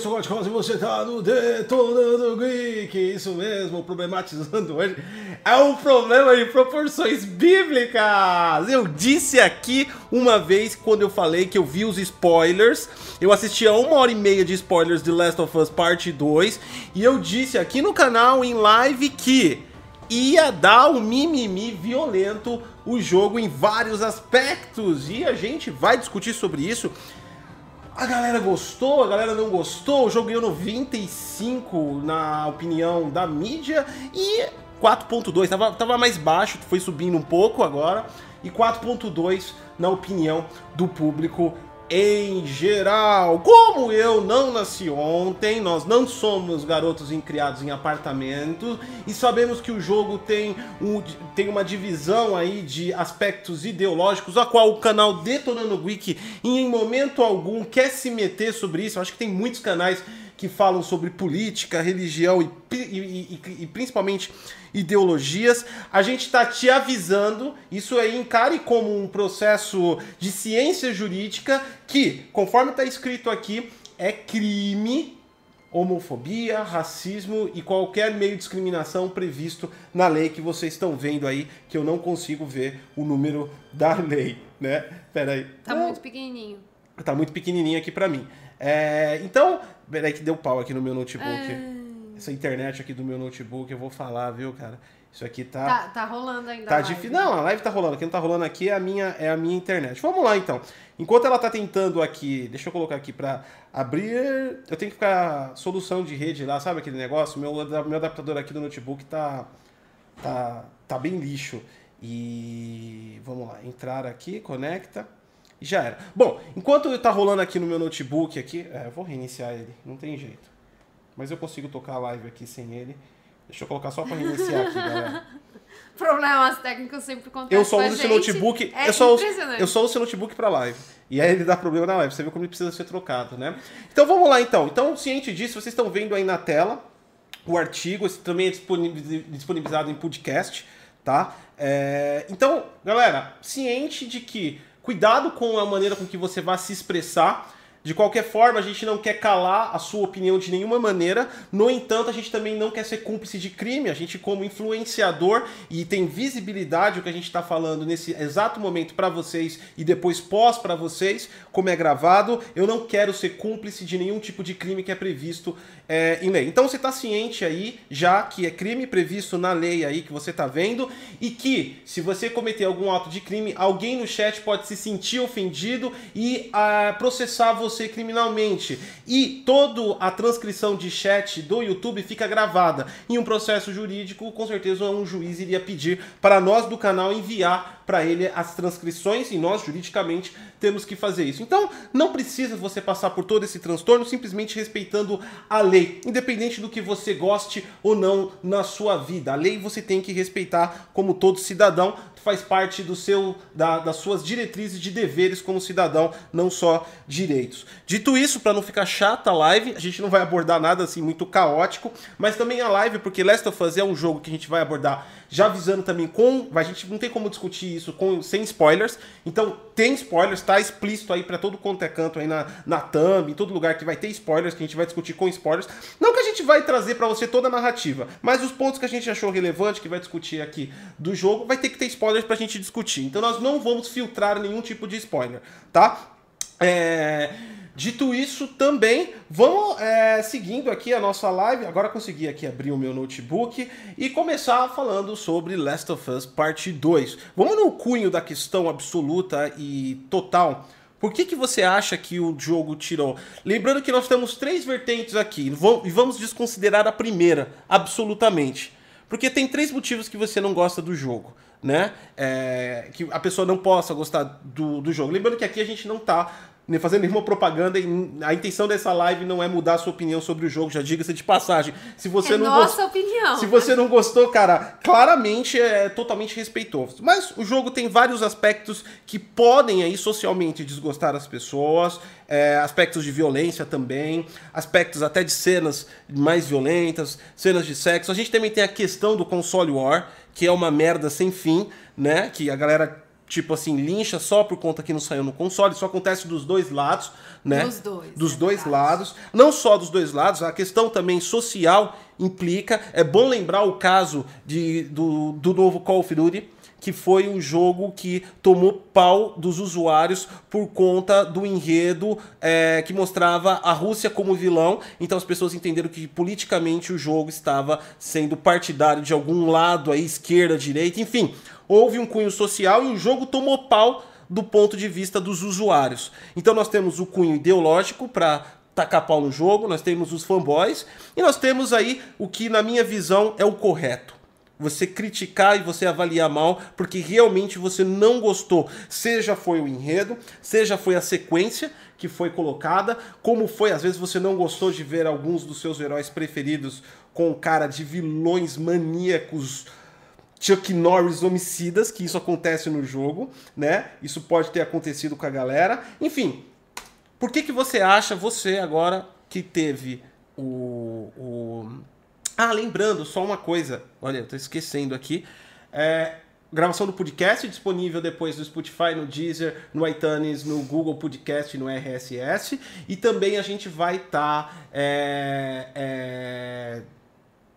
sou o Cos e você tá no Detonando Geek. Isso mesmo, problematizando hoje. É um problema de proporções bíblicas. Eu disse aqui uma vez, quando eu falei que eu vi os spoilers, eu assisti a uma hora e meia de spoilers de Last of Us Parte 2, e eu disse aqui no canal, em live, que ia dar um mimimi violento o jogo em vários aspectos, e a gente vai discutir sobre isso. A galera gostou, a galera não gostou. O jogo ganhou 95 na opinião da mídia e 4.2 tava, tava mais baixo, foi subindo um pouco agora. E 4.2 na opinião do público em geral. Como eu não nasci ontem, nós não somos garotos criados em apartamento e sabemos que o jogo tem, um, tem uma divisão aí de aspectos ideológicos, a qual o canal Detonando Wiki em momento algum quer se meter sobre isso. Eu acho que tem muitos canais que falam sobre política, religião e, e, e, e principalmente ideologias. A gente está te avisando, isso aí encare como um processo de ciência jurídica que, conforme está escrito aqui, é crime homofobia, racismo e qualquer meio de discriminação previsto na lei que vocês estão vendo aí, que eu não consigo ver o número da lei, né? Pera aí. Tá muito pequenininho. Tá muito pequenininho aqui para mim. É, então, peraí que deu pau aqui no meu notebook. Ah. Essa internet aqui do meu notebook, eu vou falar, viu, cara? Isso aqui tá. Tá, tá rolando ainda. Tá difícil. Não, a live tá rolando. Quem não tá rolando aqui é a minha, é a minha internet. Vamos lá então. Enquanto ela tá tentando aqui, deixa eu colocar aqui pra abrir. Eu tenho que ficar solução de rede lá, sabe aquele negócio? Meu, meu adaptador aqui do notebook tá, tá, tá bem lixo. E vamos lá, entrar aqui, conecta. E já era. Bom, enquanto tá rolando aqui no meu notebook aqui, é, eu vou reiniciar ele, não tem jeito. Mas eu consigo tocar a live aqui sem ele. Deixa eu colocar só pra reiniciar aqui, galera. Problemas técnicos sempre acontecem. Eu só uso esse notebook. É eu, só uso, eu só uso esse notebook pra live. E aí ele dá problema na live. Você vê como ele precisa ser trocado, né? Então vamos lá então. Então, ciente disso, vocês estão vendo aí na tela o artigo. Esse também é disponibiliz- disponibilizado em podcast, tá? É, Então, galera, ciente de que cuidado com a maneira com que você vai se expressar. De qualquer forma, a gente não quer calar a sua opinião de nenhuma maneira. No entanto, a gente também não quer ser cúmplice de crime. A gente, como influenciador e tem visibilidade o que a gente está falando nesse exato momento para vocês e depois pós para vocês, como é gravado, eu não quero ser cúmplice de nenhum tipo de crime que é previsto é, em lei. Então você está ciente aí já que é crime previsto na lei aí que você está vendo e que se você cometer algum ato de crime, alguém no chat pode se sentir ofendido e ah, processar você criminalmente. E toda a transcrição de chat do YouTube fica gravada. Em um processo jurídico, com certeza um juiz iria pedir para nós do canal enviar para ele as transcrições e nós juridicamente temos que fazer isso. Então, não precisa você passar por todo esse transtorno simplesmente respeitando a lei, independente do que você goste ou não na sua vida. A lei você tem que respeitar como todo cidadão, faz parte do seu da- das suas diretrizes de deveres como cidadão, não só direitos. Dito isso, para não ficar chata a live, a gente não vai abordar nada assim muito caótico, mas também a live, porque Last of Us é um jogo que a gente vai abordar já avisando também com, a gente não tem como discutir isso com sem spoilers. Então, tem spoilers, tá explícito aí para todo quanto é canto aí na na thumb, em todo lugar que vai ter spoilers, que a gente vai discutir com spoilers. Não que a gente vai trazer para você toda a narrativa, mas os pontos que a gente achou relevante que vai discutir aqui do jogo, vai ter que ter spoilers pra gente discutir. Então, nós não vamos filtrar nenhum tipo de spoiler, tá? É, Dito isso, também vamos é, seguindo aqui a nossa live. Agora consegui aqui abrir o meu notebook e começar falando sobre Last of Us Parte 2. Vamos no cunho da questão absoluta e total. Por que, que você acha que o jogo tirou? Lembrando que nós temos três vertentes aqui e vamos desconsiderar a primeira, absolutamente. Porque tem três motivos que você não gosta do jogo, né? É, que a pessoa não possa gostar do, do jogo. Lembrando que aqui a gente não tá fazendo nenhuma propaganda e a intenção dessa live não é mudar a sua opinião sobre o jogo, já diga-se de passagem. Se você é não nossa gostou- opinião. se você não gostou, cara, claramente é totalmente respeitoso. Mas o jogo tem vários aspectos que podem aí socialmente desgostar as pessoas, é, aspectos de violência também, aspectos até de cenas mais violentas, cenas de sexo. A gente também tem a questão do console war, que é uma merda sem fim, né? Que a galera tipo assim, lincha só por conta que não saiu no console. Isso acontece dos dois lados, né? Dos dois, Dos é dois verdade. lados. Não só dos dois lados, a questão também social implica. É bom lembrar o caso de, do, do novo Call of Duty que foi um jogo que tomou pau dos usuários por conta do enredo é, que mostrava a Rússia como vilão. Então as pessoas entenderam que politicamente o jogo estava sendo partidário de algum lado, aí esquerda, direita, enfim. Houve um cunho social e o jogo tomou pau do ponto de vista dos usuários. Então nós temos o cunho ideológico para tacar pau no jogo, nós temos os fanboys e nós temos aí o que na minha visão é o correto você criticar e você avaliar mal, porque realmente você não gostou. Seja foi o enredo, seja foi a sequência que foi colocada, como foi, às vezes você não gostou de ver alguns dos seus heróis preferidos com cara de vilões maníacos. Chuck Norris homicidas, que isso acontece no jogo, né? Isso pode ter acontecido com a galera. Enfim, por que, que você acha, você agora que teve o, o ah, lembrando, só uma coisa. Olha, eu tô esquecendo aqui. É, gravação do podcast disponível depois no Spotify, no Deezer, no iTunes, no Google Podcast, no RSS. E também a gente vai estar. Tá, é, é,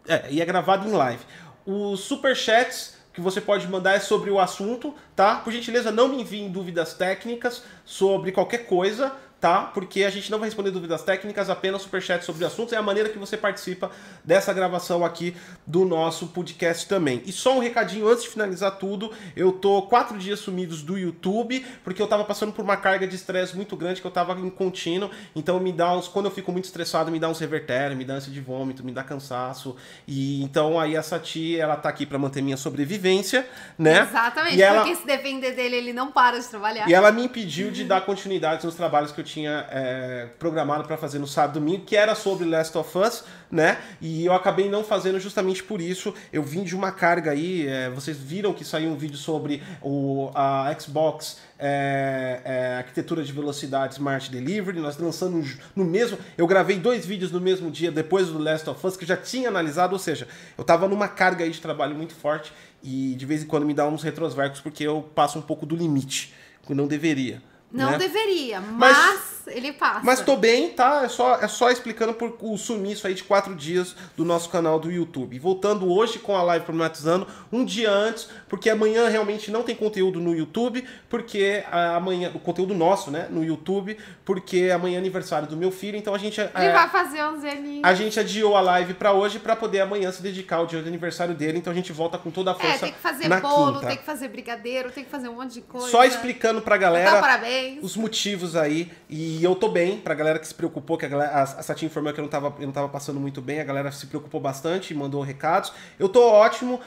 é, e é gravado em live. Os superchats que você pode mandar é sobre o assunto, tá? Por gentileza, não me enviem dúvidas técnicas sobre qualquer coisa, tá? Porque a gente não vai responder dúvidas técnicas, apenas superchat sobre assuntos. É a maneira que você participa dessa gravação aqui do nosso podcast também. E só um recadinho antes de finalizar tudo: eu tô quatro dias sumidos do YouTube, porque eu tava passando por uma carga de estresse muito grande, que eu tava em contínuo. Então me dá uns. Quando eu fico muito estressado, me dá uns revertério, me dá ânsia de vômito, me dá cansaço. E então aí a Sati, ela tá aqui para manter minha sobrevivência, né? Exatamente, E ela- porque se depender dele, ele não para de trabalhar. E ela me impediu de dar continuidade nos trabalhos que eu tinha é, programado para fazer no sábado e domingo, que era sobre Last of Us, né? E eu acabei não fazendo justamente por isso. Eu vim de uma carga aí, é, vocês viram que saiu um vídeo sobre o, a Xbox é, é, arquitetura de velocidade Smart Delivery. Nós lançando um no mesmo. Eu gravei dois vídeos no mesmo dia depois do Last of Us que eu já tinha analisado, ou seja, eu tava numa carga aí de trabalho muito forte e de vez em quando me dá uns retrosvercos porque eu passo um pouco do limite, que não deveria. Não né? deveria, Mas- mas, ele passa. Mas tô bem, tá? É só, é só explicando por o sumiço aí de quatro dias do nosso canal do YouTube. Voltando hoje com a live problematizando, um dia antes, porque amanhã realmente não tem conteúdo no YouTube, porque amanhã, o conteúdo nosso, né, no YouTube, porque amanhã é aniversário do meu filho, então a gente Ele é, vai fazer uns aninhos. a gente adiou a live pra hoje pra poder amanhã se dedicar ao dia do aniversário dele, então a gente volta com toda a É, força tem que fazer bolo, quinta. tem que fazer brigadeiro, tem que fazer um monte de coisa. Só explicando pra galera parabéns. Os motivos aí. E eu tô bem, pra galera que se preocupou, que a, galera, a, a Satin informou que eu não, tava, eu não tava passando muito bem, a galera se preocupou bastante e mandou recados. Eu tô ótimo.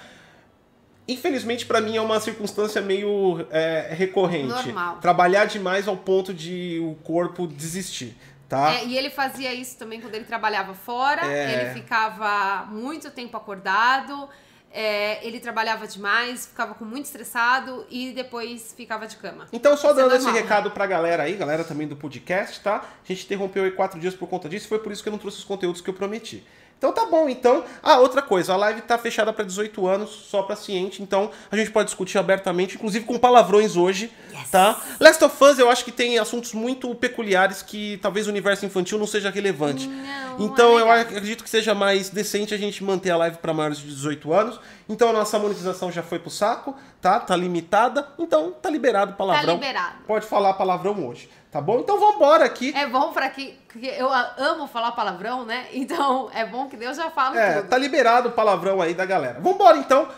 Infelizmente, pra mim, é uma circunstância meio é, recorrente. Normal. Trabalhar demais ao ponto de o corpo desistir, tá? É, e ele fazia isso também quando ele trabalhava fora. É. Ele ficava muito tempo acordado. É, ele trabalhava demais, ficava com muito estressado e depois ficava de cama. Então, só é dando esse normal. recado pra galera aí, galera também do podcast, tá? A gente interrompeu aí quatro dias por conta disso, foi por isso que eu não trouxe os conteúdos que eu prometi. Então tá bom, então. Ah, outra coisa, a live tá fechada pra 18 anos, só pra ciente, então a gente pode discutir abertamente, inclusive com palavrões hoje, tá? Last of Us eu acho que tem assuntos muito peculiares que talvez o universo infantil não seja relevante. Não, Então é eu acredito que seja mais decente a gente manter a live para maiores de 18 anos. Então a nossa monetização já foi pro saco, tá? Tá limitada. Então tá liberado o Tá palavrão. liberado. Pode falar palavrão hoje, tá bom? Então vambora aqui. É bom pra que. que eu amo falar palavrão, né? Então é bom que Deus já fala É, tudo. tá liberado o palavrão aí da galera. Vambora então.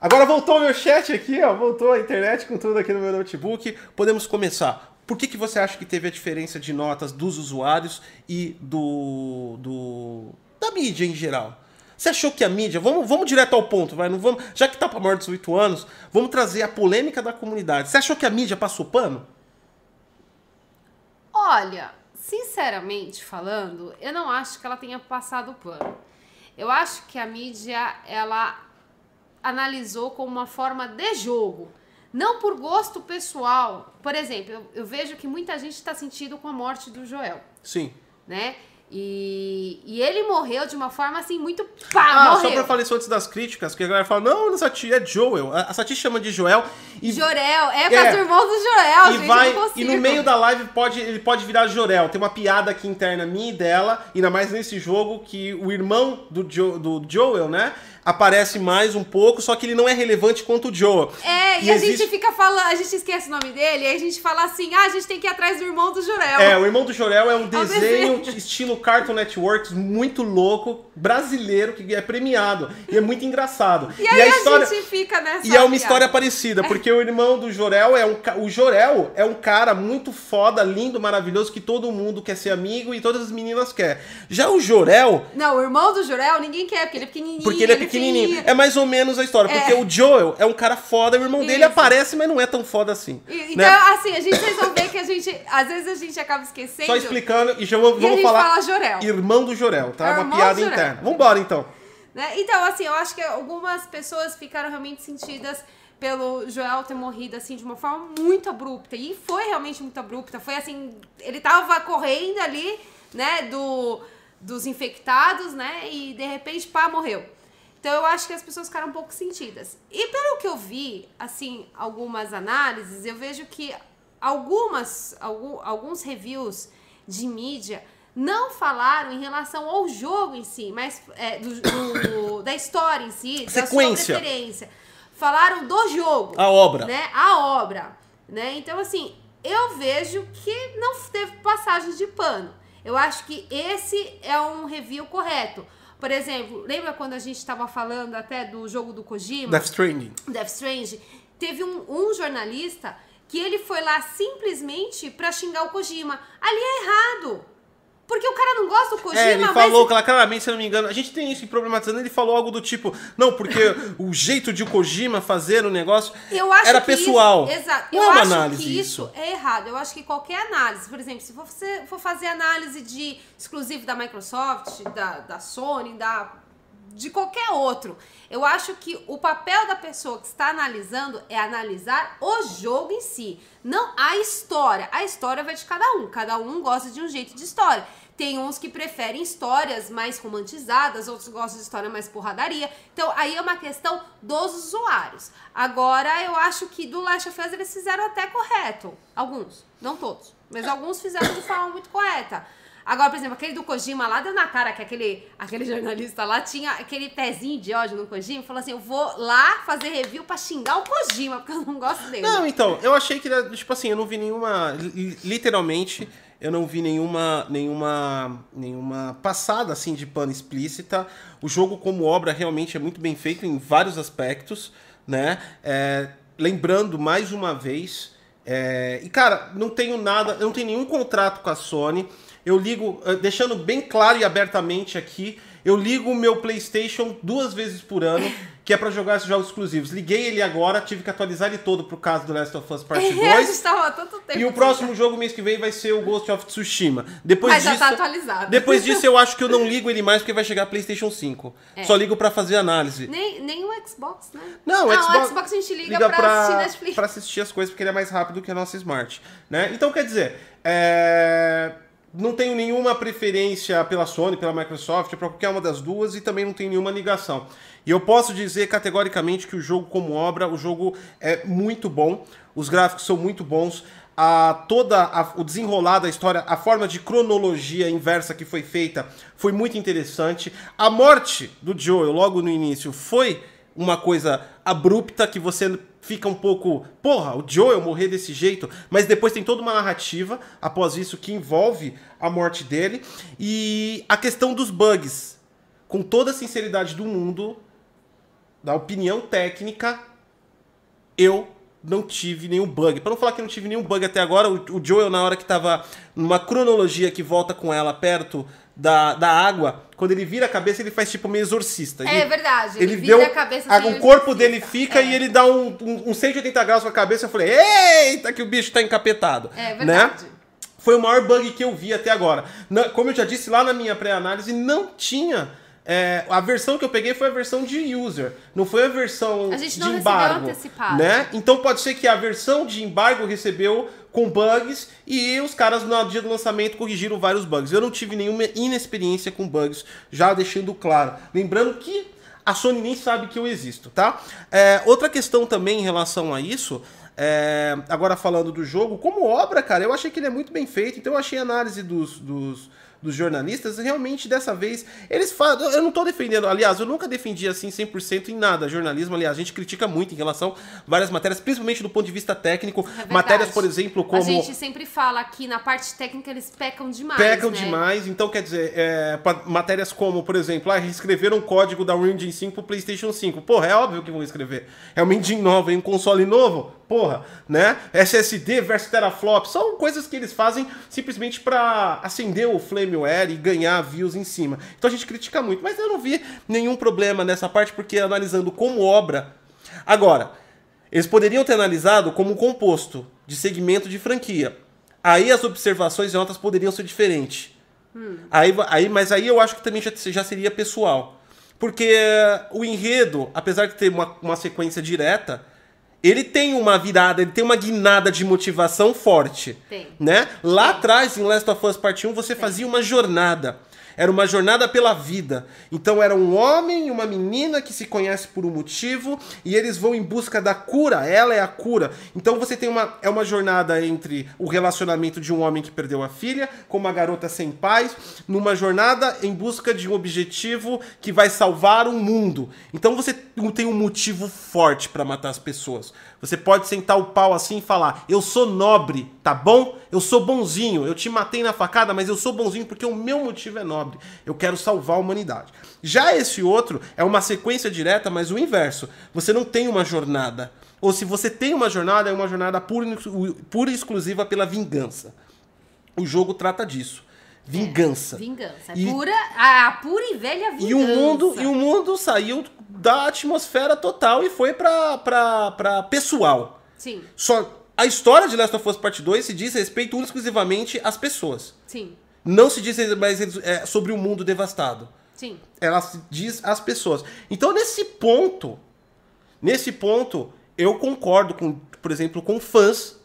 Agora voltou o meu chat aqui, ó. Voltou a internet com tudo aqui no meu notebook. Podemos começar. Por que, que você acha que teve a diferença de notas dos usuários e do, do da mídia em geral? Você achou que a mídia, vamos, vamos direto ao ponto, vai, não vamos, já que tá para maior de 18 anos, vamos trazer a polêmica da comunidade. Você achou que a mídia passou pano? Olha, sinceramente falando, eu não acho que ela tenha passado o pano. Eu acho que a mídia, ela analisou como uma forma de jogo. Não por gosto pessoal. Por exemplo, eu, eu vejo que muita gente está sentindo com a morte do Joel, Sim. né? E, e ele morreu de uma forma assim, muito pá, Ah, morreu. só pra falar isso antes das críticas, que a galera fala, não, a Sati é Joel. A a Sati chama de Joel e, Jorel, é, É. por causa do irmão do Jorel, e gente, vai. E no meio da live pode, ele pode virar Jorel. Tem uma piada aqui interna minha e dela, e ainda mais nesse jogo, que o irmão do, jo, do Joel, né? Aparece mais um pouco, só que ele não é relevante quanto o Joel. É, e, E a existe- gente fica falando, a gente esquece o nome dele, e aí a gente fala assim, ah, a gente tem que ir atrás do irmão do Jorel. É, o irmão do Jorel é um um desenho desenho. estilo Cartoon Networks muito louco, brasileiro, que é premiado. E é muito engraçado. E aí a a, história. gente fica nessa E é uma história parecida, porque o irmão do Jorel é um o Jorel é um cara muito foda, lindo, maravilhoso que todo mundo quer ser amigo e todas as meninas quer. Já o Jorel, Não, o irmão do Jorel ninguém quer, porque ele é pequenininho. porque ele é pequenininho, fininho. é mais ou menos a história, porque o Joel é um cara foda, o irmão dele Isso. aparece, mas não é tão foda assim. E- Então, né? assim, a gente vocês vão ver que a gente, às vezes a gente acaba esquecendo. Só explicando e já vamos, E falar fala irmão do Jorel, tá? É uma piada interna. Vambora então. Né? Então, assim, eu acho que algumas pessoas ficaram realmente sentidas pelo Joel ter morrido, assim, de uma forma muito abrupta. E foi realmente muito abrupta. Foi assim, ele tava correndo ali, né, do, dos infectados, né, e de repente, pá, morreu. Então, eu acho que as pessoas ficaram um pouco sentidas. E pelo que eu vi, assim, algumas análises, eu vejo que algumas, algum, alguns reviews de mídia não falaram em relação ao jogo em si, mas é, do, do- da história em si, da Sequência. sua preferência. Falaram do jogo, A obra. né? A obra, né? Então assim, eu vejo que não teve passagens de pano. Eu acho que esse é um review correto. Por exemplo, lembra quando a gente estava falando até do jogo do Kojima? Death Stranding. Death Strange, teve um, um jornalista que ele foi lá simplesmente pra xingar o Kojima. Ali é errado. Porque o cara não gosta do Kojima, É, ele falou, cla- claramente, se eu não me engano, a gente tem isso problematizando, ele falou algo do tipo, não, porque o jeito de o Kojima fazer o negócio eu acho era pessoal. Isso, exato. Não eu é uma acho análise que isso. isso é errado. Eu acho que qualquer análise, por exemplo, se você for fazer análise de exclusivo da Microsoft, da, da Sony, da de qualquer outro, eu acho que o papel da pessoa que está analisando é analisar o jogo em si, não a história. A história vai de cada um, cada um gosta de um jeito de história. Tem uns que preferem histórias mais romantizadas, outros gostam de história mais porradaria. Então, aí é uma questão dos usuários. Agora, eu acho que do Last of Us eles fizeram até correto. Alguns, não todos, mas alguns fizeram de forma muito correta. Agora, por exemplo, aquele do Kojima lá deu na cara que aquele, aquele jornalista lá tinha aquele pezinho de ódio no Kojima. Falou assim: eu vou lá fazer review pra xingar o Kojima, porque eu não gosto dele. Não, então, eu achei que, tipo assim, eu não vi nenhuma, li- literalmente, eu não vi nenhuma, nenhuma, nenhuma passada, assim, de pano explícita. O jogo como obra realmente é muito bem feito em vários aspectos, né? É, lembrando, mais uma vez, é, e cara, não tenho nada, não tenho nenhum contrato com a Sony. Eu ligo, eh, deixando bem claro e abertamente aqui, eu ligo o meu PlayStation duas vezes por ano, que é pra jogar esses jogos exclusivos. Liguei ele agora, tive que atualizar ele todo pro caso do Last of Us Part a 2. gente tava há tanto tempo. E o próximo jogo mês que vem vai ser o Ghost of Tsushima. Depois Mas já disso, tá atualizado. Depois disso eu acho que eu não ligo ele mais porque vai chegar PlayStation 5. É. Só ligo pra fazer análise. Nem, nem o Xbox, né? Não, o ah, Xbox, o Xbox a gente liga, pra, assistir Netflix. pra assistir as coisas porque ele é mais rápido que a nossa Smart, né? Então, quer dizer, é, não tenho nenhuma preferência pela Sony, pela Microsoft, pra qualquer uma das duas e também não tenho nenhuma ligação. E eu posso dizer categoricamente que o jogo como obra, o jogo é muito bom, os gráficos são muito bons, a, toda a- o desenrolar da história, a forma de cronologia inversa que foi feita foi muito interessante. A morte do Joel logo no início foi uma coisa abrupta que você fica um pouco, porra, o Joel morrer desse jeito, mas depois tem toda uma narrativa após isso que envolve a morte dele e a questão dos bugs. Com toda a sinceridade do mundo, da opinião técnica, eu não tive nenhum bug. Pra não falar que não tive nenhum bug até agora, o, o Joel, na hora que tava numa cronologia que volta com ela perto da, da água, quando ele vira a cabeça, ele faz tipo meio exorcista. É Ele- verdade. ele, vira deu. a cabeça a- assim, o corpo exorcista. dele fica É. e ele dá um, um, um 180 graus com a cabeça. Eu falei, eita, que o bicho tá encapetado. É né? verdade. Foi o maior bug que eu vi até agora. Como eu já disse lá na minha pré-análise, não tinha é, a versão que eu peguei foi a versão de user, não foi a versão A gente de não recebeu embargo, antecipado. né? Então pode ser que a versão de embargo recebeu com bugs e os caras no dia do lançamento corrigiram vários bugs. Eu não tive nenhuma inexperiência com bugs, já deixando claro. Lembrando que a Sony nem sabe que eu existo, tá? É, outra questão também em relação a isso, é, agora falando do jogo, como obra, cara, eu achei que ele é muito bem feito, então eu achei a análise dos, dos, dos jornalistas, realmente dessa vez, eles falam, eu não tô defendendo, aliás, eu nunca defendi assim 100% em nada, jornalismo, aliás, a gente critica muito em relação a várias matérias, principalmente do ponto de vista técnico, É matérias, por exemplo, como... A gente sempre fala que na parte técnica eles pecam demais. Pecam né? demais, então quer dizer, é, matérias como, por exemplo, ah, reescreveram o código da Unreal Engine 5 pro PlayStation 5. Porra, é óbvio que vão escrever. É uma engine nova, em um console novo, porra, né? SSD versus teraflop, são coisas que eles fazem simplesmente pra acender o Flameware e ganhar views em cima. Então a gente critica muito, mas eu não vi nenhum problema nessa parte, porque analisando como obra. Agora, eles poderiam ter analisado como um composto de segmento de franquia. Aí as observações e notas poderiam ser diferentes. Aí, aí, mas aí eu acho que também já, já seria pessoal. Porque o enredo, apesar de ter uma, uma sequência direta, ele tem uma virada, ele tem uma guinada de motivação forte. Tem. Né? Lá atrás, em Last of Us Part 1, você fazia uma jornada. Era uma jornada pela vida. Então era um homem e uma menina que se conhecem por um motivo e eles vão em busca da cura. Ela é a cura. Então você tem uma é uma jornada entre o relacionamento de um homem que perdeu a filha com uma garota sem pais, numa jornada em busca de um objetivo que vai salvar o mundo. Então você tem um motivo forte para matar as pessoas. Você pode sentar o pau assim e falar: "Eu sou nobre, tá bom? Eu sou bonzinho. Eu te matei na facada, mas eu sou bonzinho porque o meu motivo é nobre. Eu quero salvar a humanidade." Já esse outro é uma sequência direta, mas o inverso. Você não tem uma jornada. Ou se você tem uma jornada, é uma jornada pura, pura e exclusiva pela vingança. O jogo trata disso. Vingança. Vingança. E- Pura, a pura e velha vingança. E o mundo, e o mundo saiu da atmosfera total e foi pra, pra, pra pessoal. Sim, Só a história de Last of Us Part 2 se diz respeito única exclusivamente às pessoas. sim, Não se diz mais é, sobre o mundo devastado. sim. Ela se diz às pessoas. Então, nesse ponto, nesse ponto, eu concordo com, por exemplo, com fãs,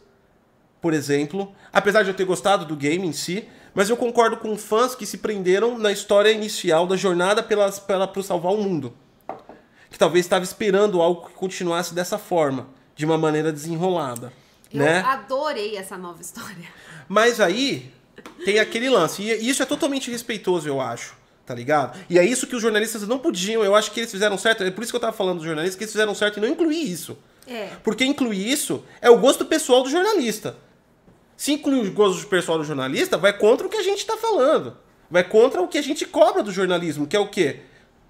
por exemplo, apesar de eu ter gostado do game em si, mas eu concordo com fãs que se prenderam na história inicial da jornada pelas, pela, para salvar o mundo. Que talvez estava esperando algo que continuasse dessa forma, de uma maneira desenrolada. Eu né? adorei essa nova história. Mas aí tem aquele lance. E isso é totalmente respeitoso, eu acho. Tá ligado? E é isso que os jornalistas não podiam. Eu acho que eles fizeram certo. É por isso que eu tava falando dos jornalistas, que eles fizeram certo e não incluir isso. É. Porque incluir isso é o gosto pessoal do jornalista. Se incluir o gosto pessoal do jornalista, vai contra o que a gente tá falando. Vai contra o que a gente cobra do jornalismo, que é o quê?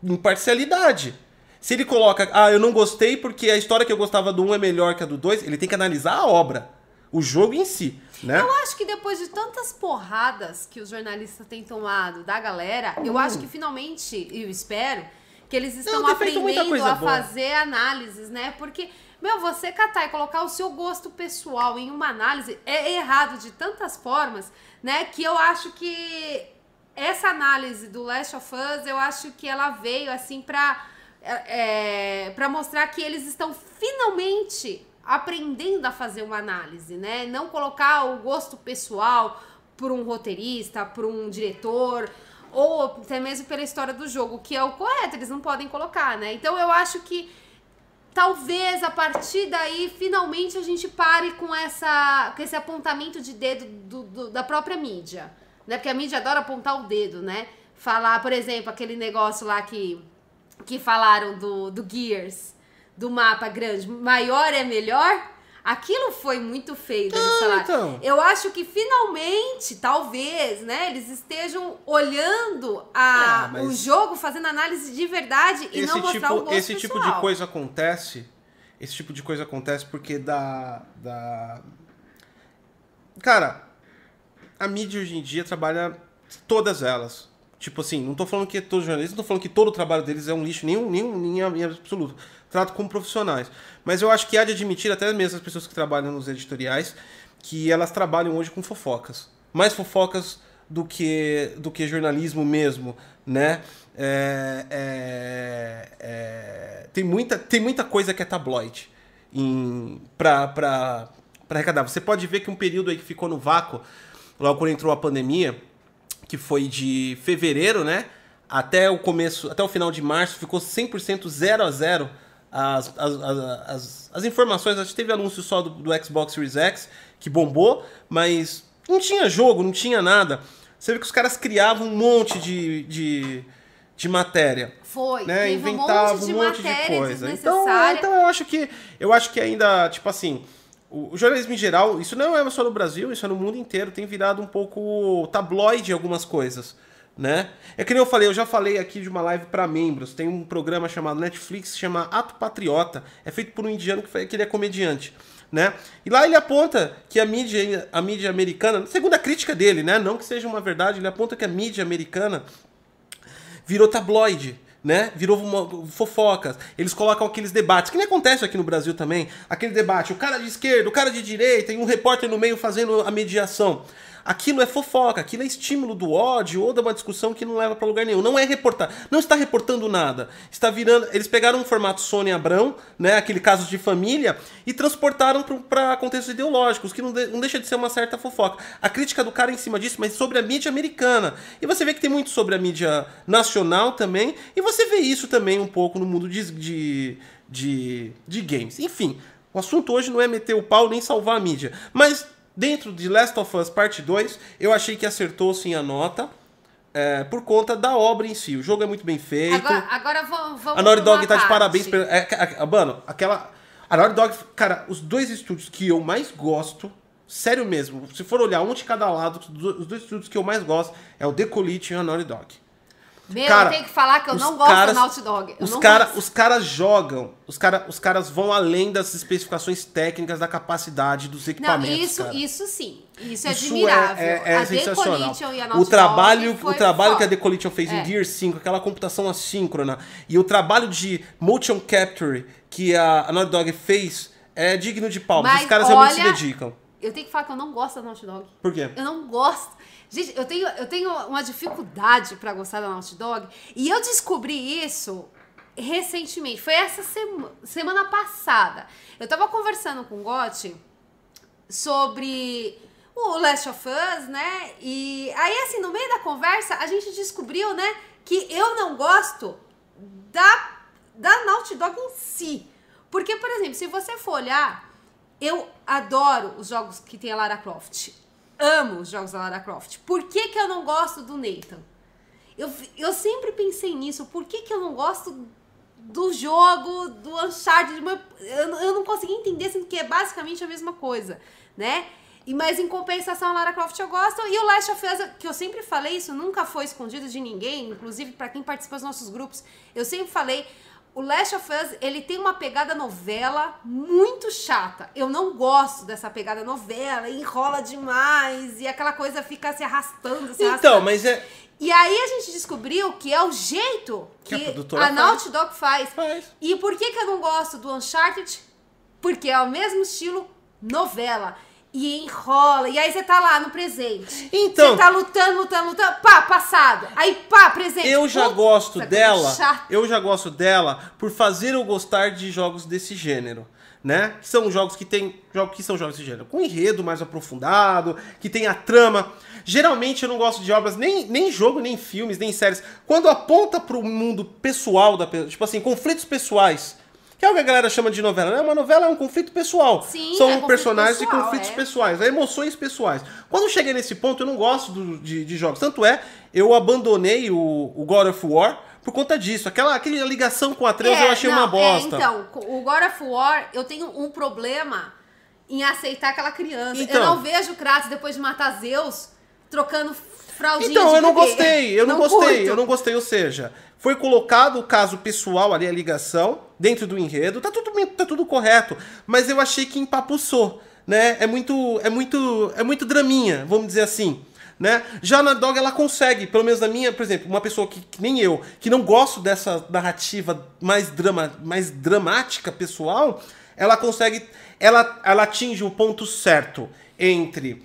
Imparcialidade. Se ele coloca, ah, eu não gostei porque a história que eu gostava do 1 é melhor que a do 2, ele tem que analisar a obra. O jogo em si, né? Eu acho que depois de tantas porradas que os jornalistas têm tomado da galera, eu acho que finalmente, eu espero, que eles estão Hum. aprendendo a boa. fazer análises, né? Porque, meu, você catar e colocar o seu gosto pessoal em uma análise é errado de tantas formas, né? Que eu acho que essa análise do Last of Us, eu acho que ela veio assim pra, é, pra mostrar que eles estão finalmente aprendendo a fazer uma análise, né? Não colocar o gosto pessoal por um roteirista, por um diretor, ou até mesmo pela história do jogo, que é o correto, eles não podem colocar, né? Então eu acho que talvez a partir daí finalmente a gente pare com essa com esse apontamento de dedo do- do- da própria mídia, né? Porque a mídia adora apontar o dedo, né? Falar, por exemplo, aquele negócio lá que que falaram do, do Gears, do mapa grande, maior é melhor. Aquilo foi muito feio deles Ah, falar. então. Eu acho que finalmente, talvez, né, eles estejam olhando a, Ah, o jogo, fazendo análise de verdade e não mostrar o tipo, gosto esse tipo pessoal. de coisa acontece. Esse tipo de coisa acontece porque da. da... Cara, a mídia hoje em dia trabalha todas elas. Tipo assim, não tô falando que todos os jornalistas, não tô falando que todo o trabalho deles é um lixo, nenhum, nenhum, nenhum em absoluto. Trato como profissionais. Mas eu acho que há de admitir, até mesmo as pessoas que trabalham nos editoriais, que elas trabalham hoje com fofocas. Mais fofocas do que, do que jornalismo mesmo, né? É, é, é, tem, muita, tem muita coisa que é tabloide em, pra, pra, pra arrecadar. Você pode ver que um período aí que ficou no vácuo, logo quando entrou a pandemia, que foi de fevereiro, né? Até o começo, até o final de março, ficou 100% zero a zero as, as, as, as, informações. A gente teve anúncio só do, do Xbox Series X, que bombou, mas não tinha jogo, não tinha nada. Você vê que os caras criavam um monte de, de, de matéria. Foi, né? Inventavam um monte de, um monte de coisa. Então, então eu acho que eu acho que ainda, tipo assim, o, jornalismo em geral, isso não é só no Brasil, isso é no mundo inteiro, tem virado um pouco tabloide algumas coisas. Né? É que nem eu falei, eu já falei aqui de uma live para membros. Tem um programa chamado Netflix que chama Ato Patriota. É feito por um indiano que, que ele é comediante. Né? E lá ele aponta que a mídia, a mídia americana, segundo a crítica dele, né? não que seja uma verdade, ele aponta que a mídia americana virou tabloide. Né? Virou uma, fofocas. Eles colocam aqueles debates, que nem acontece aqui no Brasil também. Aquele debate, o cara de esquerda, o cara de direita, e um repórter no meio fazendo a mediação. Aquilo é fofoca, aquilo é estímulo do ódio ou de uma discussão que não leva para lugar nenhum. Não é reportar, não está reportando nada. Está virando, eles pegaram um formato Sônia Abrão, né, aquele caso de família e transportaram para contextos ideológicos, que não, de, não deixa de ser uma certa fofoca. A crítica do cara em cima disso, mas sobre a mídia americana. E você vê que tem muito sobre a mídia nacional também, e você vê isso também um pouco no mundo de, de, de, de games. Enfim, o assunto hoje não é meter o pau nem salvar a mídia, mas Dentro de Last of Us Parte 2, eu achei que acertou sim a nota. É, por conta da obra em si. O jogo é muito bem feito. Agora, agora vamos, A Naughty Dog tá de parabéns. Pra, é, é, mano, aquela. A Naughty Dog, cara, os dois estúdios que eu mais gosto, sério mesmo, se for olhar um de cada lado, os dois estúdios que eu mais gosto é o Decolite e a Naughty Dog. Meu, Cara, eu tenho que falar que eu os não gosto caras- do Naughty Dog. Eu Os, não cara, gosto. os caras jogam, os, cara, os caras vão além das especificações técnicas da capacidade dos Não, equipamentos. isso, cara. isso sim. Isso é Isso admirável. É, é, é a sensacional. E a Naughty O trabalho, Dog foi o trabalho que a. Decolition fez em É. Gear 5, aquela computação assíncrona, e o trabalho de motion capture que a, a Naughty Dog fez é digno de palmas. Mas Os caras realmente se olha- dedicam. Eu tenho que falar que eu não gosto da Naughty Dog. Por quê? Eu não gosto. Gente, eu tenho, eu tenho uma dificuldade pra gostar da Naughty Dog. E eu descobri isso recentemente. Foi essa sema- semana passada. Eu tava conversando com o Gotti sobre o Last of Us, né? E aí, assim, no meio da conversa, a gente descobriu, né, que eu não gosto da, da Naughty Dog em si. Porque, por exemplo, se você for olhar, eu adoro os jogos que tem a Lara Croft. Amo os jogos da Lara Croft. Por que, que eu não gosto do Nathan? Eu, eu sempre pensei nisso. Por que, que eu não gosto do jogo do Uncharted? Eu, eu não consegui entender, sendo que é basicamente a mesma coisa, né? E, mas em compensação, a Lara Croft eu gosto. E o Last of Us, que eu sempre falei, isso nunca foi escondido de ninguém, inclusive para quem participa dos nossos grupos, eu sempre falei. O Last of Us, ele tem uma pegada novela muito chata. Eu não gosto dessa pegada novela, enrola demais e aquela coisa fica se arrastando, se arrastando. Então, mas é. E aí a gente descobriu que é o jeito Que que, a a Naughty Dog faz. Faz. E por que, que eu não gosto do Uncharted? Porque é o mesmo estilo novela. E enrola. E aí você tá lá no presente. Então- Você tá lutando, lutando, lutando. Pá, passado. Aí pá, presente. Eu já Puta, gosto dela. chato. Eu já gosto dela por fazer eu gostar de jogos desse gênero. Né? Que são jogos que tem. Jogos que são jogos desse gênero. Com enredo mais aprofundado, que tem a trama. Geralmente eu não gosto de obras, nem, nem jogo, nem filmes, nem séries. Quando aponta pro mundo pessoal da pessoa, tipo assim, conflitos pessoais. Que é o que a galera chama de novela. Né? Uma novela é um conflito pessoal. Sim, São é conflito personagens pessoal, e conflitos é. pessoais, é emoções pessoais. Quando eu cheguei nesse ponto, eu não gosto do- de, de jogos. Tanto é, eu abandonei o, o God of War por conta disso. Aquela, aquela ligação com a Atreus eu achei não, uma bosta. É, então, o God of War, eu tenho um problema em aceitar aquela criança. Então. eu não vejo o Kratos depois de matar Zeus trocando fraldinha Então, de eu não bebê. gostei, eu não, gostei, curto. eu não gostei. Ou seja, foi colocado o caso pessoal ali, a ligação, dentro do enredo, tá tudo, tá tudo correto. Mas eu achei que empapuçou, né? É muito, é muito, é muito draminha, vamos dizer assim. Né? Já na Dog ela consegue, pelo menos na minha, por exemplo, uma pessoa que, que nem eu, que não gosto dessa narrativa mais, drama, mais dramática pessoal, ela consegue, ela, ela atinge o ponto certo entre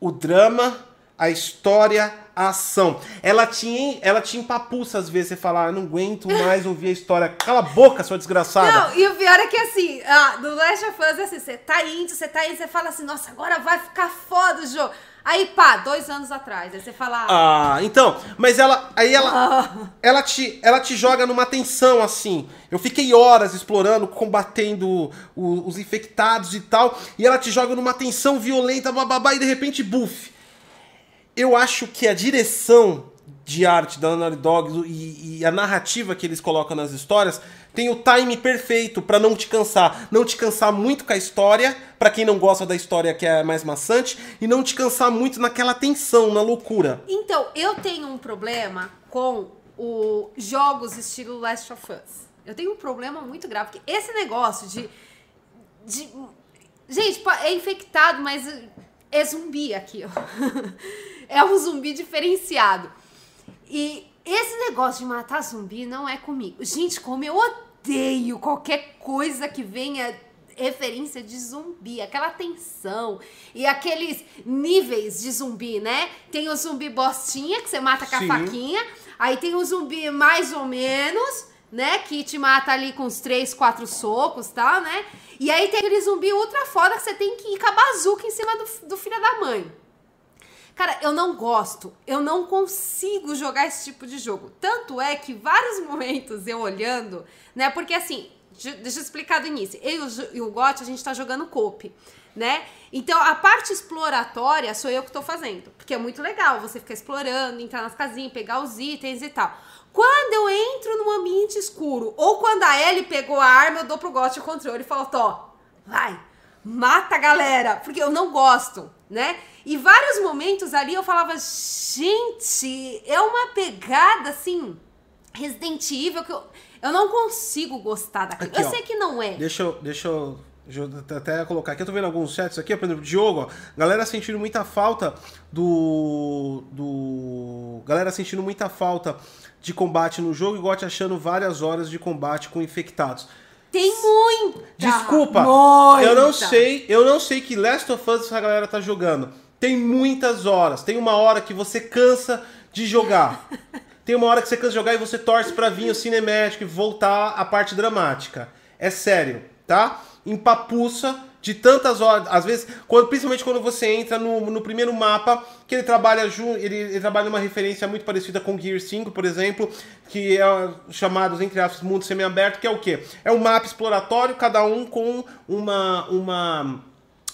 o drama, a história, a ação. Ela tinha, ela tinha empapuça às vezes, você falar, ah, não aguento mais ouvir a história. Cala a boca, sua desgraçada. Não, e o pior é que assim, ah, do Last of Us, assim, você tá indo, você tá indo, você fala assim, nossa, agora vai ficar foda o jogo. Aí, pá, dois anos atrás, aí você fala... Ah, então, mas ela, aí ela, Ah. ela te, ela te joga numa tensão, assim. Eu fiquei horas explorando, combatendo o- os infectados e tal, e ela te joga numa tensão violenta, bababá, e de repente, buff. Eu acho que a direção de arte da Naughty Dog e, e a narrativa que eles colocam nas histórias tem o time perfeito pra não te cansar. Não te cansar muito com a história, pra quem não gosta da história que é mais maçante, e não te cansar muito naquela tensão, na loucura. Então, eu tenho um problema com os jogos estilo Last of Us. Eu tenho um problema muito grave, porque esse negócio de. de gente, é infectado, mas é zumbi aqui, ó. É um zumbi diferenciado. E esse negócio de matar zumbi não é comigo. Gente, como eu odeio qualquer coisa que venha referência de zumbi, aquela tensão e aqueles níveis de zumbi, né? Tem o zumbi bostinha que você mata com a Sim. faquinha, aí tem o zumbi mais ou menos, né, que te mata ali com uns três, quatro socos, tal, né? E aí tem aquele zumbi ultra foda que você tem que ir com a bazuca em cima do, do filho da mãe. Cara, eu não gosto, eu não consigo jogar esse tipo de jogo. Tanto é que vários momentos eu olhando, né? Porque assim, deixa eu explicar do início. Eu e o Gotti, a gente tá jogando coop, né? Então a parte exploratória sou eu que tô fazendo. Porque é muito legal você ficar explorando, entrar nas casinhas, pegar os itens e tal. Quando eu entro num ambiente escuro, ou quando a Ellie pegou a arma, eu dou pro Gotti o controle e falo, Tó, vai, mata a galera, porque eu não gosto, né? E vários momentos ali eu falava, gente, é uma pegada assim, Resident Evil, que eu, eu não consigo gostar daquilo. Aqui, eu ó. sei que não é. Deixa eu, deixa eu, até colocar aqui. Eu tô vendo alguns chats aqui, por exemplo, Diogo, ó. Galera sentindo muita falta do. do. Galera sentindo muita falta de combate no jogo e Gotti achando várias horas de combate com infectados. Tem muita. Desculpa, muita. eu não sei, eu não sei que Last of Us essa galera tá jogando. Tem muitas horas, tem uma hora que você cansa de jogar. Tem uma hora que você cansa de jogar e você torce pra vir o cinemático e voltar a parte dramática. É sério, tá? Empapuça de tantas horas, às vezes, quando, principalmente quando você entra no, no primeiro mapa, que ele trabalha junto, ele, ele trabalha numa referência muito parecida com Gear 5, por exemplo, que é chamados, entre aspas, mundo semi-aberto, que é o quê? É um mapa exploratório, cada um com uma. uma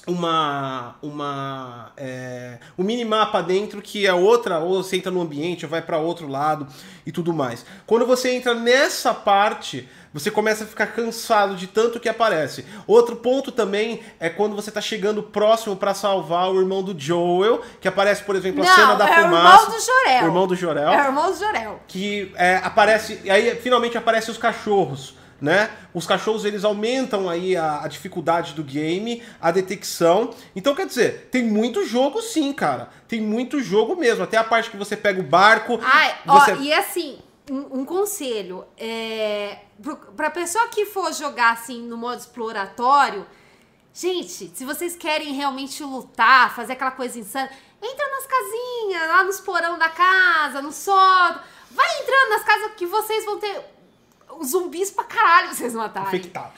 uma uma é, um minimapa dentro que é outra ou você entra no ambiente ou vai para outro lado e tudo mais. Quando você entra nessa parte você começa a ficar cansado de tanto que aparece. Outro ponto também é quando você tá chegando próximo para salvar o irmão do Joel que aparece por exemplo a Não, cena da é o fumaça. irmão do Jorel. o irmão do Jorel. É o irmão do Jorel. que é, aparece e aí finalmente aparecem os cachorros né os cachorros eles aumentam aí a, a dificuldade do game a detecção então quer dizer tem muito jogo sim cara tem muito jogo mesmo até a parte que você pega o barco Ai, você ó, e assim, um, um conselho. É, pra pessoa que for jogar assim no modo exploratório, gente, se vocês querem realmente lutar, fazer aquela coisa insana, entra nas casinhas, lá nos porão da casa, no sótão. Vai entrando nas casas que vocês vão ter zumbis pra caralho vocês matarem. infectado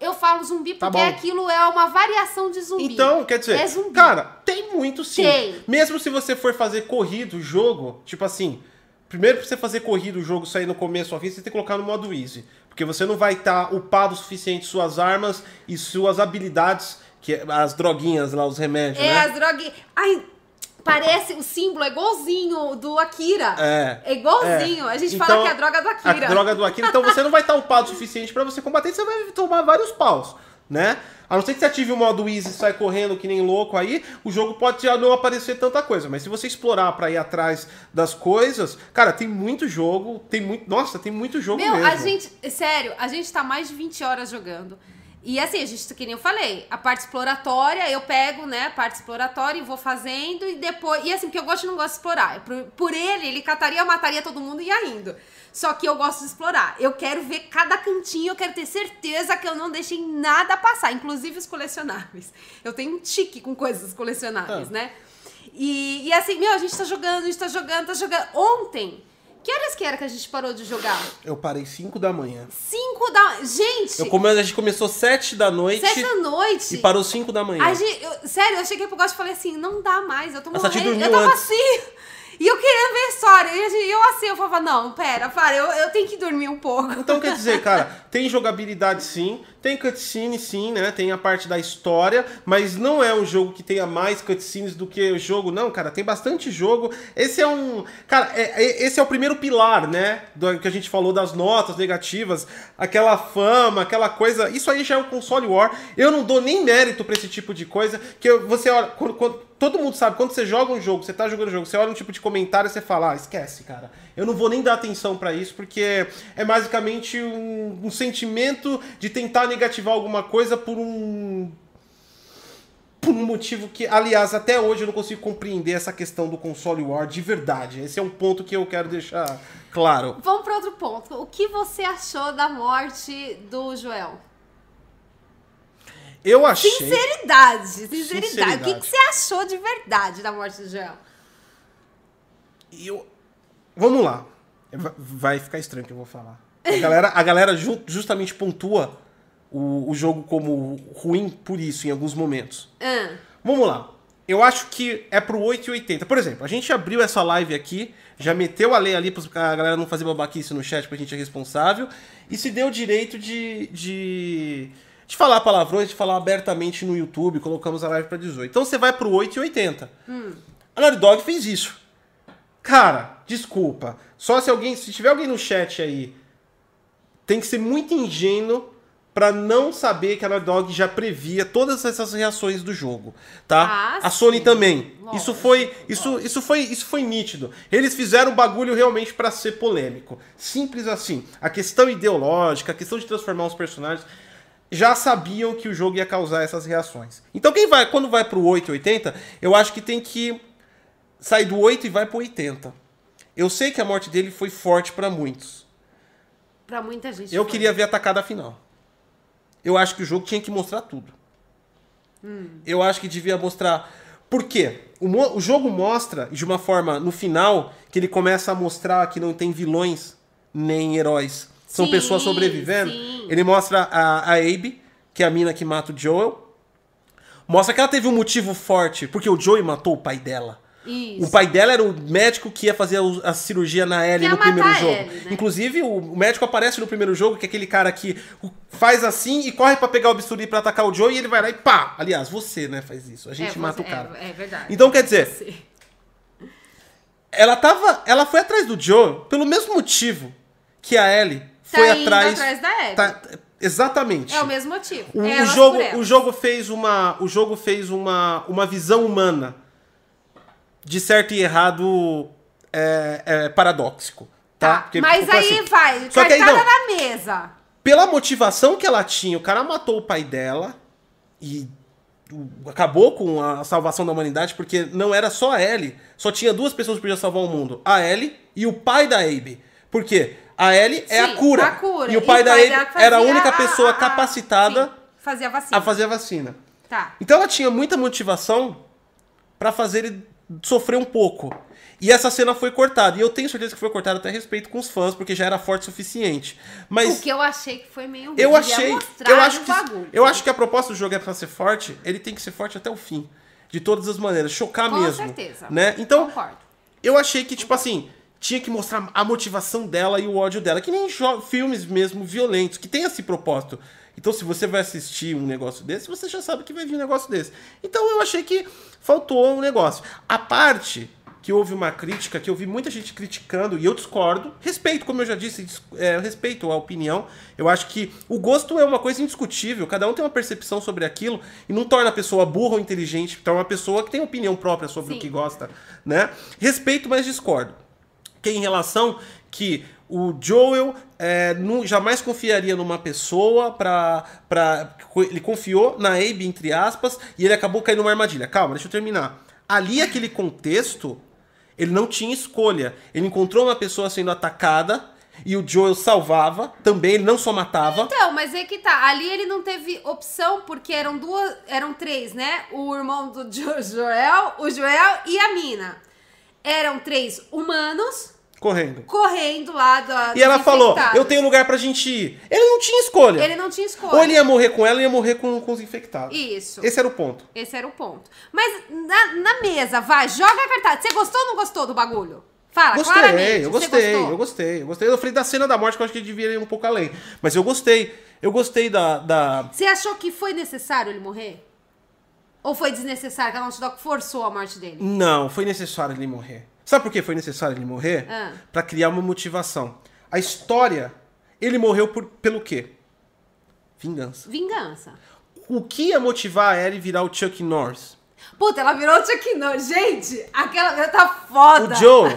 Eu falo zumbi Tá porque aquilo é uma variação de zumbi. Então, quer dizer, É zumbi. cara, tem muito sim. Tem. Mesmo se você for fazer corrido o jogo, tipo assim, primeiro pra você fazer corrido o jogo sair no começo ao fim, você tem que colocar no modo easy. Porque você não vai estar upado o suficiente suas armas e suas habilidades, que é as droguinhas lá, os remédios, É, né? as drogas. Ai, parece, o símbolo é igualzinho do Akira. É. É igualzinho. A gente Então, fala que é a droga do Akira. A droga do Akira. Então você não vai estar upado o suficiente pra você combater, você vai tomar vários paus, né? A não ser que você ative o modo easy e sai correndo que nem louco aí, o jogo pode já não aparecer tanta coisa. Mas se você explorar pra ir atrás das coisas, cara, tem muito jogo, tem muito. Nossa, tem muito jogo Meu, mesmo. a gente, sério, a gente tá mais de 20 horas jogando. E assim, a gente, que nem eu falei, a parte exploratória, eu pego, né, a parte exploratória e vou fazendo e depois. E assim, porque eu gosto e não gosto de explorar. Por, por ele, ele cataria, mataria todo mundo e ia indo. Só que eu gosto de explorar. Eu quero ver cada cantinho, eu quero ter certeza que eu não deixei nada passar, inclusive os colecionáveis. Eu tenho um tique com coisas colecionáveis, Ah. né? E, e assim, meu, a gente tá jogando, a gente tá jogando, tá jogando. Ontem, que horas que era que a gente parou de jogar? Eu parei 5 da manhã. 5 da. Gente! Eu come... A gente começou 7 da noite. 7 da noite. E parou 5 da manhã. Gente, eu- sério, eu cheguei pro Gosto e falei assim: não dá mais, eu tô morrendo. Eu tava antes. assim. E eu queria ver a história. E eu assim, eu falava, não, pera, para, eu, eu tenho que dormir um pouco. Então quer dizer, cara, tem jogabilidade sim, tem cutscene sim, né? Tem a parte da história, mas não é um jogo que tenha mais cutscenes do que o jogo, não, cara. Tem bastante jogo. Esse é um. Cara, é- é- esse é o primeiro pilar, né? Do que a gente falou das notas negativas, aquela fama, aquela coisa. Isso aí já é o console war. Eu não dou nem mérito pra esse tipo de coisa. Que você olha. quando- quando- todo mundo sabe, quando você joga um jogo, você tá jogando um jogo, você olha um tipo de comentário e você fala, ah, esquece, cara. Eu não vou nem dar atenção pra isso, porque é basicamente um, um sentimento de tentar negativar alguma coisa por um. Por um motivo que, aliás, até hoje eu não consigo compreender essa questão do console war de verdade. Esse é um ponto que eu quero deixar claro. Vamos pra outro ponto. O que você achou da morte do Joel? Eu achei. Sinceridade, sinceridade. O que, Sinceridade. que você achou de verdade da morte do Joel? Eu... Vamos lá. Va- Vai ficar estranho o que eu vou falar. A galera, a galera ju- justamente pontua o, o jogo como ruim por isso, em alguns momentos. Ah, Vamos lá. Eu acho que é pro 8,80. Por exemplo, a gente abriu essa live aqui, já meteu a lei ali pra a galera não fazer babaquice no chat, porque a gente é responsável, e se deu o direito de, de, de falar palavrões, de falar abertamente no YouTube, colocamos a live pra 18. Então você vai pro 8,80. A Naughty Dog fez isso. Cara, desculpa. Só se alguém, se tiver alguém no chat aí, tem que ser muito ingênuo pra não saber que a Naughty Dog já previa todas essas reações do jogo, tá? Ah, a Sony sim. também. Lógico, isso foi, isso, isso foi, isso foi nítido. Eles fizeram o bagulho realmente pra ser polêmico. Simples assim. A questão ideológica, a questão de transformar os personagens já sabiam que o jogo ia causar essas reações. Então quem vai, quando vai pro 880, eu acho que tem que sair do 8 e vai pro 80. Eu sei que a morte dele foi forte pra muitos. pra muita gente. Eu foi. queria ver a tacada final. Eu acho que o jogo tinha que mostrar tudo. Eu acho que devia mostrar. Por quê? O, o jogo mostra, de uma forma, no final, que ele começa a mostrar que não tem vilões nem heróis. São Sim, pessoas sobrevivendo. sim. Ele mostra a, a Abe, que é a mina que mata o Joel. Mostra que ela teve um motivo forte, porque o Joey matou o pai dela. Isso. O pai dela era o médico que ia fazer o- a cirurgia na Ellie no primeiro jogo. Ellie, né? Inclusive, o o médico aparece no primeiro jogo, que é aquele cara que o- faz assim e corre pra pegar o bisturi pra atacar o Joe e ele vai lá e pá! Aliás, você, né, faz isso. A gente É, mata você- o cara. É, é verdade. Então, quer dizer, Você. ela tava. Ela foi atrás do Joe pelo mesmo motivo que a Ellie Tá foi atrás. atrás da Abby. Tá- exatamente. É o mesmo motivo. O, o Elas jogo, o jogo fez uma, o jogo fez uma, uma visão humana de certo e errado é, é, paradóxico, tá? Tá, Porque mas aí assim. vai, Só que aí não. na mesa. Pela motivação que ela tinha, o cara matou o pai dela e acabou com a salvação da humanidade porque não era só a Ellie, só tinha duas pessoas que podiam salvar o mundo, a Ellie e o pai da Abe. Por quê? A Ellie é a Sim, cura, a cura. e o pai da Abe era a única pessoa capacitada sim, fazia a a fazer a vacina. Tá. Então ela tinha muita motivação pra fazer ele sofrer um pouco. E essa cena foi cortada. E eu tenho certeza que foi cortada até a respeito com os fãs, porque já era forte o suficiente. Mas O que eu achei que foi meio eu achei. Eu acho, que, bagulho. eu acho que a proposta do jogo é pra ser forte, ele tem que ser forte até o fim. De todas as maneiras. Chocar Com mesmo. certeza. Né? Então, Concordo. eu achei que, tipo assim, tinha que mostrar a motivação dela e o ódio dela. Que nem filmes mesmo violentos, que tem esse propósito. Então, se você vai assistir um negócio desse, você já sabe que vai vir um negócio desse. Então, eu achei que faltou um negócio. A parte que houve uma crítica, que eu vi muita gente criticando, e eu discordo. Respeito, como eu já disse, dis- é, respeito a opinião. Eu acho que o gosto é uma coisa indiscutível. Cada um tem uma percepção sobre aquilo e não torna a pessoa burra ou inteligente. Torna uma pessoa que tem opinião própria sobre Sim. o que gosta, né? Respeito, mas discordo que em relação que o Joel é, nu- jamais confiaria numa pessoa pra, pra. Ele confiou na Abe, entre aspas, e ele acabou caindo numa armadilha. Calma, deixa eu terminar. Ali, aquele contexto, ele não tinha escolha. Ele encontrou uma pessoa sendo atacada, E o Joel salvava também, ele não só matava. Então, mas é que tá. Ali ele não teve opção, porque eram duas. Eram três, né? O irmão do Jo- Joel, o Joel e a mina. Eram três humanos Correndo. correndo lá da. E ela falou. Eu tenho lugar pra gente ir. Ele não tinha escolha. Ele não tinha escolha. Ou ele ia morrer com ela ou ia morrer com, com os infectados. Isso. Esse era o ponto. Esse era o ponto. Mas na, na mesa, vai, joga a cartada. Você gostou ou não gostou do bagulho? Fala, Gostei, claramente. eu gostei, eu gostei, eu gostei. Eu falei da cena da morte, que eu acho que devia ir um pouco além. Mas eu gostei. Eu gostei da. da... Você achou que foi necessário ele morrer? Ou foi desnecessário, que a Naughty Dog forçou a morte dele? Não, foi necessário ele morrer. Sabe por que foi necessário ele morrer? Ah. Pra criar uma motivação. A história, ele morreu por, pelo quê? Vingança. Vingança. O que ia motivar a Ellie virar o Chuck Norris? Puta, ela virou o Chuck Norris. Gente, aquela mulher tá foda. O Joe.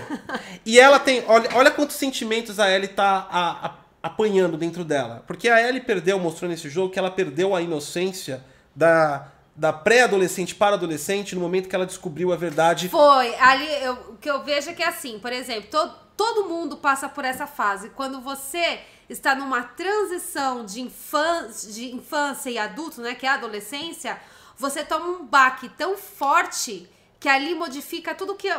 e ela tem. Olha, olha quantos sentimentos a Ellie tá a- a- apanhando dentro dela. Porque a Ellie perdeu, mostrou nesse jogo, que ela perdeu a inocência da, da pré-adolescente para adolescente no momento que ela descobriu a verdade. Foi. Ali, eu, o que eu vejo é que é assim, por exemplo, todo, todo mundo passa por essa fase. Quando você está numa transição de infância, de infância e adulto, né? Que é a adolescência, você toma um baque tão forte que ali modifica tudo que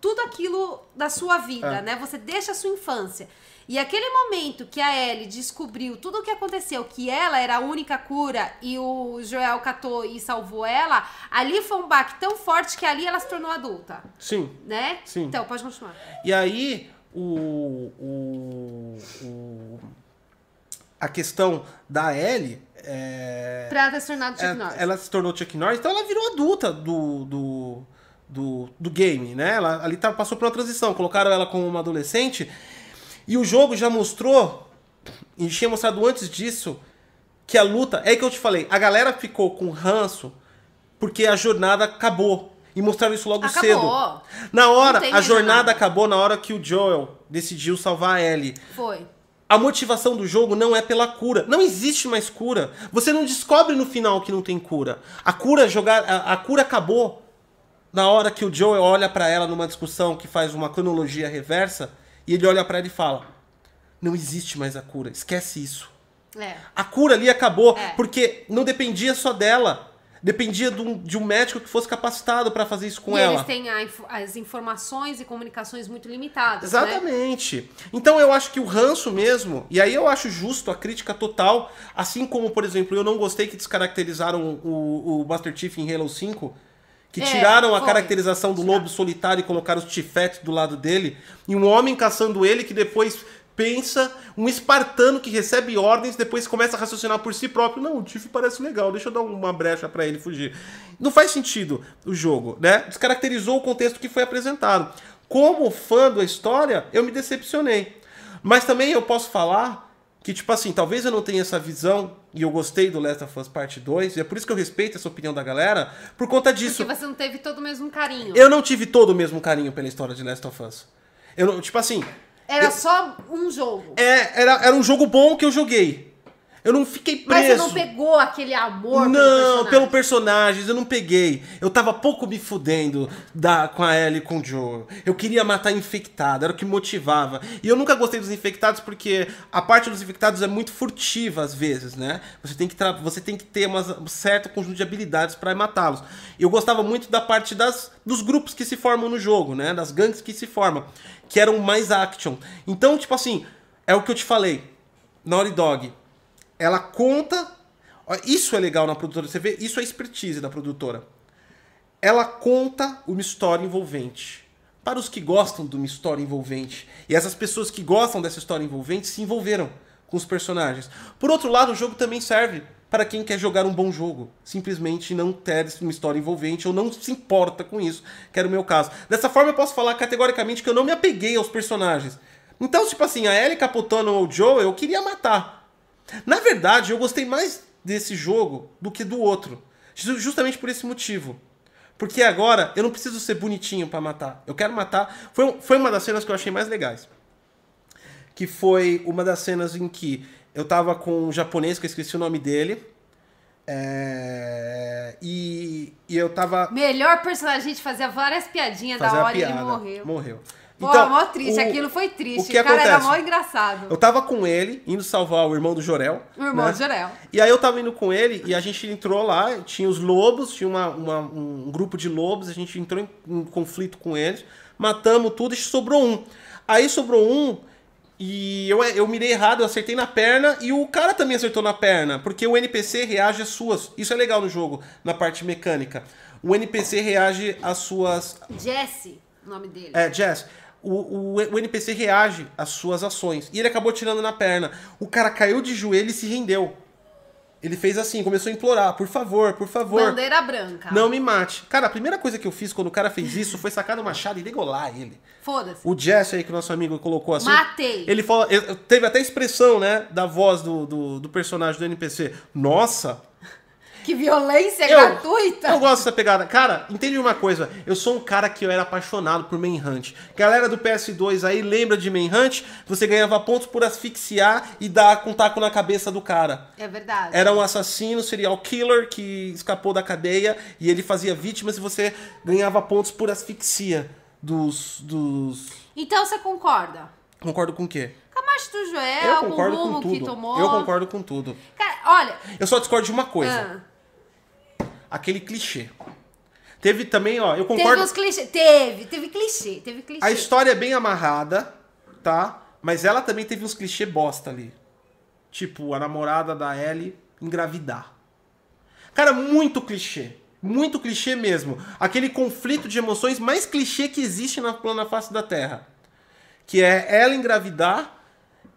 tudo aquilo da sua vida, É. né? Você deixa a sua infância. E aquele momento que a Ellie descobriu tudo o que aconteceu, que ela era a única cura e o Joel catou e salvou ela, ali foi um baque tão forte que ali ela se tornou adulta, Sim. né? Sim. Então, pode continuar. E aí, o, o, o- a questão da Ellie. É, Pra ter se tornado Chuck é, Norris. ela se tornou Chuck Norris, então ela virou adulta do, do, do, do game, né? Ela ali tá, passou por uma transição, colocaram ela como uma adolescente. E o jogo já mostrou, e tinha mostrado antes disso, que a luta. É aí que eu te falei, a galera ficou com ranço porque a jornada acabou. E mostraram isso logo Acabou. cedo. Na hora, a jornada acabou na hora que o Joel decidiu salvar a Ellie. Foi. A motivação do jogo não é pela cura. Não existe mais cura. Você não descobre no final que não tem cura. A cura jogar, a, a cura acabou na hora que o Joel olha pra ela numa discussão que faz uma cronologia reversa e ele olha pra ela e fala: "Não existe mais a cura. Esquece isso." É. A cura ali acabou É. porque não dependia só dela. Dependia de um, de um médico que fosse capacitado pra fazer isso com e ela. eles têm inf- as informações e comunicações muito limitadas. Né? Exatamente. Então eu acho que o ranço mesmo, e aí eu acho justo a crítica total, assim como, por exemplo, eu não gostei que descaracterizaram o, o Master Chief em Halo 5, que É, tiraram a foi. caracterização do lobo solitário e colocaram os tifetes do lado dele, e um homem caçando ele que depois pensa, um espartano que recebe ordens, depois começa a raciocinar por si próprio, não, o Tiff parece legal, deixa eu dar uma brecha pra ele fugir. Não faz sentido o jogo, né? Descaracterizou o contexto que foi apresentado. Como fã da história, eu me decepcionei. Mas também eu posso falar que, tipo assim, talvez eu não tenha essa visão, e eu gostei do Last of Us Parte 2, e é por isso que eu respeito essa opinião da galera, por conta disso. Porque você não teve todo o mesmo carinho. Eu não tive todo o mesmo carinho pela história de Last of Us. Eu não, tipo assim, Era eu- só um jogo. é, era, era um jogo bom que eu joguei. Eu não fiquei Mas preso. você não pegou aquele amor Não, pelo personagem. pelo personagens, eu não peguei. Eu tava pouco me fudendo da, com a Ellie e com o Joe. Eu queria matar infectado, era o que motivava. E eu nunca gostei dos infectados porque a parte dos infectados é muito furtiva às vezes, né? Você tem que, você tem que ter umas- um certo conjunto de habilidades para matá-los. Eu gostava muito da parte das, dos grupos que se formam no jogo, né? Das gangues que se formam, que eram mais action. Então, tipo assim, é o que eu te falei. Naughty Dog, ela conta. Isso é legal na produtora. Você vê, isso é expertise da produtora. Ela conta uma história envolvente. Para os que gostam de uma história envolvente. E essas pessoas que gostam dessa história envolvente se envolveram com os personagens. Por outro lado, o jogo também serve para quem quer jogar um bom jogo. Simplesmente não ter uma história envolvente ou não se importa com isso, que era o meu caso. Dessa forma, eu posso falar categoricamente que eu não me apeguei aos personagens. Então, tipo assim, a Ellie capotando o Joe, eu queria matar. Na verdade, eu gostei mais desse jogo do que do outro. Ju- Justamente por esse motivo. Porque agora eu não preciso ser bonitinho pra matar. Eu quero matar. Foi, foi uma das cenas que eu achei mais legais. Que foi uma das cenas em que eu tava com um japonês, que eu esqueci o nome dele. É, E, e eu tava Melhor personagem, a gente fazia várias piadinhas da hora e ele piada. morreu. Morreu. Pô, Então, mó triste. o- Aquilo foi triste. o que cara era acontece? mó engraçado. Eu tava com ele, indo salvar o irmão do Jorel. O irmão né? de Jorel. E aí eu tava indo com ele e a gente entrou lá, tinha os lobos, tinha uma- uma- um grupo de lobos, a gente entrou em, em conflito com eles, matamos tudo e sobrou um. Aí sobrou um e eu, eu mirei errado, eu acertei na perna e o cara também acertou na perna, porque o NPC reage às suas. Isso é legal no jogo, na parte mecânica. O NPC reage às suas Jesse, o nome dele. é, Jess, o, o, o NPC reage às suas ações. E ele acabou tirando na perna. O cara caiu de joelho e se rendeu. Ele fez assim, começou a implorar, por favor, por favor. Bandeira branca. Não me mate. Cara, a primeira coisa que eu fiz quando o cara fez isso foi sacar no machado e degolar ele. Foda-se. O Jess aí que o nosso amigo colocou assim. Matei. Ele falou. ele- Teve até expressão, né? Da voz do, do, do personagem do NPC. Nossa! Que violência Eu- gratuita. Eu gosto dessa pegada. Cara, entende uma coisa? Eu sou um cara que eu era apaixonado por Manhunt. Galera do PS2 aí lembra de Manhunt? Você ganhava pontos por asfixiar e dar com um taco na cabeça do cara. É verdade. Era um assassino, serial killer que escapou da cadeia e ele fazia vítimas e você ganhava pontos por asfixia dos. dos... Então você concorda? Concordo com o quê? Com a morte do Joel, Eu com o concordo rumo com que tudo. tomou. Eu concordo com tudo. Cara, olha. Eu só discordo de uma coisa. ah, Aquele clichê. Teve também, ó, eu teve concordo. uns clichês. Teve, teve clichê, teve clichê. A história é bem amarrada, tá? Mas ela também teve uns clichê bosta ali. Tipo, a namorada da Ellie engravidar. Cara, muito clichê. Muito clichê mesmo. Aquele conflito de emoções mais clichê que existe na plana face da Terra. Que é ela engravidar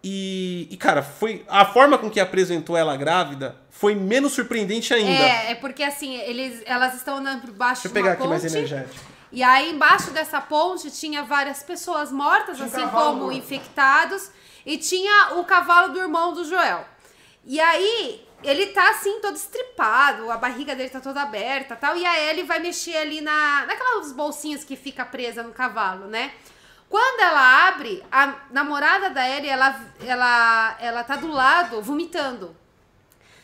e, e, cara, foi a forma com que apresentou ela grávida foi menos surpreendente ainda. É, é porque assim, eles, elas estão andando por baixo Deixa eu de pegar uma aqui mais ponte. energético. E aí, embaixo dessa ponte, tinha várias pessoas mortas, Tinha assim cavalo como morto. infectados. E tinha o cavalo do irmão do Joel. E aí, ele tá assim, todo estripado, a barriga dele tá toda aberta tal. E a Ellie vai mexer ali na, naquelas bolsinhas que fica presa no cavalo, né? Quando ela abre, a namorada da Ellie, ela, ela, ela tá do lado, vomitando.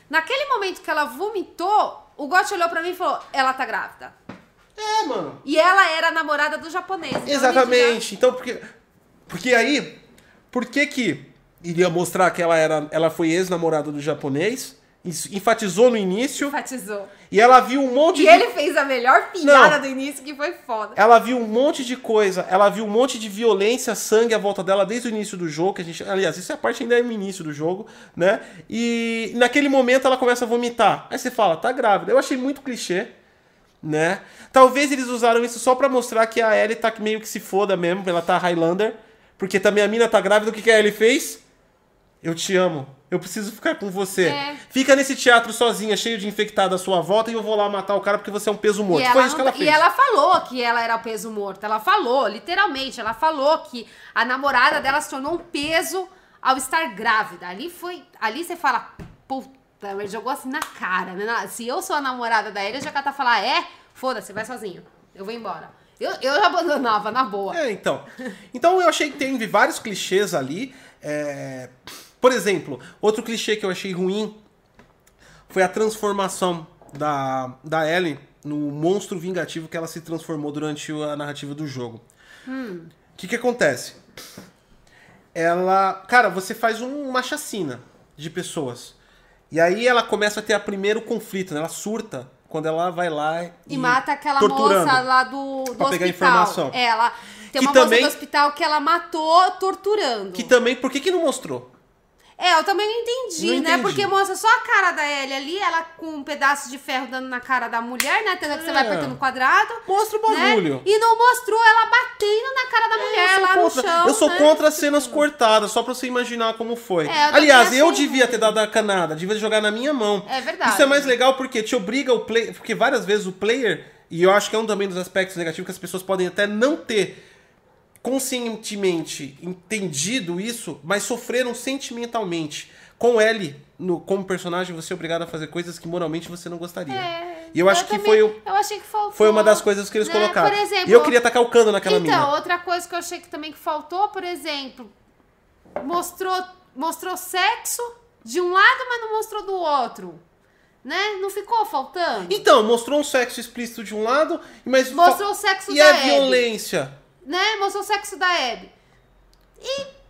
Naquele momento que ela vomitou, o Got olhou pra mim e falou: ela tá grávida. É, mano. E ela era a namorada do japonês. Então, Exatamente. Então, porque. Porque aí. Por que que iria mostrar que ela era. Ela foi ex-namorada do japonês? Enfatizou no início. Enfatizou. E ela viu um monte E de. ele fez a melhor piada Não. do início, que foi foda. Ela viu um monte de coisa, ela viu um monte de violência, sangue à volta dela desde o início do jogo, que a gente, aliás, isso é a parte ainda é no início do jogo, né? E naquele momento ela começa a vomitar. Aí você fala, tá grávida. Eu achei muito clichê, né? Talvez eles usaram isso só pra mostrar que a Ellie tá meio que se foda mesmo, ela tá Highlander, porque também a mina tá grávida, o que que a Ellie fez? Eu te amo. Eu preciso ficar com você. É. Fica nesse teatro sozinha, cheio de infectado à sua volta, e eu vou lá matar o cara porque você é um peso morto. E Foi isso que ela fez. e ela falou que ela era o peso morto. Ela falou, literalmente, ela falou que a namorada dela se tornou um peso ao estar grávida. Ali foi. Ali você fala, puta, ele jogou assim na cara, né? Se eu sou a namorada da eu já cata falar, é, foda-se, vai sozinho. Eu vou embora. Eu, eu já abandonava, na boa. É, então. Então eu achei que teve vários clichês ali. é, Por exemplo, outro clichê que eu achei ruim foi a transformação da, da Ellie no monstro vingativo que ela se transformou durante a narrativa do jogo. O que, que acontece? Ela. Cara, você faz um- uma chacina de pessoas. E aí ela começa a ter o primeiro conflito, né? Ela surta quando ela vai lá e, E mata aquela moça lá do, do Pra hospital. pegar informação. Ela. Tem Que uma também- moça do hospital que ela matou torturando. Que também. Por que, que não mostrou? É, eu também não entendi, Não né? entendi. Porque mostra só a cara da Ellie ali, ela com um pedaço de ferro dando na cara da mulher, né? Tanto que você É. vai apertando o quadrado. Mostra o né? bagulho. E não mostrou ela batendo na cara da mulher Eu sou lá contra, no chão. eu sou né? contra as cenas cortadas, só pra você imaginar como foi. É, eu Aliás, eu achei devia ter dado a canada, devia jogar na minha mão. É verdade. Isso é mais legal porque te obriga o player. Porque várias vezes o player, e eu acho que é um também dos aspectos negativos que as pessoas podem até não ter conscientemente entendido isso, mas sofreram sentimentalmente. Com Ellie, no, como personagem, você é obrigado a fazer coisas que moralmente você não gostaria. É, e eu acho que também- foi, o- Eu achei que faltou. foi uma das coisas que eles né? colocaram. Exemplo, e eu queria tacar o cano naquela então, mina. outra coisa que eu achei que também que faltou, por exemplo, mostrou, mostrou sexo de um lado, mas não mostrou do outro. Né? Não ficou faltando? Então, mostrou um sexo explícito de um lado, mas. Mostrou o sexo E da a Abby. violência? Né? Mostrou o sexo da Abby. E.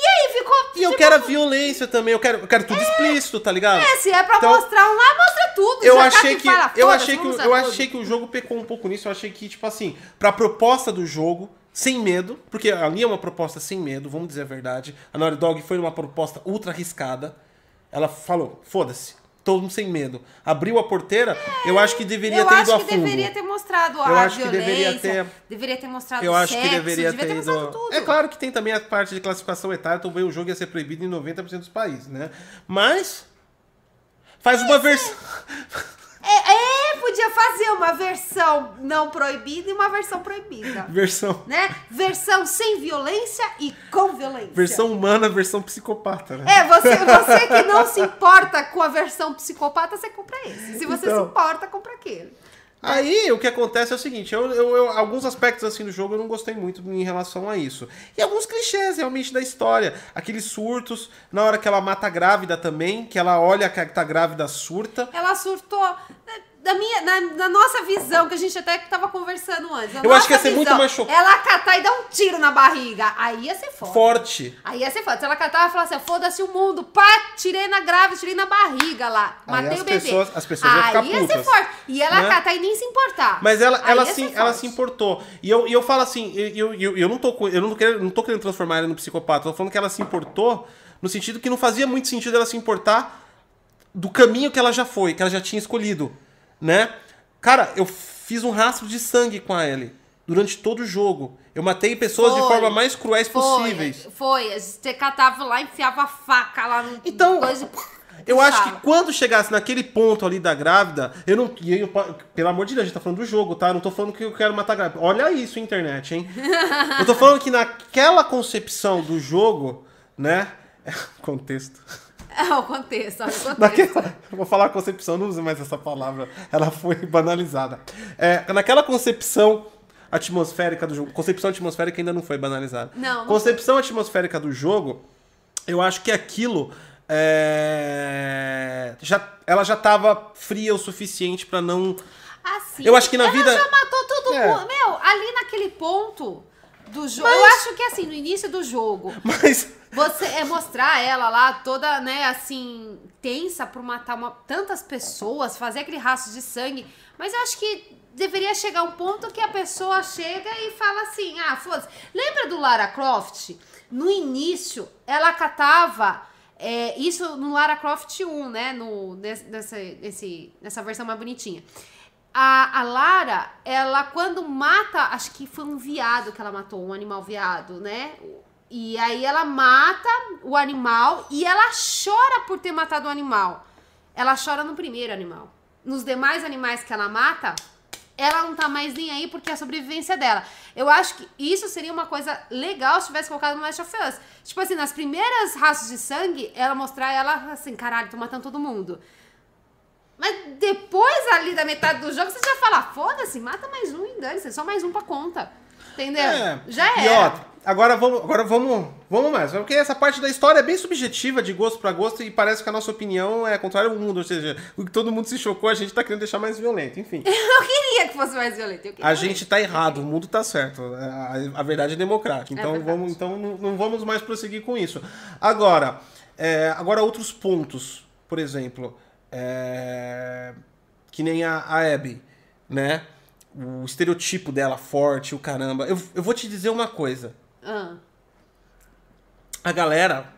E aí, ficou. E eu quero a violência também, eu quero, eu quero tudo explícito, tá ligado? É, se é pra Então- mostrar um lá, mostra tudo. Eu Já achei tá que, fala, eu "Foda-se, achei que, eu achei tudo". que o jogo pecou um pouco nisso. Eu achei que tipo assim, pra proposta do jogo, sem medo, porque ali é uma proposta sem medo, vamos dizer a verdade. A Naughty Dog foi uma proposta ultra arriscada. Ela falou, foda-se, todo mundo sem medo. Abriu a porteira, eu acho que deveria eu ter acho ido a que fundo. deveria ter mostrado Eu a acho que deveria ter- deveria ter mostrado Eu acho sexo, que deveria ter, ter ido. tudo. É claro que tem também a parte de classificação etária, também o jogo ia ser proibido em 90% dos países, né? Mas faz uma versão. É, é, podia fazer uma versão não proibida e uma versão proibida. versão Né? Versão sem violência e com violência. versão humana, versão psicopata, né? É, você, você que não se importa com a versão psicopata, você compra esse. Se você Então. se importa, compra aquele. Aí o que acontece é o seguinte, eu, eu- eu- alguns aspectos assim do jogo eu não gostei muito em relação a isso. E alguns clichês realmente da história. Aqueles surtos, na hora que ela mata a grávida também, que ela olha que tá grávida, surta. Ela surtou. Da minha, na, na nossa visão, que a gente até tava conversando antes. Eu acho que ia ser muito visão, mais chocante. Ela catar e dar um tiro na barriga. Aí ia ser foda. Forte. Aí ia ser foda. Se ela catar e falar assim, foda-se o mundo, pá, tirei na grávida, tirei na barriga lá. Aí Matei o bebê. pessoas- as pessoas iam Aí ia ser putas, forte. E ela né? catar e nem se importar. Mas ela, Aí ela, ia se, ser ela forte. se importou. E eu, e eu falo assim, eu, eu, eu, não tô, eu não, tô querendo, não tô querendo transformar ela no psicopata, tô falando que ela se importou no sentido que não fazia muito sentido ela se importar do caminho que ela já foi, que ela já tinha escolhido, né? Cara, eu fiz um rastro de sangue com a Ellie durante todo o jogo. Eu matei pessoas de Foi. forma mais cruéis Foi, possíveis. Foi. Você catava lá, enfiava a faca lá no. Então, coisa Eu acho que quando chegasse naquele ponto ali da grávida, eu não. eu- pelo amor de Deus, a gente tá falando do jogo, tá? Eu não tô falando que eu quero matar a grávida. Olha isso, internet, hein? Eu tô falando que naquela concepção do jogo, né? Contexto. É o contexto, olha o contexto. Naquela, vou falar concepção, não uso mais essa palavra. Ela foi banalizada. É, naquela concepção atmosférica do jogo. Concepção atmosférica ainda não foi banalizada. Não, não Concepção atmosférica do jogo, eu acho que aquilo. é, já, ela já tava fria o suficiente pra não. Assim, Eu acho que na ela vida- já matou todo É. Meu, ali naquele ponto do jogo. Eu acho que assim, no início do jogo, Mas. Você é mostrar ela lá toda, né, assim, tensa por matar uma- tantas pessoas, fazer aquele rastro de sangue. Mas eu acho que deveria chegar um ponto que a pessoa chega e fala assim: ah, foda-se. Lembra do Lara Croft? No início, ela catava. é, isso no Lara Croft 1, né? No, desse, dessa, esse, nessa versão mais bonitinha. A, a Lara, ela quando mata, acho que foi um viado que ela matou, um animal viado, né? E aí ela mata o animal e ela chora por ter matado o animal. Ela chora no primeiro animal. Nos demais animais que ela mata, ela não tá mais nem aí porque é a sobrevivência dela. Eu acho que isso seria uma coisa legal se tivesse colocado no Last of Us. Tipo assim, nas primeiras raças de sangue, ela mostrar ela assim, caralho, tô matando todo mundo. Mas depois ali da metade do jogo, você já fala, foda-se, mata mais um e dane-se, só mais um pra conta. Entendeu? É. Já era. ó, agora vamos, agora vamos, vamos mais. Porque essa parte da história é bem subjetiva, de gosto pra gosto, e parece que a nossa opinião é contrária ao mundo. Ou seja, o que todo mundo se chocou, a gente tá querendo deixar mais violento. Enfim. Eu queria que fosse mais violento. A gente tá errado, o mundo tá certo. A, a verdade é democrática. Então, verdade. vamos, então não, não vamos mais prosseguir com isso. Agora, é, agora outros pontos. Por exemplo, é, que nem a, a Abby, né? O estereotipo dela forte, o caramba. Eu, eu vou te dizer uma coisa. Ah, A galera,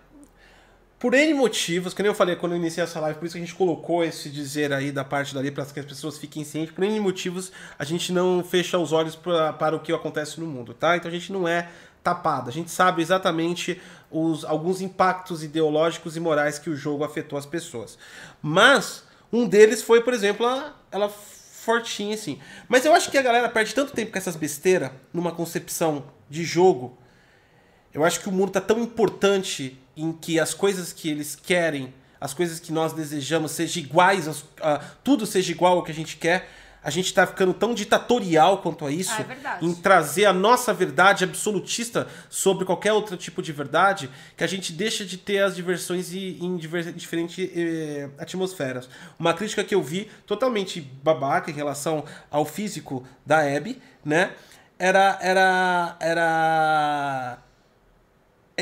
por N motivos, que nem eu falei quando eu iniciei essa live, por isso que a gente colocou esse dizer aí da parte dali para que as pessoas fiquem cientes, por N motivos a gente não fecha os olhos pra, para o que acontece no mundo, tá? Então a gente não é tapado, a gente sabe exatamente os, alguns impactos ideológicos e morais que o jogo afetou as pessoas. Mas um deles foi, por exemplo, a, ela fortinha assim. Mas eu acho que a galera perde tanto tempo com essas besteiras numa concepção de jogo eu acho que o mundo tá tão importante em que as coisas que eles querem, as coisas que nós desejamos, sejam iguais, a- tudo seja igual ao que a gente quer. A gente tá ficando tão ditatorial quanto a isso, Ah, é em trazer a nossa verdade absolutista sobre qualquer outro tipo de verdade, que a gente deixa de ter as diversões e- em diferentes eh, atmosferas. Uma crítica que eu vi totalmente babaca em relação ao físico da Abby, né? era. Era. Era.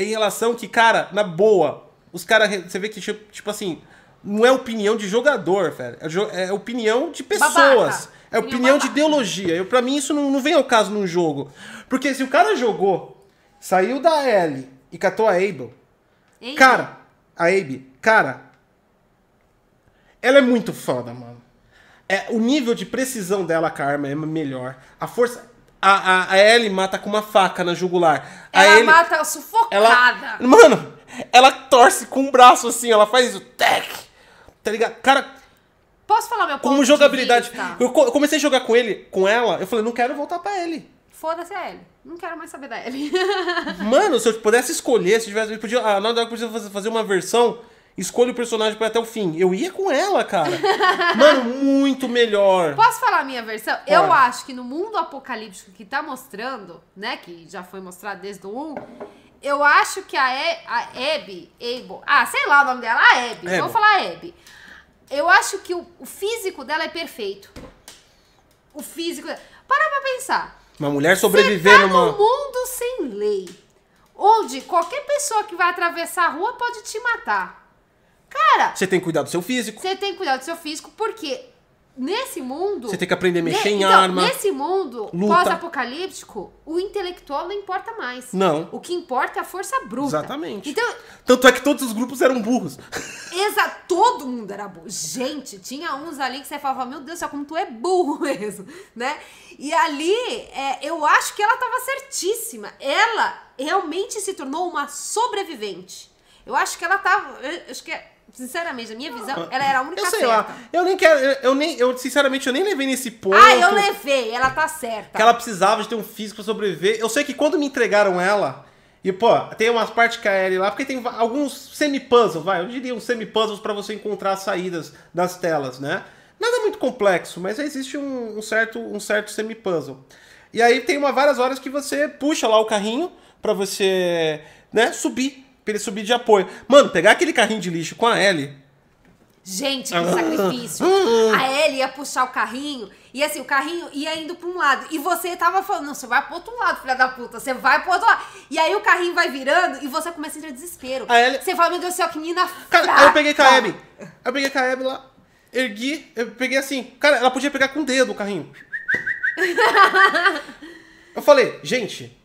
Em relação que, cara, na boa, os caras. Você vê que, tipo, tipo assim, não é opinião de jogador, velho. É, é opinião de pessoas. Babaca. É Opinião de babaca. ideologia. Eu, pra mim, isso não, não vem ao caso num jogo. Porque se o cara jogou, saiu da L e catou a Abel? Cara, a Abe, cara, ela é muito foda, mano. É, o nível de precisão dela com a arma é melhor. A força. A, a, a Ellie mata com uma faca na jugular. A Ela Ellie- mata sufocada. ela. Mano, ela torce com o braço assim, ela faz o tec. Tá ligado? Cara, Posso falar meu ponto como de jogabilidade. vista? Eu, co- eu comecei a jogar com ele, com ela, eu falei, não quero voltar pra ele. Foda-se a Ellie. Não quero mais saber da Ellie. Mano, se eu pudesse escolher, se tivesse. eu Podia, a Naughty Dog podia fazer uma versão. Escolha o personagem pra ir até o fim. Eu ia com ela, cara. Mano, muito melhor. Posso falar a minha versão? Pode. Eu acho que no mundo apocalíptico que tá mostrando, né? Que já foi mostrado desde o 1, eu acho que a, e, a Abby, Abel, ah, sei lá o nome dela, a Abby, Abel. vamos falar Abby. Eu acho que o, o físico dela é perfeito. O físico. Para pra pensar. Uma mulher sobreviver Você tá numa. num mundo sem lei. Onde qualquer pessoa que vai atravessar a rua pode te matar. Cara, Você tem que cuidar do seu físico. você tem que cuidar do seu físico, porque nesse mundo. Você tem que aprender a mexer Ne- em então, arma. Nesse mundo pós-apocalíptico, o intelectual não importa mais. Não. O que importa é a força bruta. Exatamente. Então, Tanto é que todos os grupos eram burros. exa todo mundo era burro. Gente, tinha uns ali que você falava, meu Deus céu, como tu é burro mesmo, né? E ali, é, eu acho que ela tava certíssima. Ela realmente se tornou uma sobrevivente. Eu acho que ela tava. Acho que, sinceramente, a minha visão, ela era a única Eu sei certa. lá. Eu nem quero. Eu, eu nem. Eu, sinceramente, eu nem levei nesse ponto. Ah, eu levei, ela tá certa. Que ela precisava de ter um físico pra sobreviver. Eu sei que quando me entregaram ela. E, pô, tem umas partes que a Ellie lá, porque tem alguns semi-puzzles, vai, eu diria uns semi-puzzles pra você encontrar as saídas das telas, né? Nada muito complexo, mas existe um, um certo, um certo semi-puzzle. E aí tem uma, várias horas que você puxa lá o carrinho pra você, né, subir, pra ele subir de apoio. Mano, pegar aquele carrinho de lixo com a Ellie, Gente, que Ah. sacrifício. A Ellie ia puxar o carrinho e assim, o carrinho ia indo pra um lado. E você tava falando, não, você vai pro outro lado, filha da puta. Você vai pro outro lado. E aí o carrinho vai virando e você começa a entrar em desespero. A Ellie- Você fala, meu Deus do céu, que menina Cara, fraca. eu peguei com a Abby. Eu peguei com a Abby lá, ergui, eu peguei assim. Cara, ela podia pegar com o dedo o carrinho. Eu falei, gente,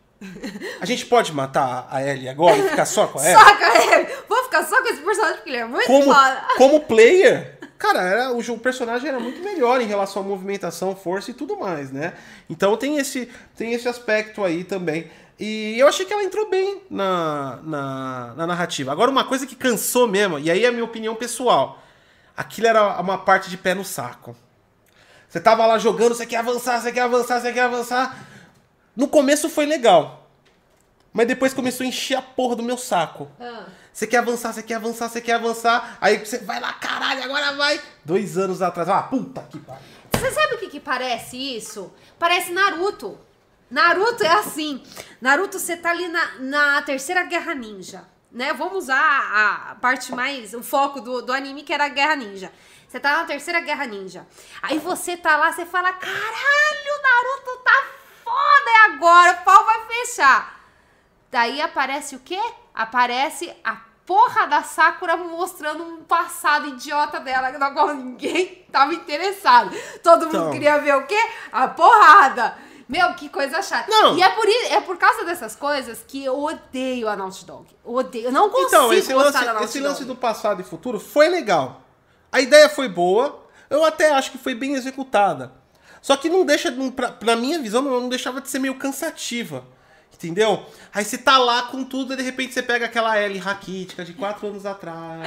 a gente pode matar a Ellie agora e ficar só com a Ellie? Só com a Ellie. Vou ficar só com esse personagem porque ele é muito Como, foda. como player, cara, era, o, o personagem era muito melhor em relação à movimentação, força e tudo mais, né? Então tem esse, tem esse aspecto aí também. E eu achei que ela entrou bem na, na, na narrativa. Agora, uma coisa que cansou mesmo, e aí é a minha opinião pessoal. Aquilo era uma parte de pé no saco. Você tava lá jogando, você quer avançar, você quer avançar, você quer avançar. No começo foi legal. Mas depois começou a encher a porra do meu saco. Ah. Você quer avançar, você quer avançar, você quer avançar. Aí você vai lá, caralho, agora vai. Dois anos atrás. Ah, puta que pariu. Você sabe o que, que parece isso? Parece Naruto. Naruto é assim. Naruto, você tá ali na, na terceira guerra ninja. Né? Vamos usar a, a parte mais. O foco do, do anime, que era a guerra ninja. Você tá na terceira guerra ninja. Aí você tá lá, você fala: caralho, Naruto tá foda, é agora, o pau vai fechar. Daí aparece o quê? Aparece a porra da Sakura mostrando um passado idiota dela, na qual ninguém tava interessado. Todo mundo Então. queria ver o quê? A porrada. Meu, que coisa chata. Não. E é por, é por causa dessas coisas que eu odeio a Naughty Dog. Eu odeio. Eu não consigo Então, esse gostar lance, da Naughty esse Dog. lance do passado e futuro foi legal. A ideia foi boa. Eu até acho que foi bem executada. Só que não deixa, pra, na minha visão, não, deixava de ser meio cansativa. Entendeu? Aí você tá lá com tudo e de repente você pega aquela Ellie raquítica de quatro anos atrás.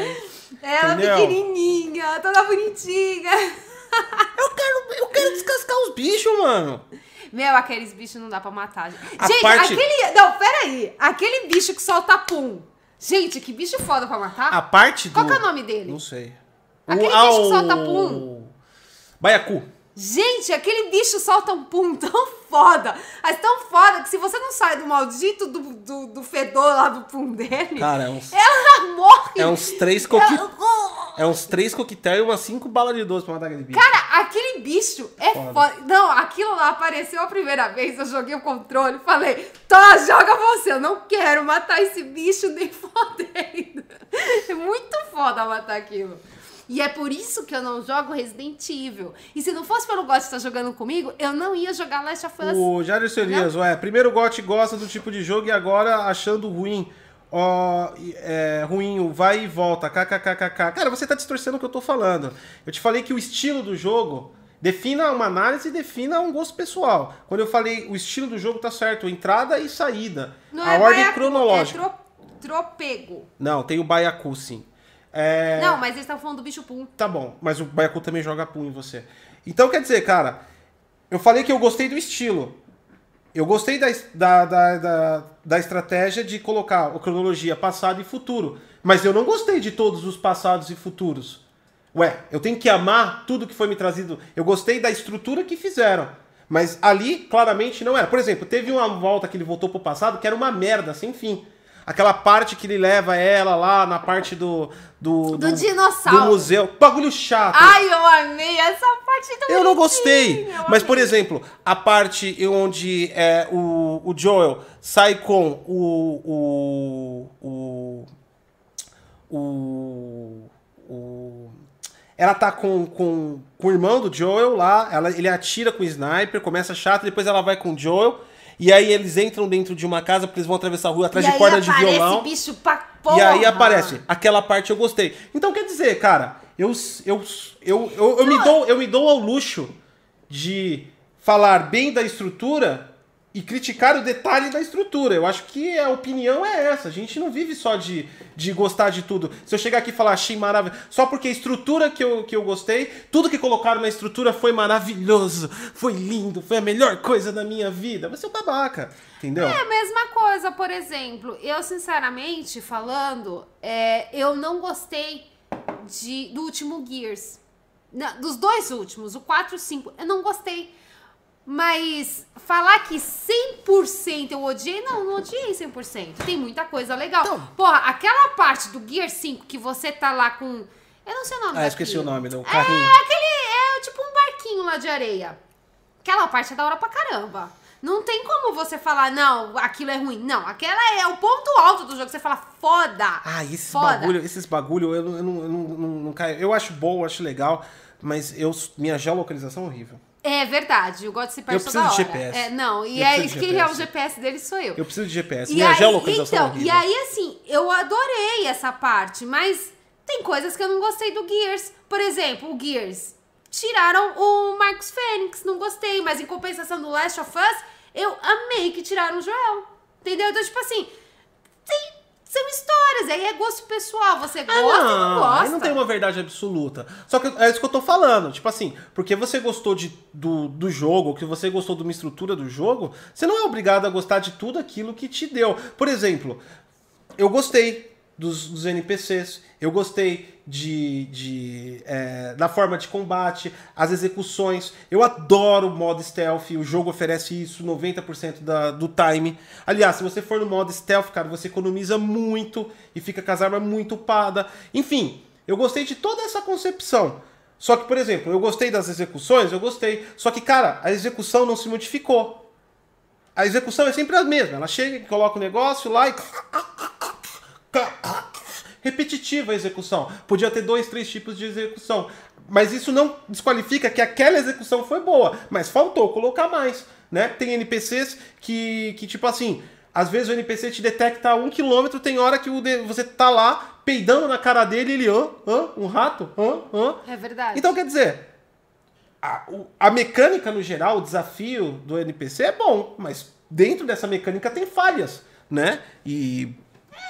Ela Entendeu? pequenininha, toda bonitinha. Eu quero, eu quero descascar os bichos, mano. Meu, aqueles bichos não dá pra matar. Gente, A gente parte- aquele. Não, peraí. Aquele bicho que solta pum. Gente, que bicho foda pra matar. A parte do. Qual que é o nome dele? Não sei. Aquele ah, bicho que o- solta pum. Baiacu. Gente, aquele bicho solta um pum tão foda. Mas tão foda que se você não sai do maldito do, do, do fedor lá do pum dele, Cara, é uns, ela morre. é uns três coqui... Ela- É uns três coquetéis e umas cinco balas de doce pra matar aquele bicho. Cara, aquele bicho é Foda. foda. Não, aquilo lá apareceu a primeira vez, eu joguei o controle falei, tá, joga você, eu não quero matar esse bicho nem fodendo. É muito foda matar aquilo. E é por isso que eu não jogo Resident Evil. E se não fosse pelo God estar jogando comigo, eu não ia jogar Last of Us. O Jair Elias, ué, primeiro o Gotti gosta do tipo de jogo e agora achando ruim. Ó, é, ruim, o vai e volta, kkkk. Cara, você tá distorcendo o que eu tô falando. Eu te falei que o estilo do jogo defina uma análise e defina um gosto pessoal. Quando eu falei o estilo do jogo tá certo, entrada e saída. Não a é ordem baiacu, cronológica. É tro- tropego. Não, tem o Baiacu sim. É... Não, mas eles estavam falando do bicho pum. Tá bom, mas o Baiacu também joga pum em você. Então quer dizer, cara, eu falei que eu gostei do estilo. Eu gostei da, da, da, da, da estratégia de colocar a cronologia passado e futuro. Mas eu não gostei de todos os passados e futuros. Ué, eu tenho que amar tudo que foi me trazido. Eu gostei da estrutura que fizeram. Mas ali, claramente, não era. Por exemplo, teve uma volta que ele voltou pro passado que era uma merda, sem fim. Aquela parte que ele leva ela lá na parte do. Do, Do dinossauro. Do museu. Bagulho chato. Ai, eu amei essa parte tão Eu não gostei. eu Mas, por exemplo, a parte onde é, o, o Joel sai com o. O. O. o, o ela tá com, com, com o irmão do Joel lá, ela, ele atira com o sniper, começa chato, depois ela vai com o Joel, e aí eles entram dentro de uma casa porque eles vão atravessar a rua atrás e de corda de violão. bicho pra porra. E aí aparece. Aquela parte eu gostei. Então quer dizer, cara, eu, eu, eu, eu, eu me, dou, eu me dou ao luxo de falar bem da estrutura e criticar o detalhe da estrutura. Eu acho que a opinião é essa. A gente não vive só de, de gostar de tudo. Se eu chegar aqui e falar achei maravilhoso, só porque a estrutura que eu, que eu gostei, tudo que colocaram na estrutura foi maravilhoso, foi lindo, foi a melhor coisa da minha vida. Você é um babaca, entendeu? É a mesma coisa, por exemplo, eu sinceramente falando, é, eu não gostei de, do último Gears. Não, dos dois últimos, o 4 e o 5, eu não gostei. Mas falar que 100% eu odiei, não, não odiei 100%. Tem muita coisa legal. Então- Porra, aquela parte do Gear 5 que você tá lá com. Eu não sei o nome Ah, esqueci o nome do carrinho. É aquele. É tipo um barquinho lá de areia. Aquela parte é da hora pra caramba. Não tem como você falar, não, aquilo é ruim. Não, aquela é o ponto alto do jogo. Você fala, foda. Ah, esses foda. bagulho, esses bagulho eu, não- eu, não, eu não, não, não caio. Eu acho bom, eu acho legal, mas eu, minha geolocalização é horrível. É verdade, o God se perde Eu toda preciso hora. de GPS. É, não, e Eu é de quem é o GPS. Dele sou eu. Eu preciso de GPS. E minha aí, geolocalização então, e aí, assim, eu adorei essa parte, mas tem coisas que eu não gostei do Gears. Por exemplo, o Gears. Tiraram o Marcos Fênix, não gostei, mas em compensação do Last of Us, eu amei que tiraram o Joel. Entendeu? Então, tipo assim, são histórias, aí é gosto pessoal. Você gosta Ah, ou não não, gosta. aí não tem uma verdade absoluta. Só que é isso que eu tô falando. Tipo assim, porque você gostou de, do, do jogo, que você gostou de uma estrutura do jogo, você não é obrigado a gostar de tudo aquilo que te deu. Por exemplo, eu gostei dos, dos NPCs, eu gostei de, de é, da forma de combate, as execuções. Eu adoro o modo stealth, o jogo oferece isso 90% da, do time. Aliás, se você for no modo stealth, cara, você economiza muito e fica com as armas muito upada. Enfim, eu gostei de toda essa concepção. Só que, por exemplo, eu gostei das execuções, eu gostei. Só que, cara, a execução não se modificou. A execução é sempre a mesma. Ela chega, coloca o negócio lá e. Repetitiva a execução. Podia ter dois, três tipos de execução. Mas isso não desqualifica que aquela execução foi boa. Mas faltou colocar mais. Né? Tem NPCs que, que, tipo assim, às vezes o NPC te detecta a um quilômetro, tem hora que você tá lá peidando na cara dele e ele, hã? Hã? Um rato? Hã? Hã? É verdade. Então, quer dizer, a, a mecânica no geral, o desafio do NPC é bom, mas dentro dessa mecânica tem falhas, né? E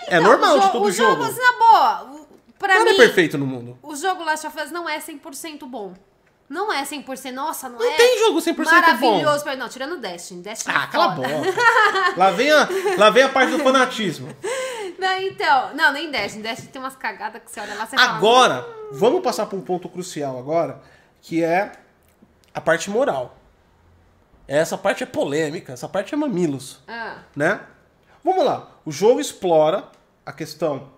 é Então, normal de todo o jogo. jogo, na boa, pra Nada mim, é perfeito no mundo. o jogo Last of Us não é 100% bom. Não é 100%, nossa, não, Não é tem jogo 100% bom. maravilhoso. pra- Não, tirando Destiny. Destiny Ah, é cala a boca. Lá vem a, lá vem a parte do fanatismo. Não, então, não, nem Destiny. Destiny tem umas cagadas que você olha lá você fala... Agora, vamos passar para um ponto crucial agora, que é a parte moral. Essa parte é polêmica, essa parte é mamilos. Ah, né? Vamos lá. O jogo explora a questão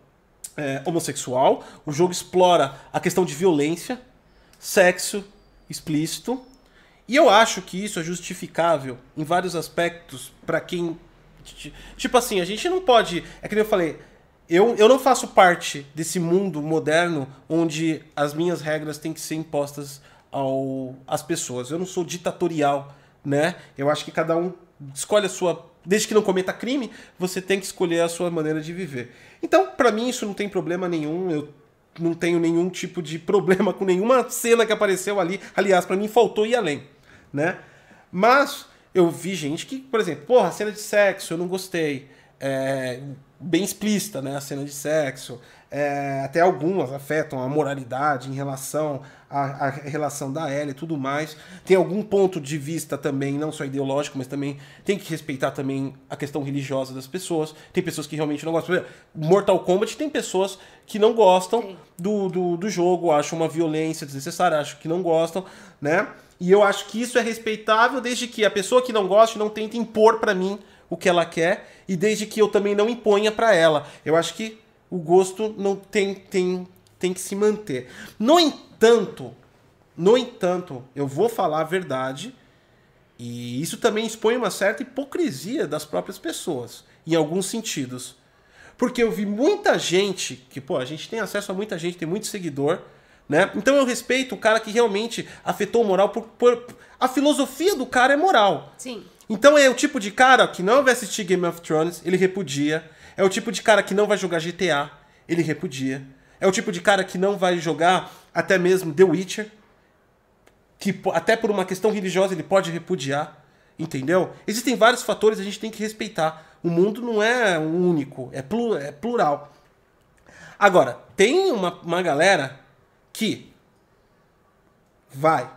é, homossexual. O jogo explora a questão de violência, sexo explícito. E eu acho que isso é justificável em vários aspectos para quem. Tipo assim, a gente não pode. É que eu falei. Eu, eu não faço parte desse mundo moderno onde as minhas regras têm que ser impostas ao, às pessoas. Eu não sou ditatorial, né? Eu acho que cada um escolhe a sua. Desde que não cometa crime, você tem que escolher a sua maneira de viver. Então, para mim, isso não tem problema nenhum. Eu não tenho nenhum tipo de problema com nenhuma cena que apareceu ali. Aliás, para mim faltou ir além, né? Mas eu vi gente que, por exemplo, porra, cena de sexo, eu não gostei. É, bem explícita, né? A cena de sexo. É, até algumas afetam a moralidade em relação à, à, relação da Ellie e tudo mais. Tem algum ponto de vista também, não só ideológico, mas também tem que respeitar também a questão religiosa das pessoas. Tem pessoas que realmente não gostam. Mortal Kombat tem pessoas que não gostam do, do, do jogo, acham uma violência desnecessária, acham que não gostam, né? E eu acho que isso é respeitável desde que a pessoa que não gosta não tente impor para mim o que ela quer e desde que eu também não imponha para ela. Eu acho que o gosto não tem, tem, tem que se manter. No entanto, no entanto, eu vou falar a verdade e isso também expõe uma certa hipocrisia das próprias pessoas, em alguns sentidos. Porque eu vi muita gente, que pô, a gente tem acesso a muita gente, tem muito seguidor, né? Então eu respeito o cara que realmente afetou o moral por, por a filosofia do cara é moral. Sim. Então é o tipo de cara que não vai assistir Game of Thrones, ele repudia. É o tipo de cara que não vai jogar GTA, ele repudia. É o tipo de cara que não vai jogar até mesmo The Witcher, que até por uma questão religiosa ele pode repudiar, entendeu? Existem vários fatores a gente tem que respeitar. O mundo não é único, é, é plural. Agora, tem uma, uma galera que vai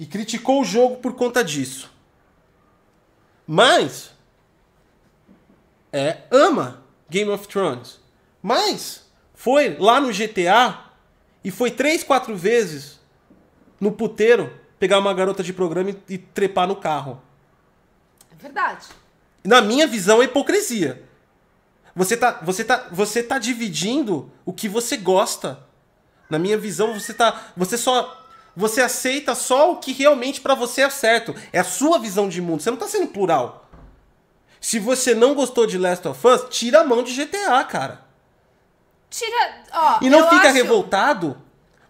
e criticou o jogo por conta disso. Mas é ama Game of Thrones. Mas foi lá no GTA e foi três, quatro vezes no puteiro pegar uma garota de programa e, e trepar no carro. É verdade. Na minha visão é hipocrisia. Você tá, você tá, você tá dividindo o que você gosta. Na minha visão, você tá, você só você aceita só o que realmente para você é certo. É a sua visão de mundo. Você não tá sendo plural. Se você não gostou de Last of Us, tira a mão de GTA, cara. Tira. Ó, e não fica acho... revoltado,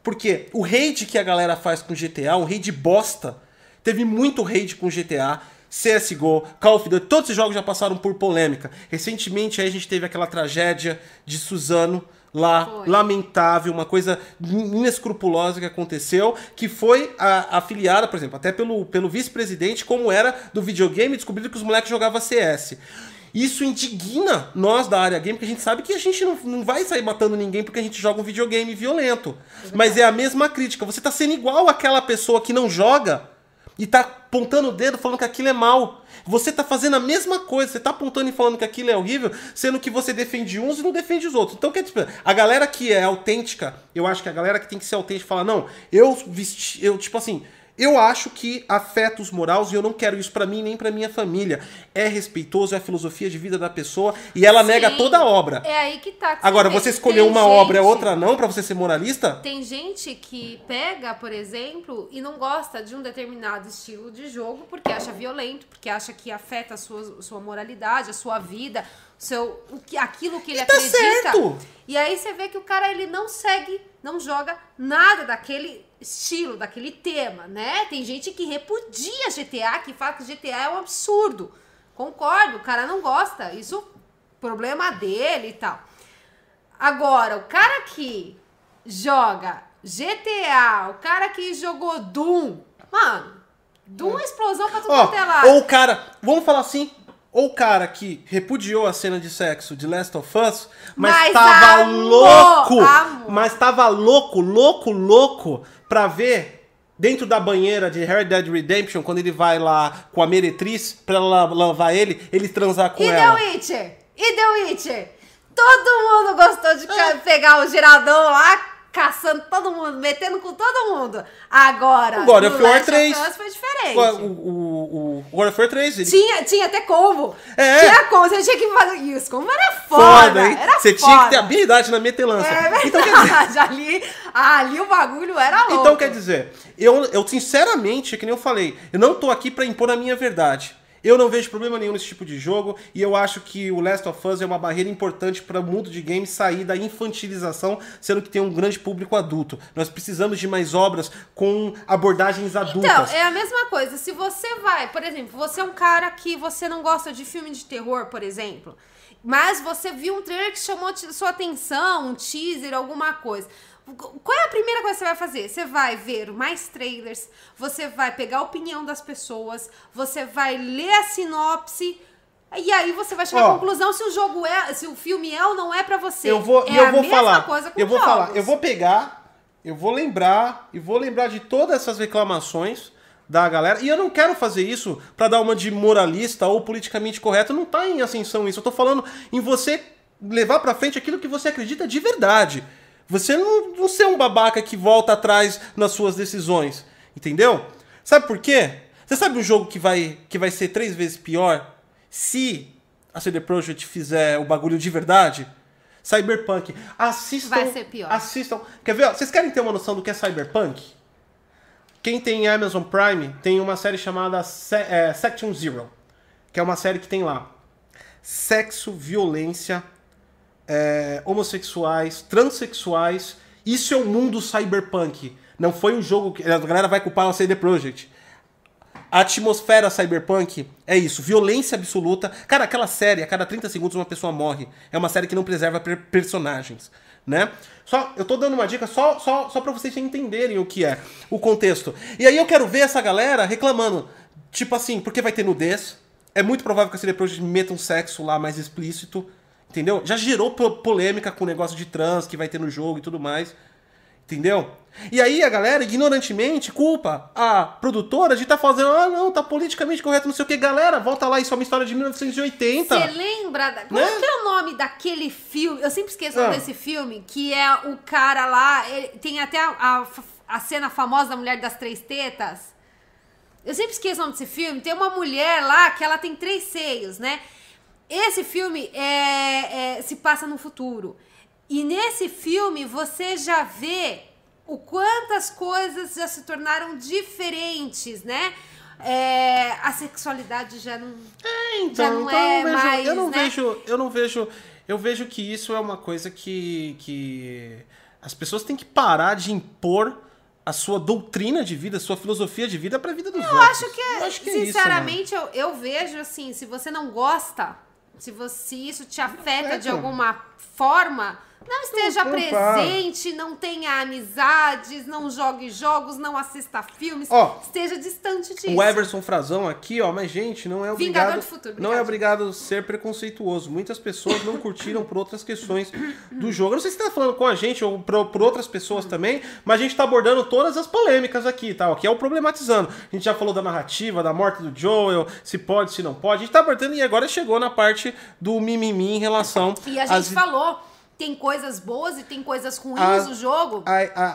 porque o hate que a galera faz com GTA, um hate bosta. Teve muito hate com GTA. CSGO, Call of Duty, todos esses jogos já passaram por polêmica. Recentemente aí a gente teve aquela tragédia de Suzano, lá, foi. lamentável, uma coisa inescrupulosa que aconteceu, que foi a, afiliada, por exemplo, até pelo, pelo vice-presidente, como era do videogame, descobrindo que os moleques jogavam CS. Isso indigna nós da área game, porque a gente sabe que a gente não, não vai sair matando ninguém porque a gente joga um videogame violento. É Mas é a mesma crítica. Você tá sendo igual aquela pessoa que não joga e tá apontando o dedo falando que aquilo é mal. Você tá fazendo a mesma coisa, você tá apontando e falando que aquilo é horrível, sendo que você defende uns e não defende os outros. Então, quer dizer, a galera que é autêntica, eu acho que a galera que tem que ser autêntica fala, não, eu vesti, eu, tipo assim, eu acho que afeta os morais e eu não quero isso para mim nem para minha família. É respeitoso, é a filosofia de vida da pessoa e ela Sim, nega toda a obra. É aí que tá. Que Agora, você escolher uma gente, obra e outra não para você ser moralista? Tem gente que pega, por exemplo, e não gosta de um determinado estilo de jogo porque acha violento, porque acha que afeta a sua, sua moralidade, a sua vida, seu, o que, aquilo que ele e tá acredita. Certo. E aí você vê que o cara ele não segue, não joga nada daquele estilo, daquele tema, né? Tem gente que repudia GTA, que fala que GTA é um absurdo. Concordo, o cara não gosta. Isso problema dele e tal. Agora, o cara que joga GTA, o cara que jogou Doom, mano, Doom é explosão pra tudo quanto é lado. Ou o cara, vamos falar assim, ou o cara que repudiou a cena de sexo de Last of Us, mas, mas tava amor, louco, amor. mas tava louco, louco, louco pra ver dentro da banheira de Red Dead Redemption, quando ele vai lá com a meretriz pra ela lavar ele, ele transar com e ela. E The Witcher? E The Witcher? Todo mundo gostou de é. pegar o giradão lá, caçando todo mundo, metendo com todo mundo. Agora, O God of War Last 3. Us foi diferente. O, o, o God of War 3, ele Tinha, tinha até combo. É. Tinha combo. Você tinha que fazer isso. Como era foda. foda, hein? Era Você foda. tinha que ter habilidade na metelança. É então, quer dizer, verdade. ali, ali o bagulho era louco. Então quer dizer, eu, eu sinceramente, que nem eu falei, eu não tô aqui pra impor a minha verdade. Eu não vejo problema nenhum nesse tipo de jogo e eu acho que o Last of Us é uma barreira importante para o mundo de games sair da infantilização, sendo que tem um grande público adulto. Nós precisamos de mais obras com abordagens adultas. Então, é a mesma coisa. Se você vai, por exemplo, você é um cara que você não gosta de filme de terror, por exemplo, mas você viu um trailer que chamou sua atenção, um teaser, alguma coisa. Qual é a primeira coisa que você vai fazer? Você vai ver mais trailers, você vai pegar a opinião das pessoas, você vai ler a sinopse. E aí você vai chegar Ó. à conclusão se o jogo é, se o filme é ou não é pra você. Eu vou, é eu a vou mesma falar. coisa com eu vou jogos. falar. Eu vou pegar, eu vou lembrar e vou lembrar de todas essas reclamações da galera. E eu não quero fazer isso pra dar uma de moralista ou politicamente correto. Não tá em ascensão isso. Eu tô falando em você levar pra frente aquilo que você acredita de verdade. Você não, não ser um babaca que volta atrás nas suas decisões. Entendeu? Sabe por quê? Você sabe um jogo que vai, que vai ser três vezes pior se a CD Projekt fizer o bagulho de verdade? Cyberpunk. Assistam. Vai ser pior. Assistam. Quer ver? ó? Vocês querem ter uma noção do que é Cyberpunk? Quem tem Amazon Prime tem uma série chamada Se é, Section Zero, que é uma série que tem lá sexo, violência, é, homossexuais, transexuais. Isso é o mundo cyberpunk. Não foi um jogo que a galera vai culpar a CD Projekt. A atmosfera cyberpunk é isso, violência absoluta. Cara, aquela série, a cada 30 segundos uma pessoa morre. É uma série que não preserva per- personagens, né? Só, eu tô dando uma dica só, só, só pra vocês entenderem o que é, o contexto. E aí eu quero ver essa galera reclamando, tipo assim, porque vai ter nudez. É muito provável que a CD Projekt meta um sexo lá mais explícito, entendeu? Já gerou po- polêmica com o negócio de trans que vai ter no jogo e tudo mais. Entendeu? E aí a galera, ignorantemente, culpa a produtora de estar fazendo, ah, não, tá politicamente correto, não sei o que. Galera, volta lá, isso é uma história de 1980. Você lembra? Da... Qual Né? que é o nome daquele filme? Eu sempre esqueço Ah. desse filme, que é o cara lá. ele- tem até a, a, a cena famosa da mulher das três tetas. Eu sempre esqueço o nome desse filme. Tem uma mulher lá que ela tem três seios, né? Esse filme é, é- se passa no futuro. E nesse filme você já vê o quantas coisas já se tornaram diferentes, né? É, a sexualidade já não. Então, Já não então é eu, vejo, mais, eu não né? vejo, eu não vejo, eu vejo que isso é uma coisa que, que as pessoas têm que parar de impor a sua doutrina de vida, a sua filosofia de vida pra vida dos Eu outros. acho que, é, Eu acho que é isso, sinceramente, eu, eu vejo assim, se você não gosta, se, você, se isso te afeta de Afeta. alguma forma, não esteja Não, presente, não tenha amizades, não jogue jogos, não assista filmes, Ó, esteja distante disso. O Everson Frazão aqui, ó, mas gente, não é Vingador obrigado, do futuro, não é obrigado. obrigado a ser preconceituoso. Muitas pessoas não curtiram por outras questões do jogo. Eu não sei se você tá falando com a gente ou por, por outras pessoas também, mas a gente tá abordando todas as polêmicas aqui, tá? Que é o problematizando. A gente já falou da narrativa, da morte do Joel, se pode, se não pode. A gente tá abordando e agora chegou na parte do mimimi em relação E a gente às falou, tem coisas boas e tem coisas ruins A- no jogo. a, a,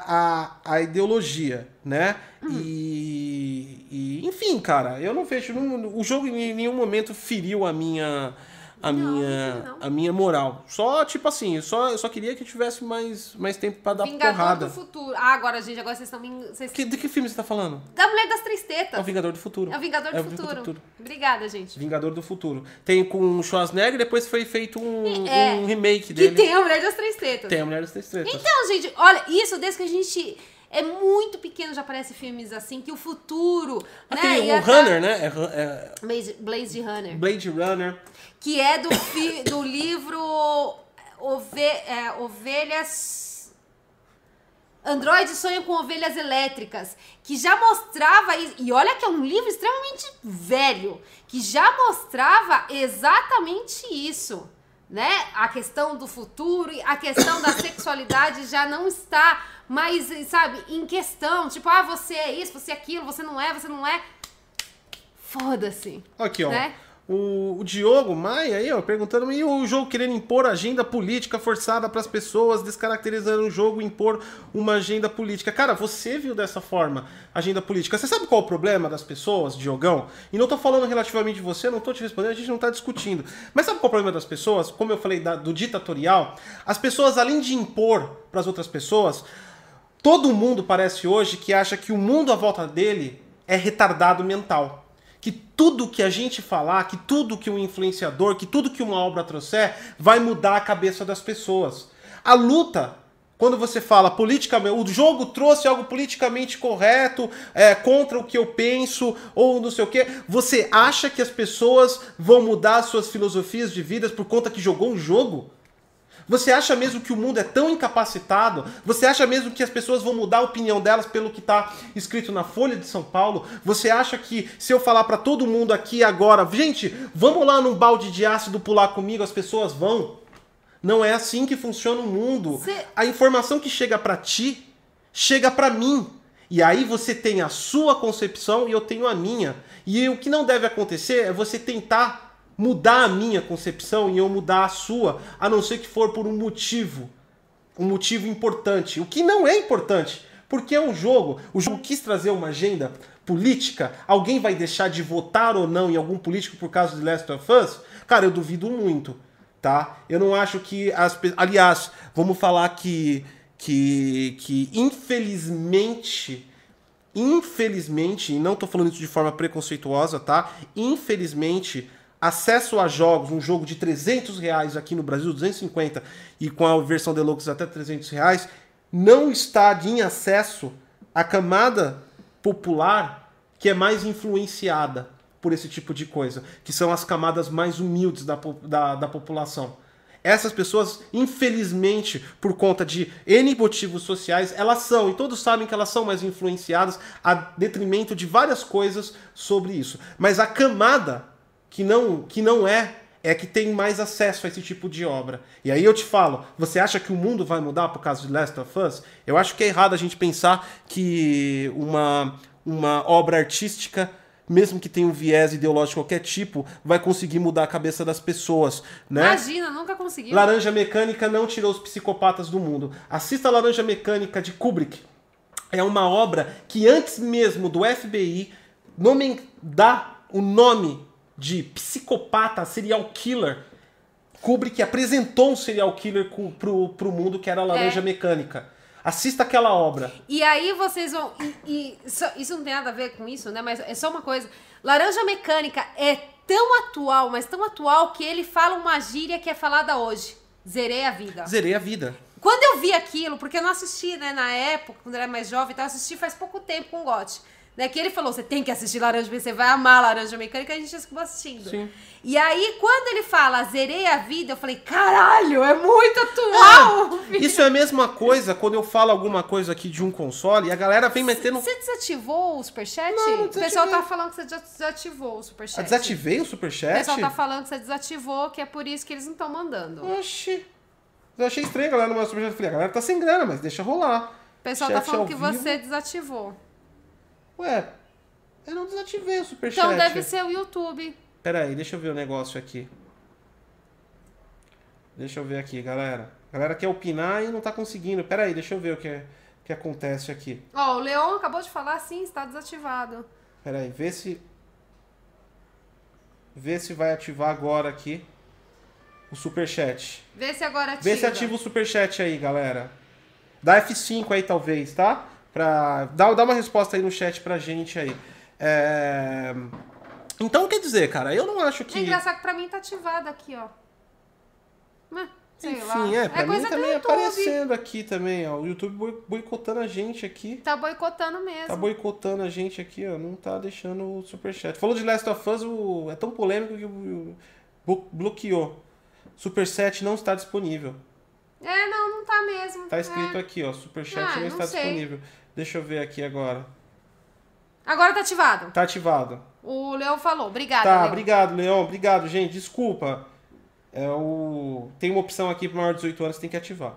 a, a ideologia, né? Hum. E, e, enfim, cara, eu não vejo. não- o jogo em nenhum momento feriu a minha. A Não, minha, não. a minha moral. Só, tipo assim, eu só, eu só queria que tivesse mais, mais tempo pra dar Vingador porrada. do futuro. Ah, agora, gente, agora vocês estão me. Vocês... Que, de que filme você tá falando? Da mulher das três É o Vingador do Futuro. É o Vingador do É futuro. Obrigada, gente. Vingador do Futuro. Tem com o Schwarzenegger e depois foi feito um, É, um remake Que dele. tem a mulher das três tetas. Tem a Mulher das Três Tretas. Então, gente, olha, isso desde que a gente é muito pequeno já aparece filmes assim, que o futuro, né? Aquele, ia o tá- Runner, né? É, é Blade, Runner. Blade Runner. Que é do, fi- do livro Ove, é, Ovelhas... Android sonha com ovelhas elétricas, que já mostrava. E olha que é um livro extremamente velho, que já mostrava exatamente isso, né? A questão do futuro, e a questão da sexualidade já não está mais, sabe, em questão. Tipo, ah, você é isso, você é aquilo, você não é, você não é. Foda-se. Aqui, ó. Né? O, o Diogo Maia aí, ó, perguntando, e o jogo querendo impor agenda política forçada para as pessoas, descaracterizando o jogo, impor uma agenda política. Cara, você viu dessa forma agenda política. Você sabe qual é o problema das pessoas, Diogão? E não tô falando relativamente de você, não tô te respondendo, a gente não tá discutindo. Mas sabe qual é o problema das pessoas? Como eu falei da, do ditatorial, as pessoas, além de impor para as outras pessoas, todo mundo parece hoje que acha que o mundo à volta dele é retardado mental que tudo que a gente falar, que tudo que um influenciador, que tudo que uma obra trouxer, vai mudar a cabeça das pessoas. A luta, quando você fala politicamente, o jogo trouxe algo politicamente correto, é, contra o que eu penso, ou não sei o que, você acha que as pessoas vão mudar suas filosofias de vida por conta que jogou um jogo? Você acha mesmo que o mundo é tão incapacitado? Você acha mesmo que as pessoas vão mudar a opinião delas pelo que está escrito na Folha de São Paulo? Você acha que se eu falar para todo mundo aqui agora, gente, vamos lá num balde de ácido pular comigo, as pessoas vão? Não é assim que funciona o mundo. Cê... A informação que chega para ti chega para mim. E aí você tem a sua concepção e eu tenho a minha. E o que não deve acontecer é você tentar mudar a minha concepção e eu mudar a sua, a não ser que for por um motivo, um motivo importante, o que não é importante, porque é um jogo. O jogo quis trazer uma agenda política. Alguém vai deixar de votar ou não em algum político por causa de Last of Us? Cara, eu duvido muito, tá? Eu não acho que as, aliás, vamos falar que que que infelizmente infelizmente, e não estou falando isso de forma preconceituosa, tá? Infelizmente, acesso a jogos, um jogo de 300 reais aqui no Brasil, 250, e com a versão deluxe até 300 reais, não está em acesso à camada popular que é mais influenciada por esse tipo de coisa, que são as camadas mais humildes da, da, da população. Essas pessoas, infelizmente, por conta de N motivos sociais, elas são, e todos sabem que elas são mais influenciadas a detrimento de várias coisas sobre isso. Mas a camada que não, que não é, é que tem mais acesso a esse tipo de obra. E aí eu te falo, você acha que o mundo vai mudar por causa de Last of Us? Eu acho que é errado a gente pensar que uma, uma obra artística mesmo que tenha um viés ideológico de qualquer tipo, vai conseguir mudar a cabeça das pessoas, né? Imagina, nunca conseguiu. Laranja Mecânica não tirou os psicopatas do mundo. Assista Laranja Mecânica de Kubrick. É uma obra que antes mesmo do FBI nome, dá o nome de psicopata, serial killer. Kubrick apresentou um serial killer pro, pro mundo que era a Laranja é. Mecânica. Assista aquela obra. E aí vocês vão. E, e isso, isso não tem nada a ver com isso, né? Mas é só uma coisa. Laranja Mecânica é tão atual, mas tão atual que ele fala uma gíria que é falada hoje. Zerei a vida. Zerei a vida. Quando eu vi aquilo, porque eu não assisti, né, na época, quando eu era mais jovem, então eu assisti faz pouco tempo com o Gotti. Né, que ele falou, você tem que assistir Laranja Mecânica, você vai amar Laranja Mecânica, a gente acabou assistindo. Sim. E aí, quando ele fala, zerei a vida, eu falei, caralho, é muito atual! É, isso é a mesma coisa quando eu falo alguma coisa aqui de um console e a galera vem metendo... Você desativou o superchat? Não, não o pessoal tá falando que você desativou o superchat. Ah, desativei o superchat? O pessoal tá falando que você desativou, que é por isso que eles não estão mandando. Oxi. Eu achei estranho a galera no meu superchat. Eu falei, a galera tá sem grana, mas deixa rolar. O pessoal tá Chat tá falando que vivo. você desativou. Ué, eu não desativei o superchat. Então deve ser o YouTube. Pera aí, deixa eu ver o negócio aqui. Deixa eu ver aqui, galera. A galera quer opinar e não tá conseguindo. Pera aí, deixa eu ver o que, que acontece aqui. Ó, oh, o Leon acabou de falar, sim, está desativado. Pera aí, vê se... Vê se vai ativar agora aqui o superchat. Vê se agora ativa. Vê se ativa o superchat aí, galera. Dá F5 aí, talvez, tá? Pra... Dá, dá uma resposta aí no chat pra gente aí. É... Então, quer dizer, cara, eu não acho que. É engraçado que pra mim tá ativado aqui, ó. Mas, Enfim, lá. é, pra é mim também aparecendo aqui também, ó. O YouTube boicotando a gente aqui. Tá boicotando mesmo. Tá boicotando a gente aqui, ó. Não tá deixando o superchat. Falou de Last of Us, o... é tão polêmico que bloqueou. Superchat não está disponível. É, não, não tá mesmo. Tá escrito é. aqui, ó. Superchat ah, não, está sei. disponível. Deixa eu ver aqui agora. Agora tá ativado. Tá ativado. O Leão falou. Obrigado, Tá, Leon. obrigado, Leão. Obrigado, gente. Desculpa. É o... Tem uma opção aqui para maior de 18 anos que tem que ativar.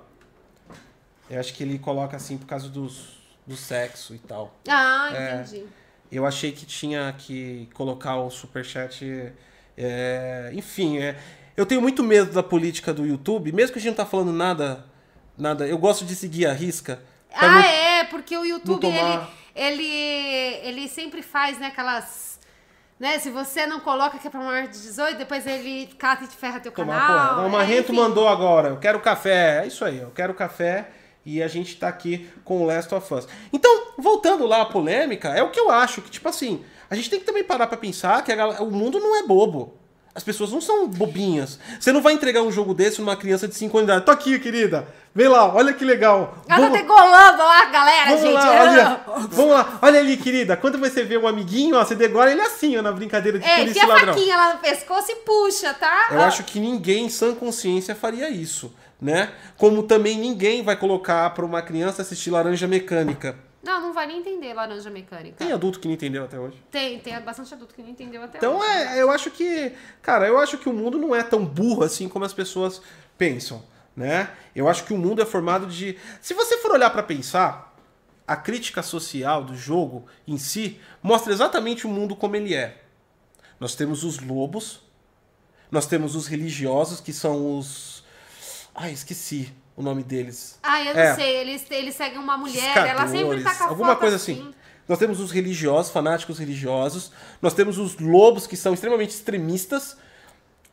Eu acho que ele coloca assim por causa dos, do sexo e tal. Ah, é, entendi. Eu achei que tinha que colocar o superchat. É, enfim, é, eu tenho muito medo da política do YouTube, mesmo que a gente não tá falando nada. nada eu gosto de seguir a risca. Ah, não- é, porque o YouTube, ele, tomar- ele, ele sempre faz, né, aquelas... Né, se você não coloca que é pra maior de 18, depois ele cata e te ferra teu canal. porra. O é, Marrento enfim. mandou agora. Eu quero café. É isso aí, eu quero café. E a gente tá aqui com o Last of Us. Então, voltando lá à polêmica, é o que eu acho que, tipo assim, a gente tem que também parar pra pensar que a o mundo não é bobo. As pessoas não são bobinhas. Você não vai entregar um jogo desse numa criança de 5 anos de idade. Tô aqui, querida. Vem lá, olha que legal. Ela tá Vamos- degolando lá, galera, Vamos gente. lá, olha, vamos lá, olha ali, querida. Quando você vê um amiguinho, ó, você degola ele assim, ó, na brincadeira de É, polícia enfia e a ladrão. faquinha lá no pescoço e puxa, tá? Eu Ah, acho que ninguém, em sã consciência, faria isso, né? Como também ninguém vai colocar pra uma criança assistir Laranja Mecânica. Não, não vai nem entender laranja mecânica. Tem adulto que não entendeu até hoje. Tem, tem bastante adulto que não entendeu até Então hoje. é, eu acho que, cara, eu acho que o mundo não é tão burro assim como as pessoas pensam, né? Eu acho que o mundo é formado de, se você for olhar pra pensar, a crítica social do jogo em si mostra exatamente o mundo como ele é. Nós temos os lobos, nós temos os religiosos que são os, ai, esqueci o nome deles. Ah, eu não É. sei, eles, eles seguem uma mulher, ela sempre tá com a alguma coisa assim. assim. Nós temos os religiosos, fanáticos religiosos. Nós temos os lobos, que são extremamente extremistas.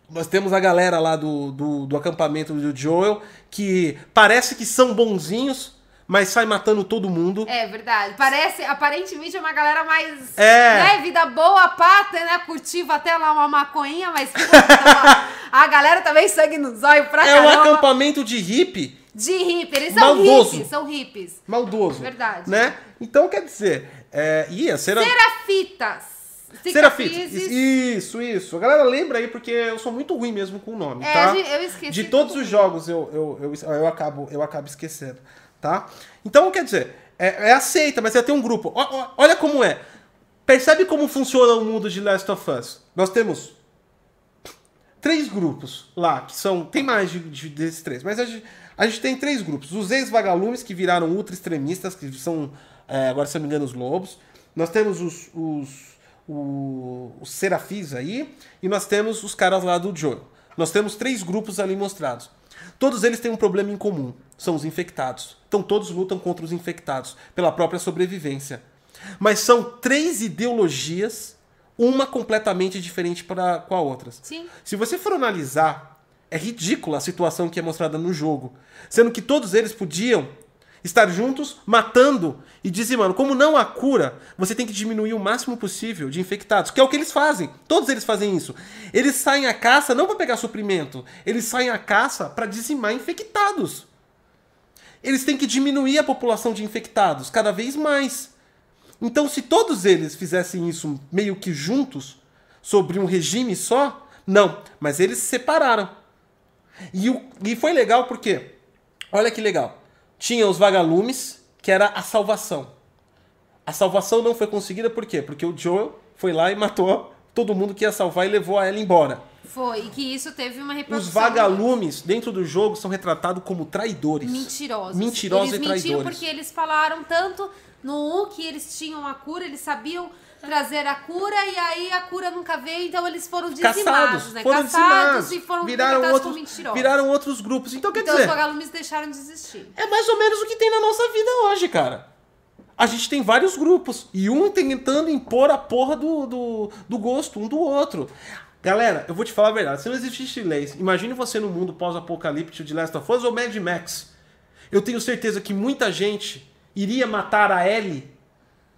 Nós temos a galera lá do, do, do acampamento do Joel, que parece que são bonzinhos, mas sai matando todo mundo. É verdade. Parece, aparentemente, é uma galera mais. É. Né, vida boa, pata, né? Curtiva até lá uma maconhinha, mas. fica- a galera também sangue no zóio pra É um caramba. acampamento de hippie De hippie. Eles são Maldoso. hippies, são hippies. maldoso. Verdade. Né? Então, quer dizer, é, a- Serafitas. Serafitas. Isso, isso. A galera lembra aí, porque eu sou muito ruim mesmo com o nome, É, tá? eu esqueci. De todos os jogos eu, eu, eu, eu, acabo, eu acabo esquecendo, tá? Então, quer dizer, é, é aceita, mas você tem um grupo. Ó, ó, olha como é. Percebe como funciona o mundo de Last of Us? Nós temos três grupos lá, que são. Tem mais de, de- desses três, mas a gente, a gente tem três grupos. Os ex-vagalumes, que viraram ultra extremistas, que são, é, agora se não me engano, os lobos. Nós temos os, os, o- os serafis aí, e nós temos os caras lá do Joel. Nós temos três grupos ali mostrados. Todos eles têm um problema em comum: são os infectados. Então todos lutam contra os infectados, pela própria sobrevivência. Mas são três ideologias, uma completamente diferente para com a outra. Sim. Se você for analisar, é ridícula a situação que é mostrada no jogo. Sendo que todos eles podiam estar juntos, matando e dizimando. Como não há cura, você tem que diminuir o máximo possível de infectados, que é o que eles fazem. Todos eles fazem isso. Eles saem à caça não para pegar suprimento, eles saem à caça para dizimar infectados. Eles têm que diminuir a população de infectados cada vez mais. Então, se todos eles fizessem isso meio que juntos, sobre um regime só, não. Mas eles se separaram. E, o- e foi legal porque, olha que legal, tinha os vagalumes, que era a salvação. A salvação não foi conseguida por quê? Porque o Joel foi lá e matou todo mundo que ia salvar e levou a ela embora. Foi. E que isso teve uma repercussão. Os vagalumes dentro do jogo são retratados como traidores. Mentirosos. Mentirosos eles e mentiram traidores. porque eles falaram tanto no 1 que eles tinham a cura, eles sabiam trazer a cura e aí a cura nunca veio, então eles foram dizimados, Caçados, né? foram Caçados dizimados, e foram viraram outros, viraram outros grupos. Então quer então os dizer, vagalumes deixaram de existir. É mais ou menos o que tem na nossa vida hoje, cara. A gente tem vários grupos. E um tentando impor a porra do, do, do gosto um do outro. Galera, eu vou te falar a verdade. Se não existisse leis, imagine você no mundo pós-apocalíptico de Last of Us ou Mad Max. Eu tenho certeza que muita gente iria matar a Ellie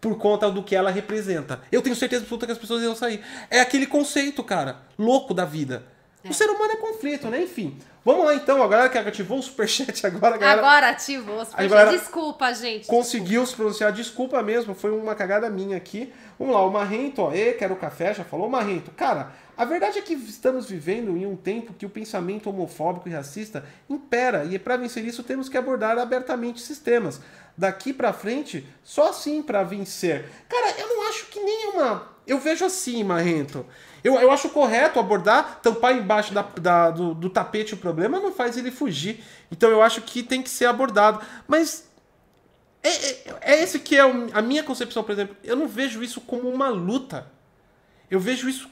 por conta do que ela representa. Eu tenho certeza absoluta que as pessoas iam sair. É aquele conceito, cara, louco da vida. O ser humano é conflito, né? Enfim. Vamos lá então, a galera que ativou o superchat agora, galera Agora ativou. os Agora- Desculpa, gente. conseguiu se pronunciar. Desculpa mesmo, foi uma cagada minha aqui. Vamos lá, o Marrento, ó, e quero café, já falou. Marrento, cara, a verdade é que estamos vivendo em um tempo que o pensamento homofóbico e racista impera, e para vencer isso temos que abordar abertamente sistemas. Daqui pra frente, só assim pra vencer. Cara, eu não acho que nenhuma. Eu vejo assim, Marrento. Eu, eu acho correto abordar, tampar embaixo da, da- do, do tapete o problema, não faz ele fugir. Então eu acho que tem que ser abordado. Mas é, é, é esse que é a minha concepção, por exemplo. Eu não vejo isso como uma luta. Eu vejo isso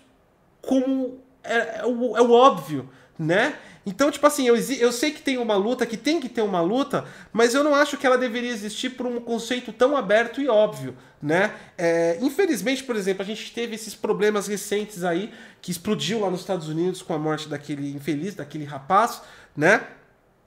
como é, é, o, é o óbvio, né? Então, tipo assim, eu, eu sei que tem uma luta, que tem que ter uma luta, mas eu não acho que ela deveria existir por um conceito tão aberto e óbvio, né? É, infelizmente, por exemplo, a gente teve esses problemas recentes aí, que explodiu lá nos Estados Unidos com a morte daquele infeliz, daquele rapaz, né?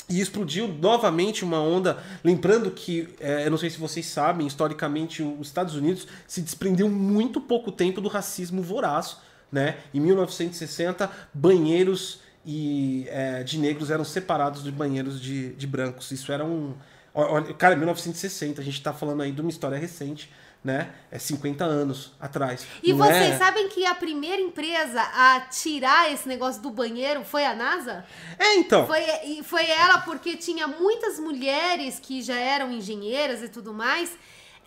E explodiu novamente uma onda. Lembrando que, é, eu não sei se vocês sabem, historicamente os Estados Unidos se desprendeu muito pouco tempo do racismo voraz. Né? Em 1960, banheiros e é, de negros eram separados de banheiros de, de brancos. Isso era um. Olha, cara, 1960, a gente está falando aí de uma história recente, né? É 50 anos atrás. E vocês é... sabem que a primeira empresa a tirar esse negócio do banheiro foi a NASA? É, então. Foi, e foi ela porque tinha muitas mulheres que já eram engenheiras e tudo mais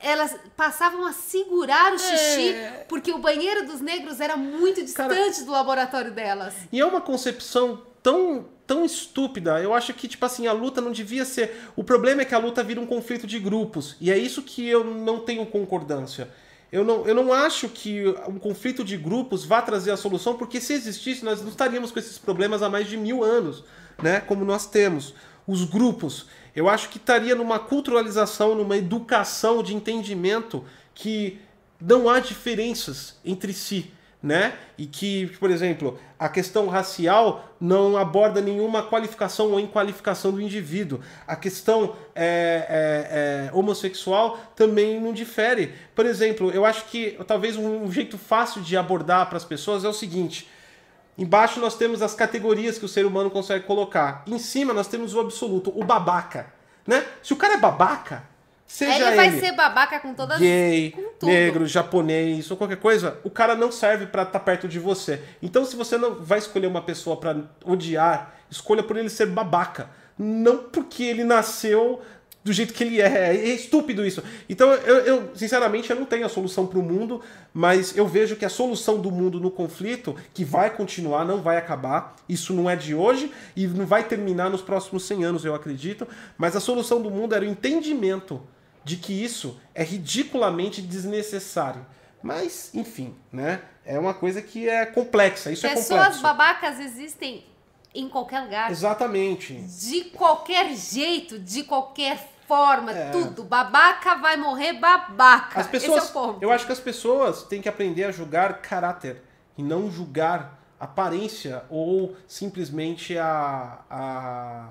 elas passavam a segurar o xixi É. porque o banheiro dos negros era muito distante Cara- do laboratório delas. E é uma concepção tão, tão estúpida. Eu acho que, tipo assim, a luta não devia ser. O problema é que a luta vira um conflito de grupos. E é isso que eu não tenho concordância. Eu não, eu não acho que um conflito de grupos vá trazer a solução, porque se existisse, nós não estaríamos com esses problemas há mais de mil anos, né? Como nós temos. Os grupos. Eu acho que estaria numa culturalização, numa educação de entendimento que não há diferenças entre si, né? E que, por exemplo, a questão racial não aborda nenhuma qualificação ou inqualificação do indivíduo. A questão é, é, é, homossexual também não difere. Por exemplo, eu acho que talvez um jeito fácil de abordar para as pessoas é o seguinte. Embaixo nós temos as categorias que o ser humano consegue colocar. Em cima nós temos o absoluto, o babaca. Né? Se o cara é babaca, seja ele vai ele ser babaca com todas gay, com negro, japonês ou qualquer coisa, o cara não serve pra estar perto de você. Então, se você não vai escolher uma pessoa pra odiar, escolha por ele ser babaca. Não porque ele nasceu do jeito que ele é. É estúpido isso. Então, eu, eu, sinceramente, eu não tenho a solução pro mundo, mas eu vejo que a solução do mundo no conflito, que vai continuar, não vai acabar. Isso não é de hoje e não vai terminar nos próximos 100 anos, eu acredito. Mas a solução do mundo era o entendimento de que isso é ridiculamente desnecessário. Mas, enfim, né? É uma coisa que é complexa. Isso é Pessoas complexo. babacas existem em qualquer lugar. Exatamente. De qualquer jeito, de qualquer forma, É. tudo. Babaca vai morrer babaca. As pessoas, Esse é o ponto. eu acho que as pessoas têm que aprender a julgar caráter e não julgar aparência ou simplesmente a, a,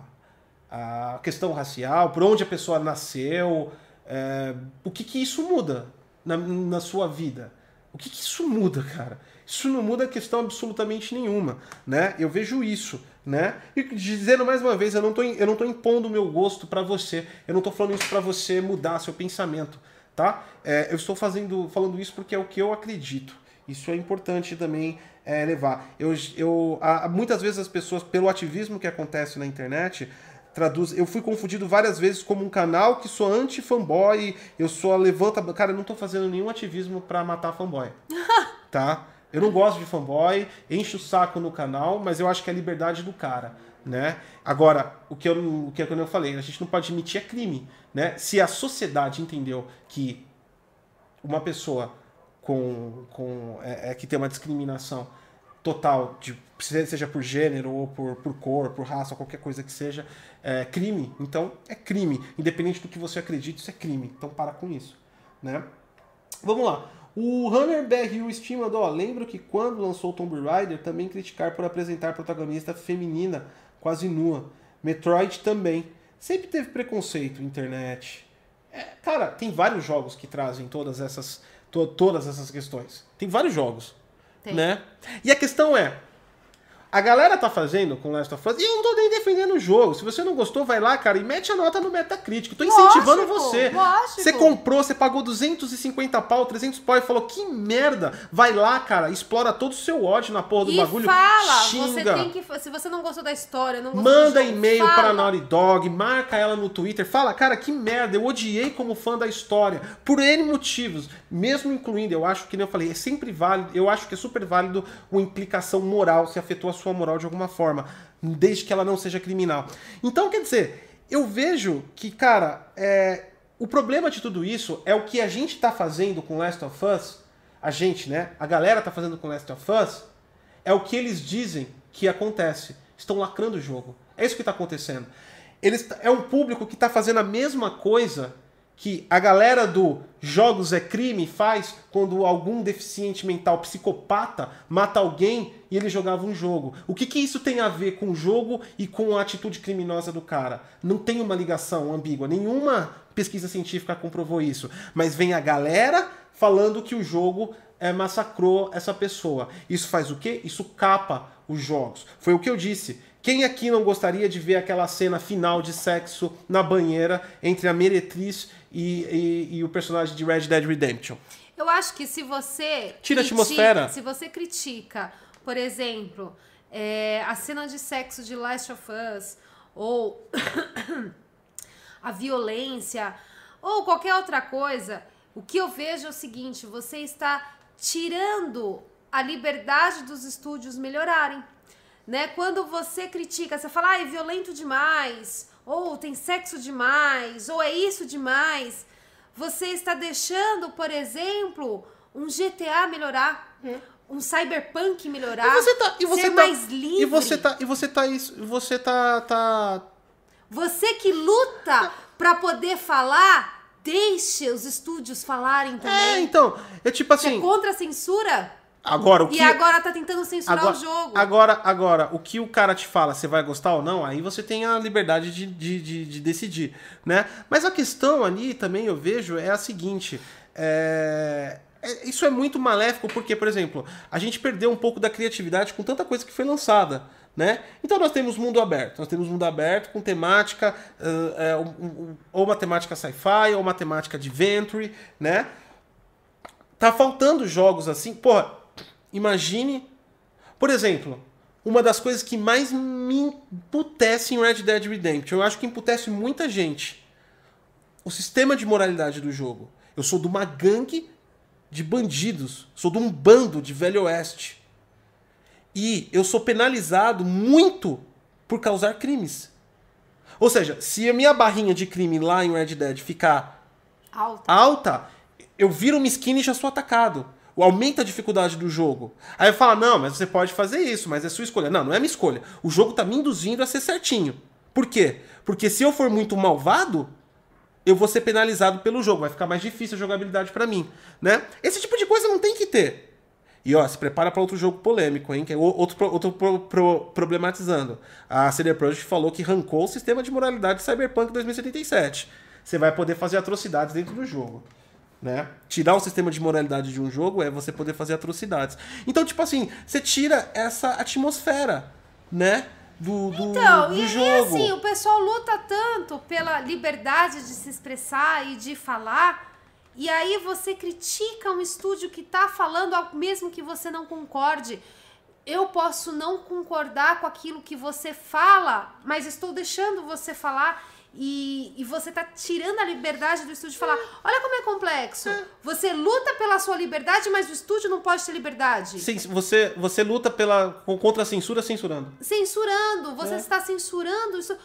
a questão racial, por onde a pessoa nasceu, é, o que que isso muda na, na sua vida? O que que isso muda, cara? Isso não muda questão absolutamente nenhuma, né? Eu vejo isso, né? E dizendo mais uma vez, eu não tô, eu não tô impondo o meu gosto pra você. Eu não tô falando isso pra você mudar seu pensamento, tá? É, eu estou fazendo, falando isso porque é o que eu acredito. Isso é importante também é, levar. Eu, eu, há- muitas vezes as pessoas, pelo ativismo que acontece na internet, traduz. Eu fui confundido várias vezes como um canal que sou anti-fanboy, eu sou a levanta. Cara, eu não tô fazendo nenhum ativismo pra matar fanboy. tá? Eu não gosto de fanboy, encho o saco no canal, mas eu acho que é a liberdade do cara, né? Agora, o que eu, o que eu, quando eu falei, a gente não pode admitir é crime, né? Se a sociedade entendeu que uma pessoa com, com é, é, que tem uma discriminação total, de, seja por gênero ou por, por cor, por raça, qualquer coisa que seja, é crime. Então, é crime. Independente do que você acredite, isso é crime. Então, para com isso. Né? Vamos lá. O Runner BRU Steam mandou, ó, lembro que quando lançou Tomb Raider, também criticar por apresentar protagonista feminina, quase nua. Metroid também. Sempre teve preconceito, internet. É, cara, tem vários jogos que trazem todas essas, to- todas essas questões. Tem vários jogos, Tem. né? E a questão é, a galera tá fazendo com Last of Us, e eu não tô nem defendendo o jogo. Se você não gostou, vai lá, cara, e mete a nota no Metacritic. Tô incentivando Lógico, você. lógico. Você comprou, você pagou 250 pau, 300 pau e falou, que merda. Vai lá, cara, explora todo o seu ódio na porra do E bagulho. fala, xinga. você tem que. Se você não gostou da história, não gostou Manda e-mail fala. pra Naughty Dog, marca ela no Twitter, fala, cara, que merda, eu odiei como fã da história, por N motivos, mesmo incluindo, eu acho que, nem eu falei, é sempre válido, eu acho que é super válido uma implicação moral, se afetou a sua moral de alguma forma, desde que ela não seja criminal. Então, quer dizer, eu vejo que, cara, é, o problema de tudo isso é o que a gente tá fazendo com Last of Us, a gente, né, a galera tá fazendo com Last of Us, É o que eles dizem que acontece. Estão lacrando o jogo. É isso que está acontecendo. Eles, é um público que está fazendo a mesma coisa que a galera do jogos é crime faz quando algum deficiente mental psicopata mata alguém e ele jogava um jogo. O que, que isso tem a ver com o jogo e com a atitude criminosa do cara? Não tem uma ligação ambígua. Nenhuma pesquisa científica comprovou isso. Mas vem a galera falando que o jogo é, massacrou essa pessoa. Isso faz o quê? Isso capa os jogos. Foi o que eu disse. Quem aqui não gostaria de ver aquela cena final de sexo na banheira entre a meretriz e, e, e o personagem de Red Dead Redemption? Eu acho que se você. Tira a atmosfera. Se você critica, por exemplo, é, a cena de sexo de Last of Us, ou a violência, ou qualquer outra coisa, o que eu vejo é o seguinte: você está tirando a liberdade dos estúdios melhorarem né? Quando você critica, você fala, ah, é violento demais, ou tem sexo demais, ou é isso demais, você está deixando, por exemplo, um GTA melhorar. Hum. Um cyberpunk melhorar, e você tá, e você ser tá, mais livre. E você tá, e você tá isso, você tá, tá Você que luta para poder falar, deixe os estúdios falarem também. É, então, é tipo assim. Você é contra a censura? Agora, o que... E agora tá tentando censurar agora, o jogo. Agora, agora, o que o cara te fala, você vai gostar ou não, aí você tem a liberdade de, de, de, de decidir, né? Mas a questão ali também, eu vejo, é a seguinte, é... É, isso é muito maléfico porque, por exemplo, a gente perdeu um pouco da criatividade com tanta coisa que foi lançada, né? Então nós temos mundo aberto, nós temos mundo aberto com temática, uh, um, ou uma temática sci-fi, ou uma temática de venture, né? Tá faltando jogos assim, porra, Imagine, por exemplo, uma das coisas que mais me emputece em Red Dead Redemption, eu acho que emputece muita gente, o sistema de moralidade do jogo. Eu sou de uma gangue de bandidos, sou de um bando de Velho Oeste. E eu sou penalizado muito por causar crimes. Ou seja, se a minha barrinha de crime lá em Red Dead ficar alta, alta eu viro uma skin e já sou atacado aumenta a dificuldade do jogo. Aí fala, não, mas você pode fazer isso, mas é sua escolha. Não, não é minha escolha. O jogo tá me induzindo a ser certinho. Por quê? Porque se eu for muito malvado, eu vou ser penalizado pelo jogo. Vai ficar mais difícil a jogabilidade para mim, né? Esse tipo de coisa não tem que ter. E ó, se prepara para outro jogo polêmico, hein? Que é outro, outro pro, pro, problematizando. A CD Projekt falou que arrancou o sistema de moralidade Cyberpunk 2077. Você vai poder fazer atrocidades dentro do jogo. Né? Tirar o sistema de moralidade de um jogo é você poder fazer atrocidades. Então, tipo assim, você tira essa atmosfera, né? Do, do, então, do e, jogo. e assim, o pessoal luta tanto pela liberdade de se expressar e de falar, e aí você critica um estúdio que tá falando mesmo que você não concorde. Eu posso não concordar com aquilo que você fala, mas estou deixando você falar e, e você tá tirando a liberdade do estúdio de falar: olha como é complexo. É. Você luta pela sua liberdade, mas o estúdio não pode ter liberdade. Sim, você, você luta pela, contra a censura censurando. Censurando. Você é. está censurando isso.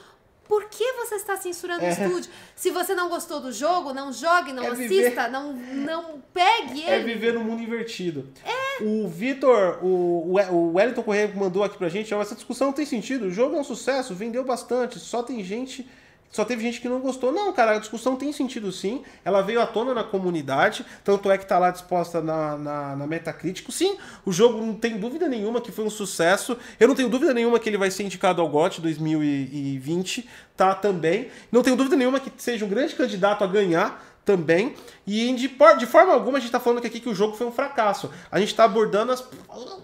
Por que você está censurando é. o estúdio? Se você não gostou do jogo, não jogue, não é assista, viver... não, não pegue é ele. É viver no mundo invertido. É. O Vitor, o, o Wellington Correia mandou aqui pra gente, essa discussão não tem sentido. O jogo é um sucesso, vendeu bastante, só tem gente só teve gente que não gostou. Não, cara, a discussão tem sentido sim. Ela veio à tona na comunidade, tanto é que tá lá disposta na, na, na Metacritic. Sim, o jogo não tem dúvida nenhuma que foi um sucesso. Eu não tenho dúvida nenhuma que ele vai ser indicado ao GOT 2020, tá? Também. Não tenho dúvida nenhuma que seja um grande candidato a ganhar também. E de, de forma alguma a gente está falando aqui que o jogo foi um fracasso. A gente está abordando as,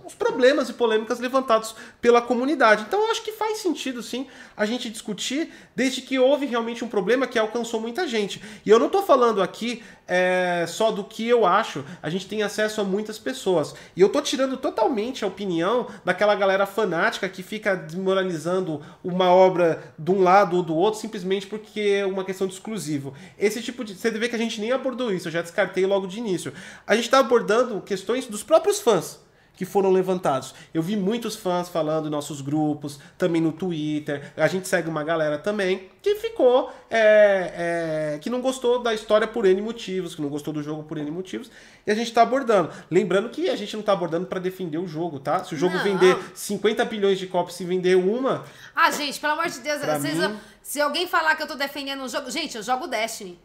os problemas e polêmicas levantados pela comunidade. Então eu acho que faz sentido sim a gente discutir, desde que houve realmente um problema que alcançou muita gente. E eu não estou falando aqui é, só do que eu acho, a gente tem acesso a muitas pessoas. E eu estou tirando totalmente a opinião daquela galera fanática que fica desmoralizando uma obra de um lado ou do outro simplesmente porque é uma questão de exclusivo. Esse tipo de. Você vê que a gente nem abordou isso, eu já descartei logo de início. A gente está abordando questões dos próprios fãs que foram levantados. Eu vi muitos fãs falando em nossos grupos, também no Twitter. A gente segue uma galera também que ficou. É, é, que não gostou da história por N motivos, que não gostou do jogo por N motivos. E a gente tá abordando. Lembrando que a gente não tá abordando para defender o jogo, tá? Se o jogo Não. vender 50 bilhões de cópias e vender uma. Ah, gente, pelo amor de Deus, vocês- mim- se alguém falar que eu tô defendendo o jogo. Gente, eu jogo Destiny.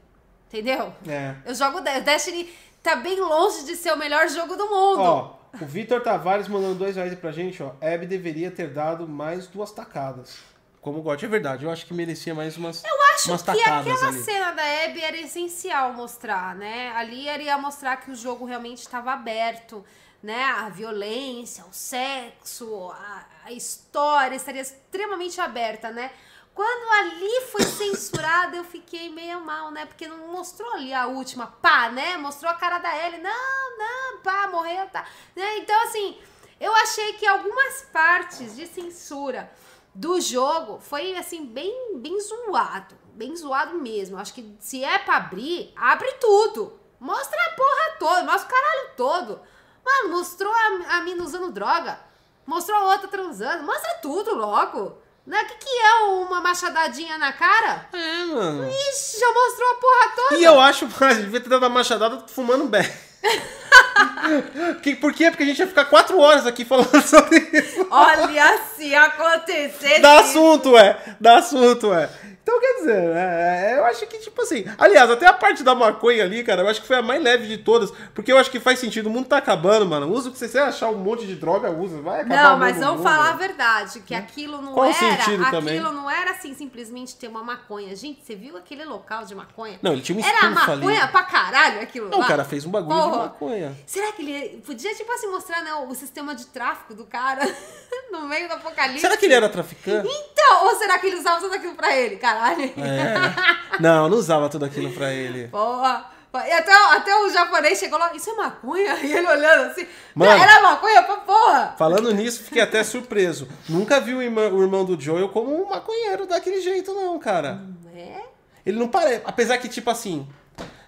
Entendeu? É. Eu jogo Destiny. Destiny tá bem longe de ser o melhor jogo do mundo. Ó, o Vitor Tavares mandando dois reais pra gente, ó. Abby deveria ter dado mais duas tacadas. Como God. É verdade, eu acho que merecia mais umas, Eu acho umas que aquela ali. cena da Abby era essencial mostrar, né? Ali era ia mostrar que o jogo realmente estava aberto, né? A violência, o sexo, a, a história estaria extremamente aberta, né? Quando ali foi censurada, eu fiquei meio mal, né? Porque não mostrou ali a última, pá, né? Mostrou a cara da Ellie, não, não, pá, morreu, tá. Né? Então, assim, eu achei que algumas partes de censura do jogo foi assim bem bem zoado, bem zoado mesmo. Acho que se é pra abrir, abre tudo. Mostra a porra toda, mostra o caralho todo. Mano, mostrou a, a mina usando droga, mostrou a outra transando, mostra tudo logo. Né? O que, que é uma machadadinha na cara? É, mano. Ixi, já mostrou a porra toda. E eu acho que devia ter dado uma machadada fumando bem. Que- Por quê? Porque a gente ia ficar quatro horas aqui falando sobre isso. Olha se acontecer. Dá assunto, é. Dá assunto, é. Então, quer dizer, é, é, eu acho que, tipo assim. Aliás, até a parte da maconha ali, cara, eu acho que foi a mais leve de todas. Porque eu acho que faz sentido. O mundo tá acabando, mano. Usa o que você achar um monte de droga, usa. Vai acabar Não, mas vamos falar a verdade, que aquilo não Qual era, sentido aquilo também? não era assim simplesmente ter uma maconha. Gente, você viu aquele local de maconha? Não, ele tinha um Era estufa ali. maconha pra caralho aquilo Não, lá. o cara fez um bagulho de Porra. maconha. Será que ele podia tipo assim mostrar né, o sistema de tráfico do cara no meio do apocalipse? Será que ele era traficante? Então, ou será que ele usava tudo aquilo pra ele, caralho? É. Não, não usava tudo aquilo pra ele. Porra. E até, até o japonês chegou lá, isso é maconha? E ele olhando assim, Mano. era maconha pra porra. Falando nisso, fiquei até surpreso. Nunca vi o irmão, o irmão do Joel como um maconheiro daquele jeito, não, cara. É? Ele não parece. Apesar que, tipo assim,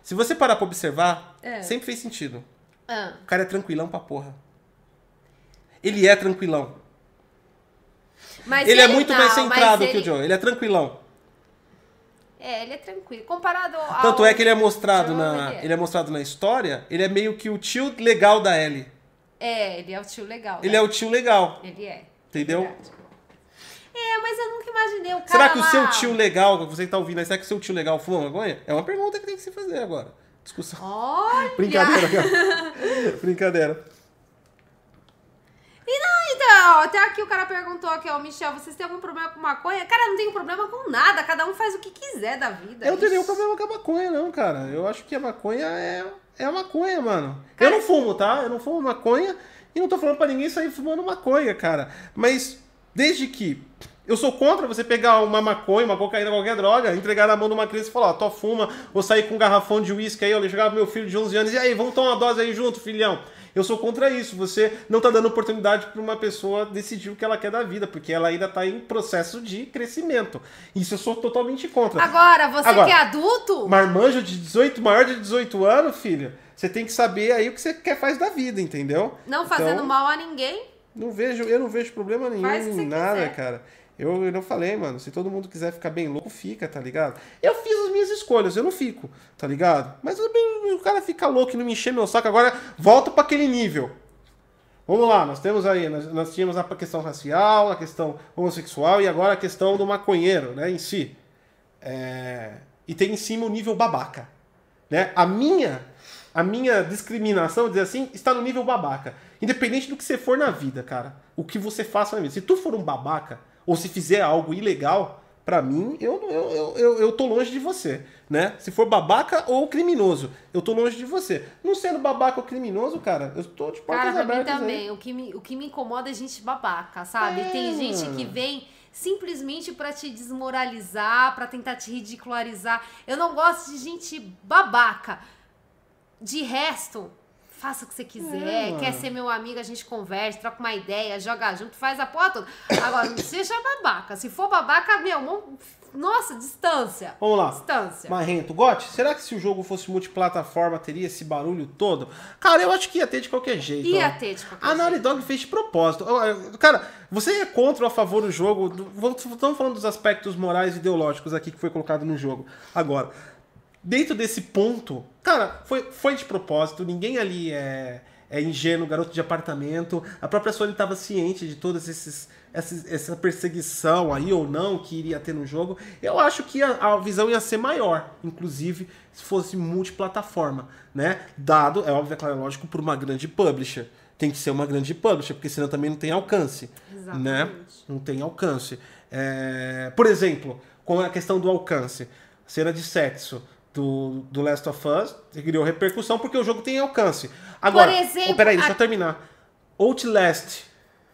se você parar pra observar, É. sempre fez sentido. Ah. O cara é tranquilão pra porra. Ele é tranquilão. Mas ele, é muito não, mais centrado que ele- o Joel. Ele é tranquilão. É, ele é tranquilo. Comparado ao... Tanto é que ele é mostrado na. ele é. É mostrado na história. Ele é meio que o tio legal da Ellie. É, ele é o tio legal. Ele né? é o tio legal. Ele é. Entendeu? Verdade. É, mas eu nunca imaginei o cara Será que o lá- seu tio legal, você que tá ouvindo aí, será que o seu tio legal fuma maconha? É uma pergunta que tem que se fazer agora. Discussão. Olha! Brincadeira, cara. Brincadeira. E não, então, até aqui o cara perguntou aqui, ó, Michel, vocês têm algum problema com maconha? Cara, eu não tenho problema com nada, cada um faz o que quiser da vida. Eu não tenho nenhum problema com a maconha, não, cara. Eu acho que a maconha é, é a maconha, mano. Cara- Eu não fumo, tá? Eu não fumo maconha e não tô falando pra ninguém sair fumando maconha, cara. Mas desde que eu sou contra você pegar uma maconha, uma cocaína, qualquer droga, entregar na mão de uma criança e falar, ó, tô fuma, vou sair com um garrafão de uísque aí, ó, chegar pro meu filho de 11 anos, e aí, vamos tomar uma dose aí junto, filhão. Eu sou contra isso. Você não tá dando oportunidade para uma pessoa decidir o que ela quer da vida, porque ela ainda tá em processo de crescimento. Isso eu sou totalmente contra. Agora, você Agora, que é adulto, Marmanjo de 18, maior de 18 anos, filho, você tem que saber aí o que você quer faz da vida, entendeu? não fazendo Então, mal a ninguém, Não vejo, eu não vejo problema nenhum em nada, quiser. cara. Eu, não falei, mano. Se todo mundo quiser ficar bem louco, fica, tá ligado? Eu fiz as minhas escolhas, eu não fico, tá ligado? Mas o cara fica louco e não me encher meu saco. Agora, volta pra aquele nível. Vamos lá, nós temos aí, nós, nós tínhamos a questão racial, a questão homossexual e agora a questão do maconheiro, né, em si. É, E tem em cima o nível babaca. Né? A minha a minha discriminação, dizer assim, está no nível babaca. Independente do que você for na vida, cara. O que você faça na vida. Se tu for um babaca, ou se fizer algo ilegal, pra mim, eu, eu, eu, eu, tô longe de você. Né? Se for babaca ou criminoso, eu tô longe de você. Não sendo babaca ou criminoso, cara, eu tô de portas cara, mim abertas aí. também. O que, me, o que me incomoda é gente babaca, sabe? É, Tem gente que vem simplesmente pra te desmoralizar, pra tentar te ridicularizar. Eu não gosto de gente babaca. De resto, faça o que você quiser, quer ser meu amigo, a gente conversa, troca uma ideia, joga junto, faz a porra toda. Agora, não seja babaca. Se for babaca, meu, nossa, distância. Vamos lá. Distância. Marrento, Gotti, será que se o jogo fosse multiplataforma teria esse barulho todo? Cara, eu acho que ia ter de qualquer jeito. Ia ó. ter de qualquer A Naughty jeito. Dog fez de propósito. Cara, você é contra ou a favor do jogo? Estamos falando dos aspectos morais e ideológicos aqui que foi colocado no jogo. Agora, dentro desse ponto, cara, foi, foi de propósito. Ninguém ali é, é ingênuo, garoto de apartamento. A própria Sony estava ciente de todas esses, esses- essa perseguição aí ou não que iria ter no jogo. Eu acho que a, a visão ia ser maior, inclusive se fosse multiplataforma, né? Dado, é óbvio, é claro, é lógico, por uma grande publisher. Tem que ser uma grande publisher, porque senão também não tem alcance, né? Exatamente. Não tem alcance. É, Por exemplo, com a questão do alcance, cena de sexo do, do Last of Us criou repercussão porque o jogo tem alcance. Agora, Por exemplo, oh, peraí, deixa a- eu terminar. Outlast.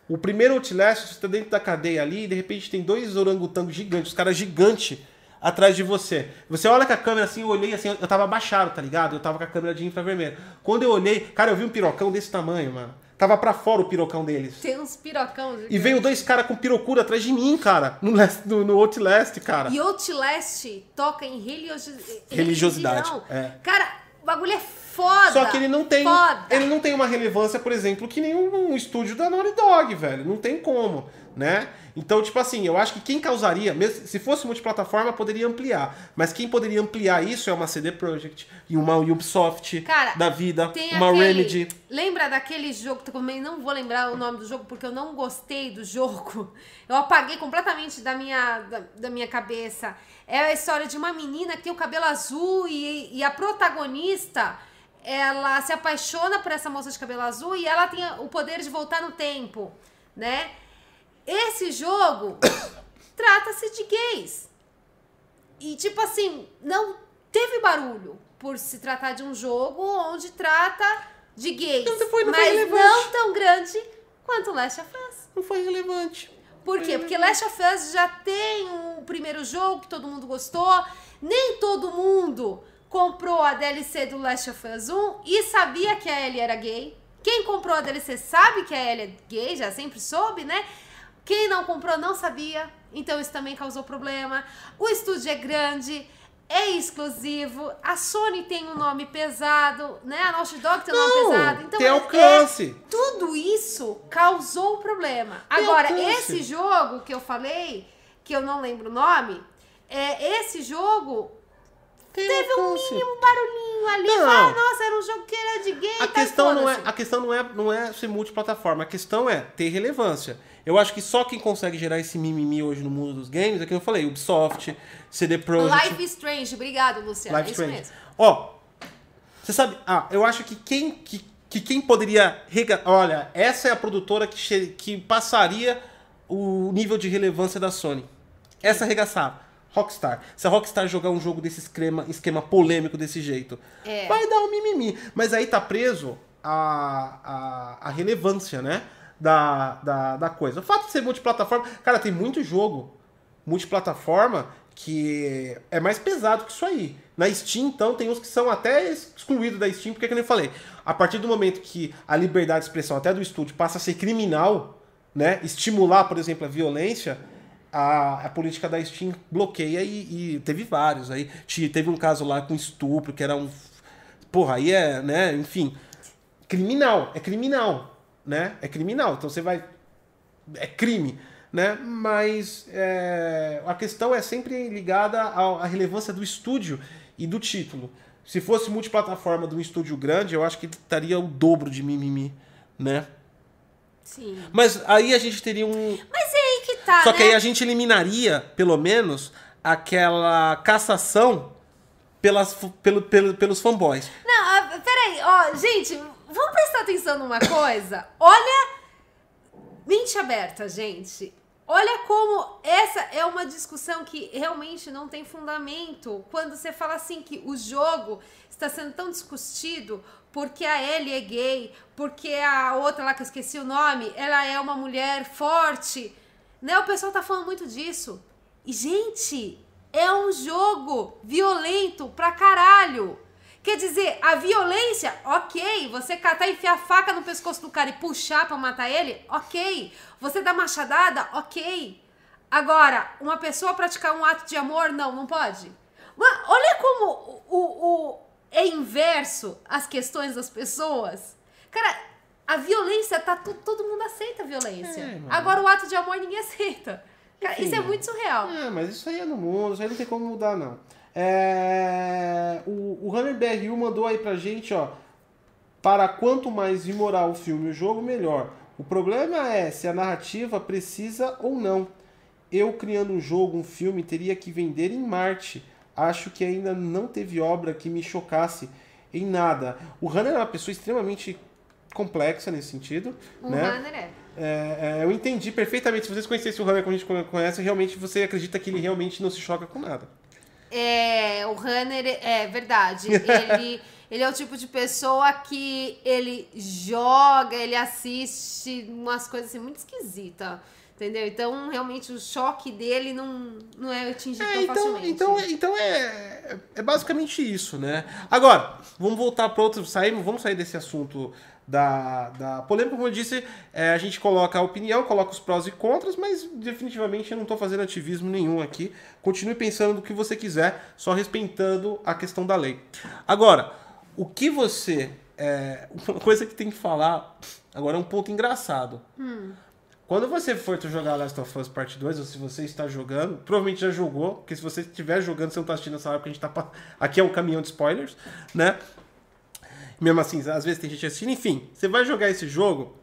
O primeiro Outlast, você tá dentro da cadeia ali e de repente tem dois orangotangos gigantes, os caras gigantes atrás de você. Você olha com a câmera assim, eu olhei assim, eu tava abaixado, tá ligado? Eu tava com a câmera de infravermelho. Quando eu olhei, cara, eu vi um pirocão desse tamanho, mano. Tava pra fora o pirocão deles. Tem uns pirocão. E veio dois caras com pirocura atrás de mim, cara. No, Last- no, no Outlast, cara. E Outlast toca em religiosi- Religiosidade, religião. é. Cara, o bagulho é foda. Só que ele não tem. Foda. Ele não tem uma relevância, por exemplo, que nenhum um estúdio da Naughty Dog, velho. Não tem como, né? Então, tipo assim, eu acho que quem causaria, mesmo se fosse multiplataforma, poderia ampliar. Mas quem poderia ampliar isso é uma CD Projekt e uma Ubisoft Cara, da vida, uma aquele, Remedy. Lembra daquele jogo também não vou lembrar o nome do jogo porque eu não gostei do jogo. Eu apaguei completamente da minha, da, da minha cabeça. É a história de uma menina que tem o cabelo azul e, e a protagonista ela se apaixona por essa moça de cabelo azul e ela tem o poder de voltar no tempo, né? Esse jogo trata-se de gays. E, tipo assim, não teve barulho por se tratar de um jogo onde trata de gays. Não foi- não mas não tão grande quanto Last of Us. Não foi relevante. Por quê? Porque Last of Us já tem um primeiro jogo que todo mundo gostou. Nem todo mundo comprou a DLC do Last of Us 1 e sabia que a Ellie era gay. Quem comprou a DLC sabe que a Ellie é gay, já sempre soube, né? Quem não comprou não sabia, então isso também causou problema. O estúdio é grande, é exclusivo, a Sony tem um nome pesado, né? A Naughty Dog tem um nome Não, pesado. Então tem é- alcance. tudo isso causou problema. Tem Agora, alcance. esse jogo que eu falei, que eu não lembro o nome, é, esse jogo Tem teve um mínimo barulhinho ali. Não. Ah, nossa, era um jogo que era de gay. A tá, questão, não é, a questão não é, não é ser multiplataforma, a questão é ter relevância. Eu acho que só quem consegue gerar esse mimimi hoje no mundo dos games é que eu falei, Ubisoft, CD Projekt, Life is Strange. Obrigado, Luciana. Life é isso Strange. mesmo. Ó, você sabe, ah, eu acho que quem que, que quem poderia, rega- olha, essa é a produtora que, che- que passaria o nível de relevância da Sony. Essa arregaçava. Rockstar. Se a Rockstar jogar um jogo desse esquema, esquema polêmico desse jeito, É. vai dar um mimimi. Mas aí tá preso a, a, a relevância, né? Da, da, da coisa. O fato de ser multiplataforma. Cara, tem muito jogo multiplataforma que é mais pesado que isso aí. Na Steam, então, tem uns que são até excluídos da Steam, porque, como eu falei, a partir do momento que a liberdade de expressão até do estúdio passa a ser criminal, né? Estimular, por exemplo, a violência, a, a política da Steam bloqueia e, e teve vários. Aí teve um caso lá com estupro, que era um. Porra, aí é, né? Enfim. Criminal, é criminal, né? É criminal. Então você vai. É crime, né? Mas é, a questão é sempre ligada à, à relevância do estúdio e do título. Se fosse multiplataforma de um estúdio grande, eu acho que estaria o dobro de mimimi, né? Sim. Mas aí a gente teria um, Mas é que tá, só né? que aí a gente eliminaria, pelo menos, aquela cassação pelas, pelo, pelo, pelos fanboys. Não, ah, peraí, ó, gente, vamos prestar atenção numa coisa. Olha, mente aberta, gente. Olha como essa é uma discussão que realmente não tem fundamento. Quando você fala assim que o jogo está sendo tão discutido porque a Ellie é gay, porque a outra lá que eu esqueci o nome, ela é uma mulher forte. Né? O pessoal tá falando muito disso. E, gente, é um jogo violento pra caralho. Quer dizer, a violência, ok. Você catar e enfiar a faca no pescoço do cara e puxar pra matar ele, ok. Você dar machadada, ok. Agora, uma pessoa praticar um ato de amor, não, não pode. Mas olha como o, o, é inverso as questões das pessoas. Cara, a violência tá. Todo mundo aceita a violência. É. Agora o ato de amor ninguém aceita. Cara, isso é muito surreal. É, mas isso aí é no mundo, isso aí não tem como mudar, não. É, o, o Runner BRU mandou aí pra gente, ó. Para quanto mais imoral o filme e o jogo, melhor. O problema é se a narrativa precisa ou não. Eu criando um jogo, um filme, teria que vender em Marte. Acho que ainda não teve obra que me chocasse em nada. O Runner é uma pessoa extremamente complexa nesse sentido. O né? Runner é. É, é, eu entendi perfeitamente. Se vocês conhecessem o Runner como a gente conhece, realmente você acredita que ele realmente não se choca com nada. É, o Runner é verdade. Ele, ele é o tipo de pessoa que ele joga, ele assiste umas coisas assim muito esquisitas. Entendeu? Então, realmente, o choque dele não, não é atingido É, tão então, facilmente. então, então é, é basicamente isso, né? Agora, vamos voltar para outro. Saímos, vamos sair desse assunto da, da polêmica. Como eu disse, é, a gente coloca a opinião, coloca os prós e contras, mas definitivamente eu não estou fazendo ativismo nenhum aqui. Continue pensando no que você quiser, só respeitando a questão da lei. Agora, o que você. É, uma coisa que tem que falar. Agora é um ponto engraçado. Quando você for jogar Last of Us Part 2, ou se você está jogando, provavelmente já jogou, porque se você estiver jogando, você não está assistindo essa hora, porque a gente tá. pa- Aqui é um caminhão de spoilers, né? Mesmo assim, às vezes tem gente assistindo. Enfim, você vai jogar esse jogo,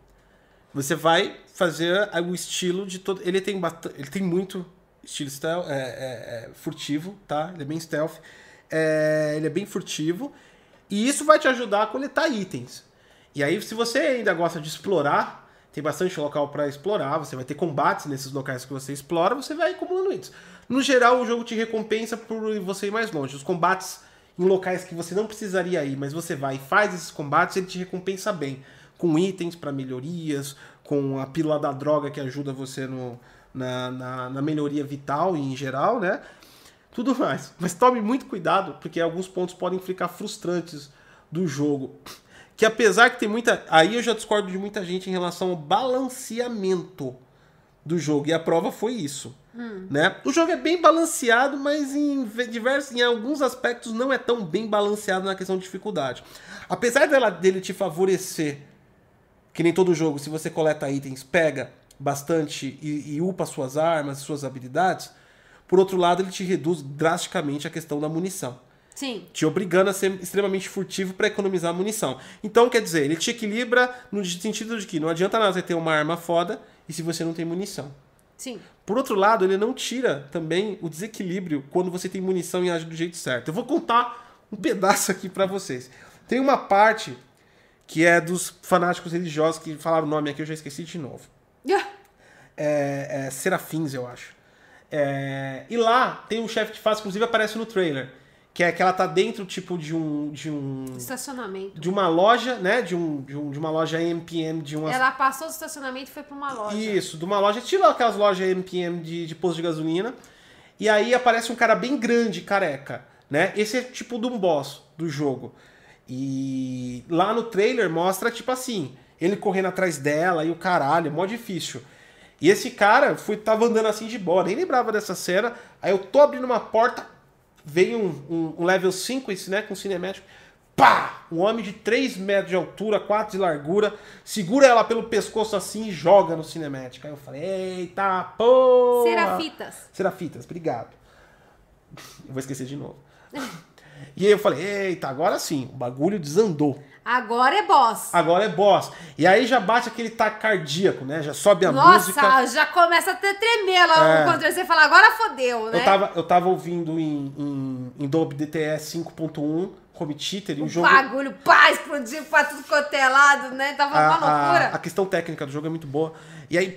você vai fazer o estilo de todo. Ele tem, ele tem muito estilo stealth, é, é, é, furtivo, tá? Ele é bem stealth. É, ele é bem furtivo. E isso vai te ajudar a coletar itens. E aí, se você ainda gosta de explorar, tem bastante local para explorar, você vai ter combates nesses locais que você explora, você vai acumulando itens. No geral, o jogo te recompensa por você ir mais longe. Os combates em locais que você não precisaria ir, mas você vai e faz esses combates, ele te recompensa bem. Com itens para melhorias, com a pílula da droga que ajuda você no, na, na, na melhoria vital e em geral, né? Tudo mais. Mas tome muito cuidado, porque alguns pontos podem ficar frustrantes do jogo. Que apesar que tem muita. Aí eu já discordo de muita gente em relação ao balanceamento do jogo. E a prova foi isso. Né? O jogo é bem balanceado, mas em ve- diversos, em alguns aspectos não é tão bem balanceado na questão de dificuldade. Apesar dela, dele te favorecer, que nem todo jogo, se você coleta itens, pega bastante e, e upa suas armas, suas habilidades, por outro lado, ele te reduz drasticamente a questão da munição Sim. te obrigando a ser extremamente furtivo para economizar munição. Então, quer dizer, ele te equilibra no sentido de que não adianta nada você ter uma arma foda e se você não tem munição. Sim. Por outro lado, ele não tira também o desequilíbrio quando você tem munição e age do jeito certo. Eu vou contar um pedaço aqui para vocês. Tem uma parte que é dos fanáticos religiosos que falaram o nome aqui, eu já esqueci de novo é, é, Serafins, eu acho. É, e lá tem um chefe de fase, inclusive aparece no trailer, que é que ela tá dentro tipo de um de um Estacionamento. de uma loja, né, de um de, um, de uma loja MPM de uma Ela passou do estacionamento e foi pra uma loja. isso, de uma loja, tira aquelas lojas MPM de, de posto de gasolina. E aí aparece um cara bem grande, careca, né? Esse é tipo de um boss do jogo. E lá no trailer mostra tipo assim, ele correndo atrás dela e o caralho, é mó difícil. E esse cara fui, tava andando assim de boa, nem lembrava dessa cena. Aí eu tô abrindo uma porta, veio um, um, um level 5, esse, né, com cinemático. Pá! Um homem de 3 metros de altura, 4 de largura, segura ela pelo pescoço assim e joga no cinemático. Aí eu falei, eita porra! Serafitas. Serafitas, obrigado. Eu vou esquecer de novo. E aí eu falei, eita, agora sim, o bagulho desandou. Agora é boss. Agora é boss. E aí já bate aquele taco cardíaco, né? Já sobe a Nossa, música. já começa a ter tremer lá É. o controle. Você fala, agora fodeu, né? Eu tava, eu tava ouvindo em, em, em Dolby DTS 5.1, Home Theater, e o o jogo... bagulho, pá, explodiu pra tudo quanto é lado, né? Tava uma a, loucura. a, a questão técnica do jogo é muito boa. E aí,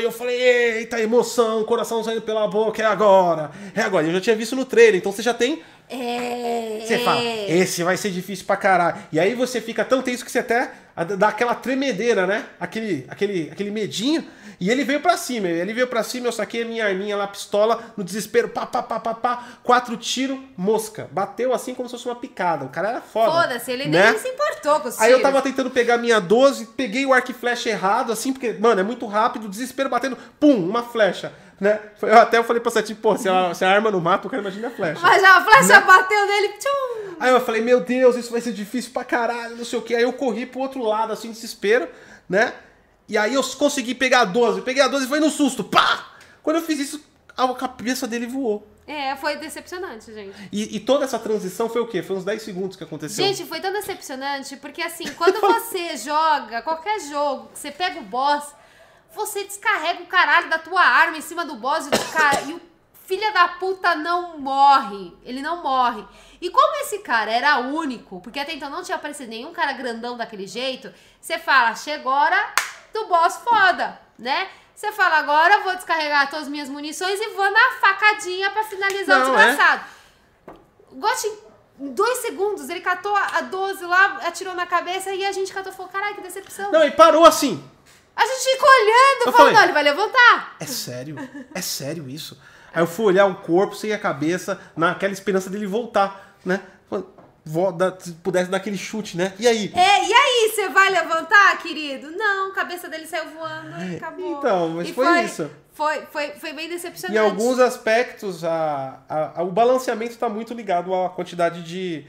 e eu falei, eita, emoção, coração saindo pela boca, é agora, é agora. Eu já tinha visto no trailer, então você já tem É. Você fala, esse vai ser difícil pra caralho. E aí você fica tão tenso que você até dá aquela tremedeira, né? Aquele, aquele, aquele medinho. E ele veio pra cima. Ele veio pra cima, eu saquei a minha arminha lá, pistola, no desespero, pá, pá, pá, pá, pá. Quatro tiros, mosca. Bateu assim como se fosse uma picada. O cara era foda. Foda-se, ele né? nem se importou com os Aí eu tiros. tava tentando pegar a minha 12, peguei o arco e flecha errado, assim, porque, mano, é muito rápido, desespero batendo, pum, uma flecha. Né? Eu até falei pra você, tipo, pô, se a, se a arma não mata, o cara imagina a flecha. Mas a flecha Né? bateu nele. Tchum. Aí eu falei, meu Deus, isso vai ser difícil pra caralho, não sei o que. Aí eu corri pro outro lado, assim, desespero, né? E aí eu consegui pegar a 12. Peguei a 12 e foi no susto. Pá! Quando eu fiz isso, a cabeça dele voou. É, foi decepcionante, gente. E, e toda essa transição foi o quê? Foi uns 10 segundos que aconteceu. Gente, foi tão decepcionante, porque assim, quando você joga qualquer jogo, você pega o boss, você descarrega o caralho da tua arma em cima do boss e, do cara, e o filho da puta não morre. Ele não morre. E como esse cara era único, porque até então não tinha aparecido nenhum cara grandão daquele jeito, você fala, chegou a hora do boss foda, né? Você fala, agora eu vou descarregar todas as minhas munições e vou na facadinha pra finalizar Não, o é. desgraçado. Ghost, em dois segundos, ele catou a 12 lá, atirou na cabeça e a gente catou e falou: caralho, que decepção. Não, e parou assim. A gente ficou olhando, Eu falando: falei- não, ele vai levantar. É sério? É sério isso? Aí eu fui olhar o corpo sem a cabeça, naquela esperança dele voltar, né? Dar- Se pudesse dar aquele chute, né? E aí? É, e aí, você vai levantar, querido? Não, a cabeça dele saiu voando e acabou. Então, mas E foi isso. Foi, foi, foi bem Em decepcionante. alguns aspectos, a, a- a- o balanceamento está muito ligado à quantidade de,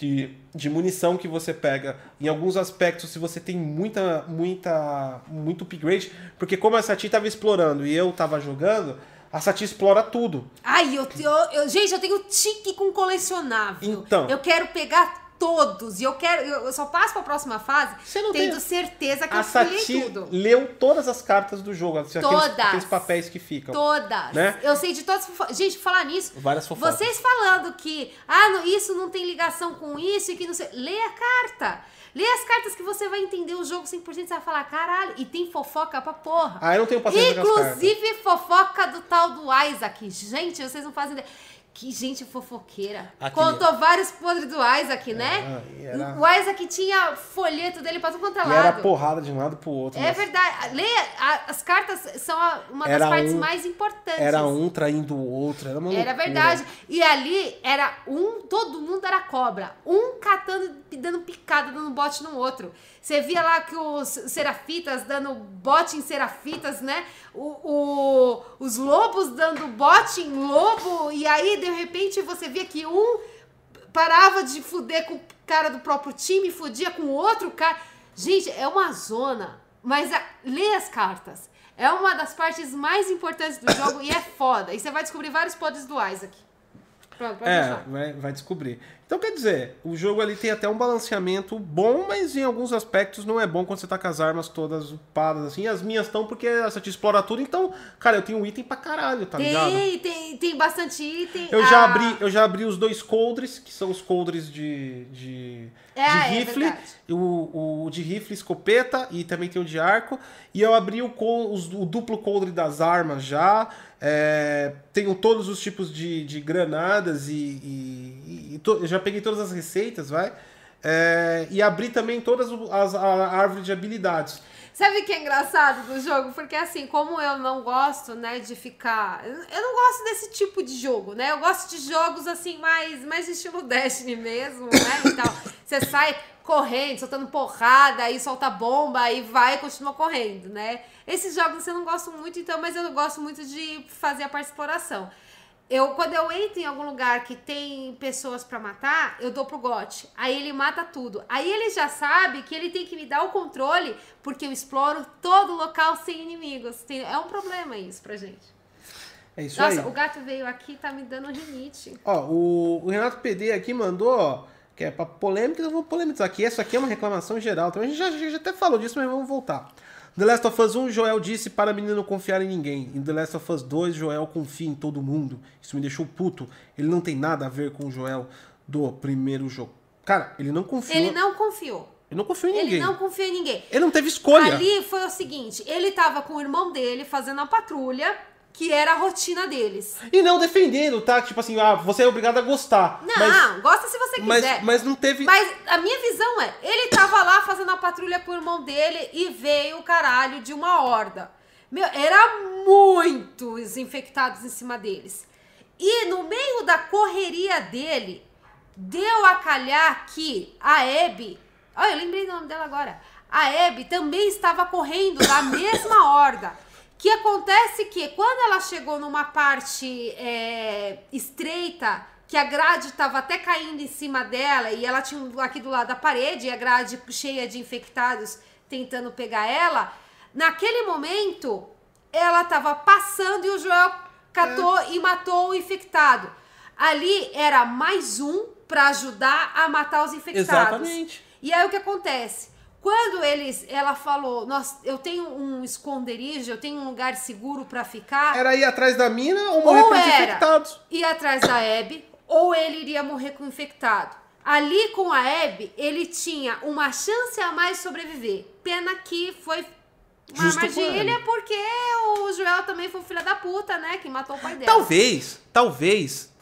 de, de munição que você pega. Em alguns aspectos, se você tem muita, muita, muito upgrade, porque como a Sati estava explorando e eu estava jogando, a Sati explora tudo. Ai, eu, eu, eu- gente, eu tenho tique com colecionável. Então. Eu quero pegar todos. E eu quero. Eu só passo pra próxima fase Você não tendo tem- certeza que A eu Sati tudo. leu todas as cartas do jogo, aqueles, Todas. aqueles papéis que ficam. Todas. Né? Eu sei de todas. Gente, falar nisso. Várias fofocas. Vocês falando que ah, não, isso não tem ligação com isso e que não sei. Lê a carta. Lê as cartas que você vai entender o jogo 100%. Você vai falar, caralho. E tem fofoca pra porra. Ah, eu não tenho paciência. Inclusive fofoca do tal do Isaac. Gente, vocês não fazem ideia. Que gente fofoqueira. Aquele- Contou vários podres do Isaac, né? e era- O Isaac tinha folheto dele pra tudo quanto é E lado. era porrada de um lado pro outro. É nossa. verdade. Lê, a- as cartas são uma das Era partes um- mais importantes. Era um traindo o outro, era uma Era loucura. verdade. E ali era um, todo mundo era cobra. Um catando, dando picada, dando bote no outro. Você via lá que os serafitas dando bote em serafitas, né? O, o- os lobos dando bote em lobo. E aí, de repente, você via que um parava de fuder com o cara do próprio time, fudia com o outro cara. Gente, é uma zona. Mas a, lê as cartas. É uma das partes mais importantes do jogo e é foda. E você vai descobrir vários podres do Isaac. Pronto, pode É, deixar. vai, vai descobrir. Então, quer dizer, o jogo ali tem até um balanceamento bom, mas em alguns aspectos não é bom quando você tá com as armas todas upadas assim. As minhas estão porque essa te explora tudo, então, cara, eu tenho item pra caralho, tá ligado? Tem, tem, tem bastante item. Eu já, Ah, abri, eu já abri os dois coldres, que são os coldres de, de, É, de é rifle, verdade. o, o de rifle, escopeta e também tem o de arco. E eu abri o, o duplo coldre das armas já. É, tenho todos os tipos de, de granadas e, e- e to- já peguei todas as receitas, vai. É, e abri também todas as a árvore de habilidades. Sabe o que é engraçado do jogo? Porque assim, como eu não gosto, né, de ficar. Eu não gosto desse tipo de jogo, né? Eu gosto de jogos assim, mais, mais estilo Destiny mesmo, né? E tal. Você sai correndo, soltando porrada, aí solta bomba, aí vai e continua correndo, né? Esses jogos eu não gosto muito, então, mas eu gosto muito de fazer a parte de exploração. Eu, quando eu entro em algum lugar que tem pessoas pra matar, eu dou pro gote. Aí ele mata tudo. Aí ele já sabe que ele tem que me dar o controle, porque eu exploro todo o local sem inimigos. Tem- é um problema isso pra gente. É isso Nossa, aí. o gato veio aqui tá me dando rinite. Ó, o, o Renato PD aqui mandou, ó, que é pra polêmica, eu vou polemizar aqui. Essa aqui é uma reclamação geral. Então a gente já, a gente já até falou disso, mas vamos voltar. The Last of Us 1, Joel disse para menino não confiar em ninguém. Em The Last of Us 2, Joel confia em todo mundo. Isso me deixou puto. Ele não tem nada a ver com o Joel do primeiro jogo. Cara, ele não confiou. Ele não confiou. ele não confiou em Ele ninguém. não confiou em ninguém. Ele não teve escolha. Ali foi o seguinte: ele tava com o irmão dele fazendo a patrulha, que era a rotina deles. E não defendendo, tá? Tipo assim, ah, você é obrigado a gostar. Não, mas, gosta se você mas, quiser. mas não teve. Mas a minha visão é, ele tava lá fazendo a patrulha pro irmão dele e veio o caralho de uma horda. Meu, era muitos infectados em cima deles. E no meio da correria dele, deu a calhar que a Abby. Olha, eu lembrei do nome dela agora. A Abby também estava correndo da mesma horda. Que acontece que quando ela chegou numa parte é, estreita, que a grade estava até caindo em cima dela e ela tinha aqui do lado da parede e a grade cheia de infectados tentando pegar ela, naquele momento ela estava passando e o Joel catou é. e matou o infectado. Ali era mais um para ajudar a matar os infectados. Exatamente. E aí o que acontece? Quando eles, ela falou, nós, eu tenho um esconderijo, eu tenho um lugar seguro para ficar. Era ir atrás da mina ou morrer com os infectados? Ir atrás da Abby, ou ele iria morrer com o infectado. Ali com a Abby, ele tinha uma chance a mais de sobreviver. Pena que foi uma Justo armadilha porque o Joel também foi um filho da puta, né? Que matou o pai dela. Talvez, talvez.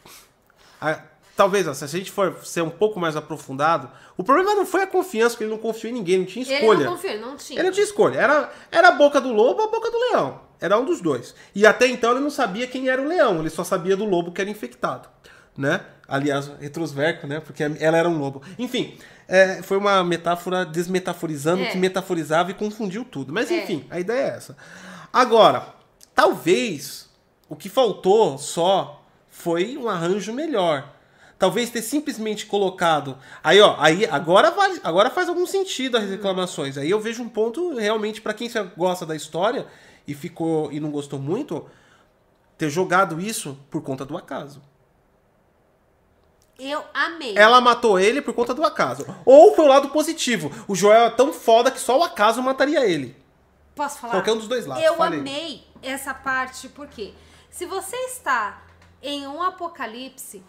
A, talvez, ó, se a gente for ser um pouco mais aprofundado, o problema não foi a confiança, porque ele não confiou em ninguém, não tinha escolha. Ele não confiou, ele não tinha. Ele não tinha escolha. Era, era a boca do lobo ou a boca do leão. Era um dos dois. E até então ele não sabia quem era o leão, ele só sabia do lobo que era infectado. Né? Aliás, retrosverco, né? Porque ela era um lobo. Enfim, é, foi uma metáfora desmetaforizando, é. que metaforizava e confundiu tudo. Mas é. enfim, a ideia é essa. Agora, talvez o que faltou só foi um arranjo melhor. Talvez ter simplesmente colocado. Aí, ó, aí agora vale, agora faz algum sentido as reclamações. Aí eu vejo um ponto realmente para quem gosta da história e ficou e não gostou muito, ter jogado isso por conta do acaso. Eu amei. Ela matou ele por conta do acaso. Ou foi o lado positivo. O Joel é tão foda que só o acaso mataria ele. Posso falar? Qualquer um dos dois lados. Eu Falei. amei essa parte porque se você está em um apocalipse,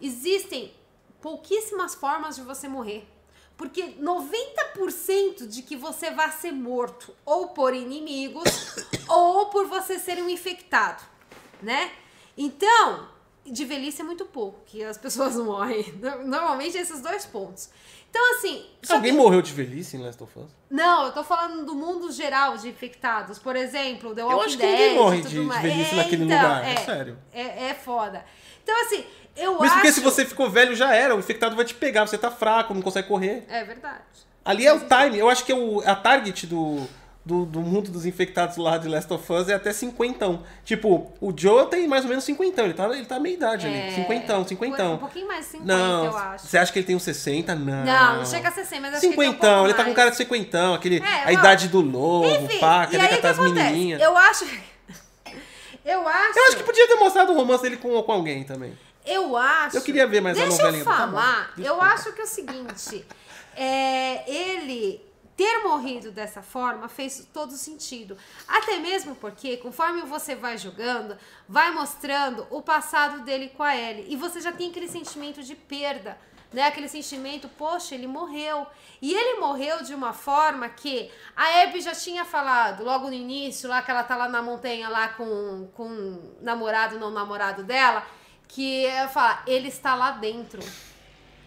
existem pouquíssimas formas de você morrer. Porque 90% de que você vai ser morto ou por inimigos ou por você ser um infectado, né? Então, de velhice é muito pouco que as pessoas morrem. Normalmente esses dois pontos. Então, assim. Alguém que... morreu de velhice em Last of Us? Não, eu tô falando do mundo geral de infectados. Por exemplo, The Walking eu acho Dead. Que ninguém morre de, de velhice é, naquele então, lugar. É, é sério. É, é foda. Então, assim, eu Mesmo acho... porque se você ficou velho, já era. O infectado vai te pegar. Você tá fraco, não consegue correr. É verdade. Ali é o time. Eu acho que é o, a target do, do, do mundo dos infectados lá de Last of Us é até cinquentão. Tipo, o Joe tem mais ou menos cinquentão. Ele tá, ele tá meia idade é... ali. Cinquentão, cinquentão. Um pouquinho mais de 50, não, eu acho. Você acha que ele tem uns 60? Não. Não, não chega a 60, mas acho cinquentão, que ele, um ele tá com cara de cinquentão. Aquele, é, a idade do lobo, Enfim, pá, quer catar as menininhas. Eu acho... Eu acho... Eu acho que podia ter mostrado o romance dele com, com alguém também. Eu acho. Eu queria ver mais Deixa a novelinha. Eu falar. eu acho que é o seguinte. É, ele ter morrido dessa forma fez todo sentido. Até mesmo porque, conforme você vai jogando, vai mostrando o passado dele com a Ellie. E você já tem aquele sentimento de perda. Né, aquele sentimento, poxa, ele morreu. E ele morreu de uma forma que a Abby já tinha falado logo no início, lá que ela tá lá na montanha lá com, com o namorado, não namorado dela, que ela fala, ele está lá dentro.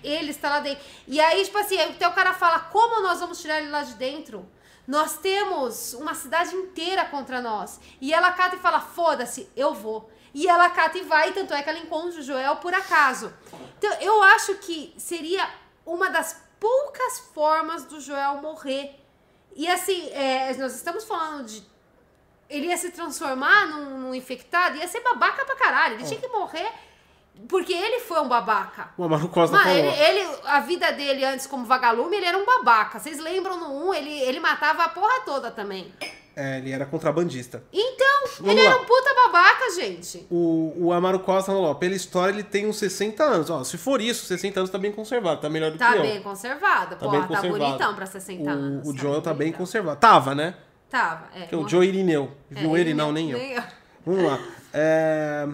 Ele está lá dentro. E aí, tipo assim, até o cara fala, como nós vamos tirar ele lá de dentro? Nós temos uma cidade inteira contra nós. E ela cata e fala, foda-se, eu vou. E ela cata e vai, tanto é que ela encontra o Joel por acaso. Então, eu acho que seria uma das poucas formas do Joel morrer. E assim, é, nós estamos falando de ele ia se transformar num, num, infectado, ia ser babaca pra caralho. Ele tinha que morrer porque ele foi um babaca. O Amaro Costa Mano, falou. Ele, ele, a vida dele antes como vagalume, ele era um babaca. Vocês lembram no 1, ele, ele matava a porra toda também. É, ele era contrabandista. Então, Vamos ele lá. era um puta babaca, gente. O, o Amaro Costa falou, ó, pela história ele tem uns 60 anos. Ó, se for isso, 60 anos tá bem conservado, tá melhor do tá que eu. Tá bem conservado, tá porra, bem tá bonitão pra 60 o, anos. O tá Joel tá bem conservado. Tava, né? Tava, é. Porque o Joe Irineu. Viu é, ele, não, nem eu. Nem eu. Vamos lá. É...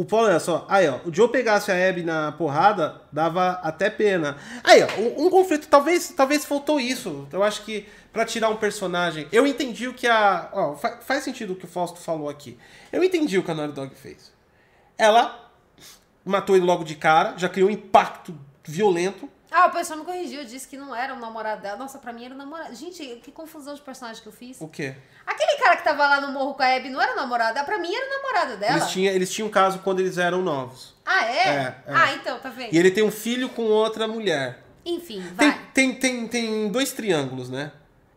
O Paulo, olha só. Aí, ó. O Joe pegasse a Abby na porrada, dava até pena. Aí, ó. Um, um conflito. Talvez, talvez faltou isso. Eu acho que para tirar um personagem. Eu entendi o que a. Ó, fa- faz sentido o que o Fausto falou aqui. Eu entendi o que a Naughty Dog fez. Ela matou ele logo de cara, já criou um impacto violento. Ah, o pessoal me corrigiu, disse que não era o namorado dela. Nossa, pra mim era o namorado. Gente, que confusão de personagem que eu fiz. O quê? Aquele cara que tava lá no morro com a Abby não era namorado dela, pra mim era o namorado dela. Eles tinham, eles tinham um caso quando eles eram novos. Ah, é? É, é. Ah, então, tá vendo? E ele tem um filho com outra mulher. Enfim, Tem, vai. tem, tem, tem dois triângulos, né?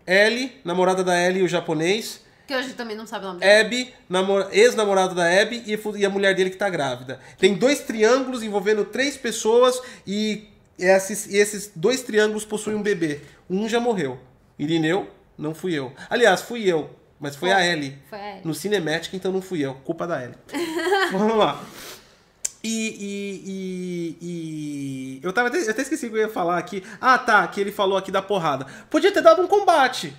Ellie, namorada da Ellie, o japonês. Que hoje também não sabe o nome dele. Abby, namor- ex-namorado da Abby e, e a mulher dele que tá grávida. Tem dois triângulos envolvendo três pessoas e esses, e esses dois triângulos possuem um bebê. Um já morreu. Irineu, não fui eu. Aliás, fui eu, mas foi a Ellie. Foi a Ellie. No Cinematic, então não fui eu. Culpa da Ellie. Vamos lá. E, e, e, e- Eu, tava até, eu até esqueci o que eu ia falar aqui. Ah, tá, que ele falou aqui da porrada. Podia ter dado um combate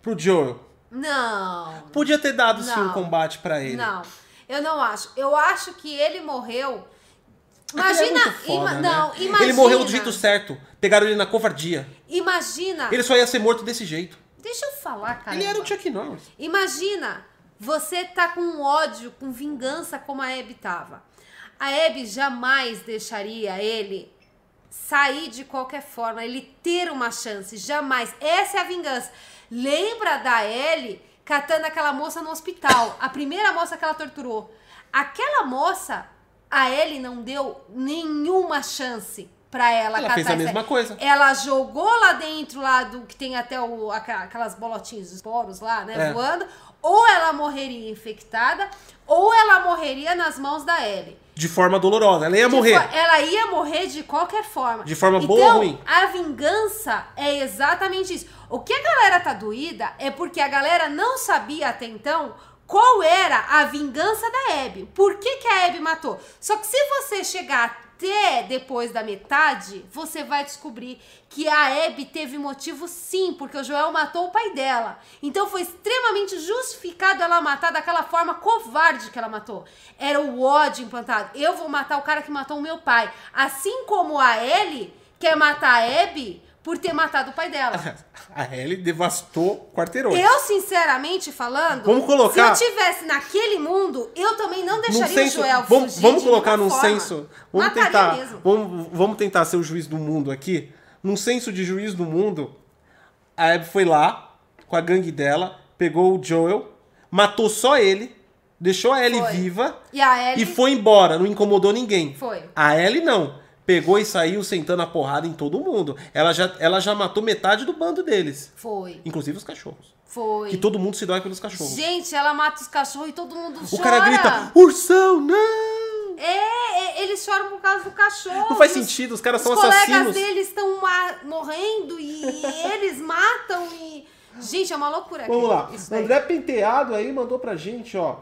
pro Joel. Não. Podia ter dado sim um Não. combate pra ele. Não, eu não acho. Eu acho que ele morreu. É Imagina. muito foda, ima- né? Não, imagina. Ele morreu do jeito certo. Pegaram ele na covardia. Imagina. Ele só ia ser morto desse jeito. Deixa eu falar, cara. Ele era o Chuck Norris. Imagina, você tá com ódio, com vingança como a Abby tava. A Abby jamais deixaria ele sair de qualquer forma, ele ter uma chance, jamais. Essa é a vingança. Lembra da Ellie catando aquela moça no hospital, a primeira moça que ela torturou. Aquela moça, a Ellie não deu nenhuma chance pra ela, Ela fez a essa- mesma coisa. ela jogou lá dentro lá do que tem até o, aquelas bolotinhas de esporos lá, né, É. voando. Ou ela morreria infectada, ou ela morreria nas mãos da Ellie. De forma dolorosa. Ela ia De morrer. ela ia morrer de qualquer forma. De forma então, boa ou ruim? A vingança é exatamente isso. O que a galera tá doída é porque a galera não sabia até então qual era a vingança da Abby. Por que, que a Abby matou? Só que se você chegar até depois da metade, você vai descobrir que a Abby teve motivo sim, porque o Joel matou o pai dela. Então foi extremamente justificado ela matar daquela forma covarde que ela matou. Era o ódio implantado. Eu vou matar o cara que matou o meu pai. Assim como a Ellie quer matar a Abby por ter matado o pai dela. A Ellie devastou quarteirões. Eu, sinceramente falando, Vamos colocar- se eu tivesse naquele mundo, eu também não deixaria senso, o Joel vamos, fugir vamos colocar num forma. senso. Vamos Mataria tentar. mesmo. Vamos, vamos tentar ser o juiz do mundo aqui. Num senso de juiz do mundo, a Abby foi lá com a gangue dela, pegou o Joel, matou só ele, deixou a Ellie Foi. viva E a Ellie e foi embora, não incomodou ninguém. Foi. A Ellie não. Pegou e saiu sentando a porrada em todo mundo. Ela já, ela já matou metade do bando deles. Foi. Inclusive os cachorros. Foi. Que todo mundo se dói pelos cachorros. Gente, ela mata os cachorros e todo mundo o chora. cara grita, ursão, não! É, é, eles choram por causa do cachorro. Não faz os- sentido, os caras Os são colegas assassinos. deles estão morrendo e eles matam e... Gente, é uma loucura. Vamos aquilo- lá. Isso. André Penteado aí mandou pra gente, ó.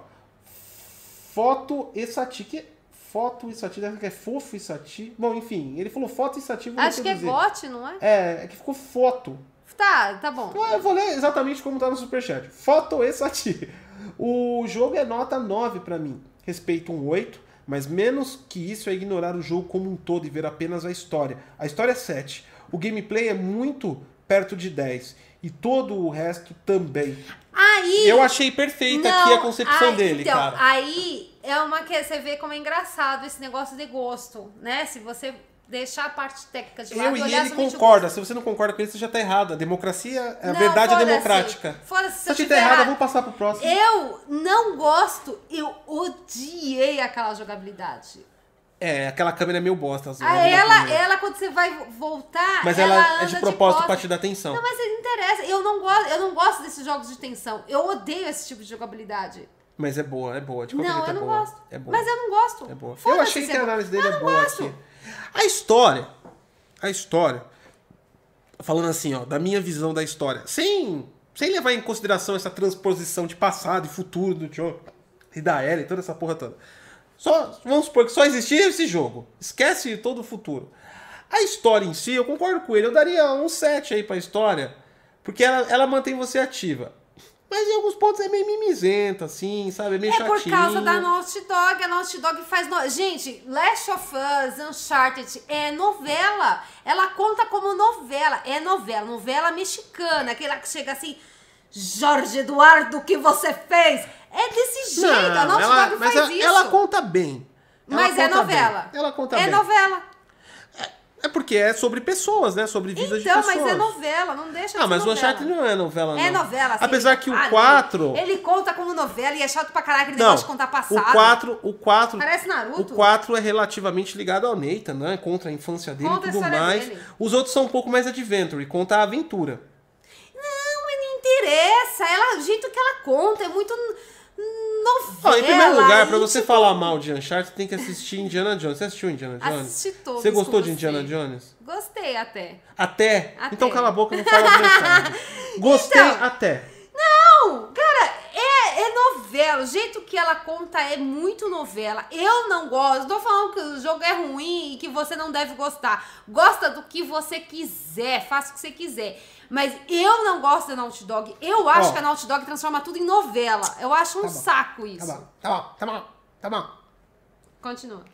Foto e sati. Foto e sati, deve que é fofo e sati. Bom, enfim, ele falou foto e sati, vou Acho que é gote, não é? É, é que ficou foto. Tá, tá bom. Então, Eu vou ler exatamente como tá no superchat. Foto e sati. O jogo é nota 9 pra mim. Respeito um 8, mas menos que isso é ignorar o jogo como um todo e ver apenas a história. A história é 7. O gameplay é muito perto de 10. E todo o resto também. Aí... Eu achei perfeita aqui a concepção aí- dele, então, cara. Aí é uma que você vê como é engraçado esse negócio de gosto, né? Se você deixar a parte técnica de lado Eu e ele concorda. Se você não concorda com ele, você já tá errado. A democracia, a Não, verdade é democrática. Foda-se se Se eu você tiver tá errado, errado. vamos passar pro próximo. Eu não gosto, eu odiei aquela jogabilidade. É, aquela câmera é meio bosta. Ah, ela, ela, quando você vai voltar, Mas ela, ela, é de propósito pra costas. te dar atenção. Não, mas não interessa. Eu não, gosto, eu não gosto desses jogos de tensão. Eu odeio esse tipo de jogabilidade. Mas é boa, é boa. De qualquer Não, jeito eu é não boa. gosto. É boa. Mas eu não gosto. É boa. Eu achei que a é análise dele Eu é boa gosto. aqui. A história. A história. Falando assim, ó, da minha visão da história. Sem, sem levar em consideração essa transposição de passado e futuro do Joe e da Ellie, toda essa porra toda. Só, vamos supor que só existia esse jogo. Esquece todo o futuro. A história em si, eu concordo com ele. Eu daria um 7 aí pra história. Porque ela, ela mantém você ativa. Mas em alguns pontos é meio mimizenta, assim, sabe? É meio É chatinho. por causa da Naughty Dog. A Naughty Dog faz. No... Gente, Last of Us, Uncharted é novela. Ela conta como novela. É novela, novela mexicana. Aquela que chega assim. Jorge Eduardo, o que você fez? É desse jeito. a Naughty ela, Dog faz ela, isso. ela conta bem. Ela Mas é novela. bem. Ela conta é bem. novela. É porque é sobre pessoas, né? Sobre vidas Então, de pessoas. mas é novela, não deixa de Ah, mas o. Uncharted não é novela, não. É novela, assim. Apesar que o Ah, 4... Ele, ele conta como novela e é chato pra caralho aquele Não, negócio de contar passado. o 4, o 4, Parece Naruto. o 4 é relativamente ligado ao Nathan, né? Contra a infância dele Conta e tudo mais. dele. Os outros são um pouco mais adventure, conta a aventura. Não, mas não interessa. Ela, o jeito que ela conta é muito novela. Ó, em primeiro lugar, pra e, você tipo, falar mal de Uncharted, tem que assistir Indiana Jones. Você assistiu Indiana Jones? Assisti todos Você gostou de. Indiana Jones? Gostei até. Até? Até. Então cala a boca, não fala. Gostei Então. até. Não, cara, é, é novela. O jeito que ela conta é muito novela. Eu não gosto. Tô falando que o jogo é ruim e que você não deve gostar. Gosta do que você quiser, faça o que você quiser. Mas eu não gosto da Naughty Dog. Eu acho Ó. que a Naughty Dog transforma tudo em novela. Eu acho um Tá bom. saco isso. Tá bom, tá bom, tá bom, tá bom. Continua.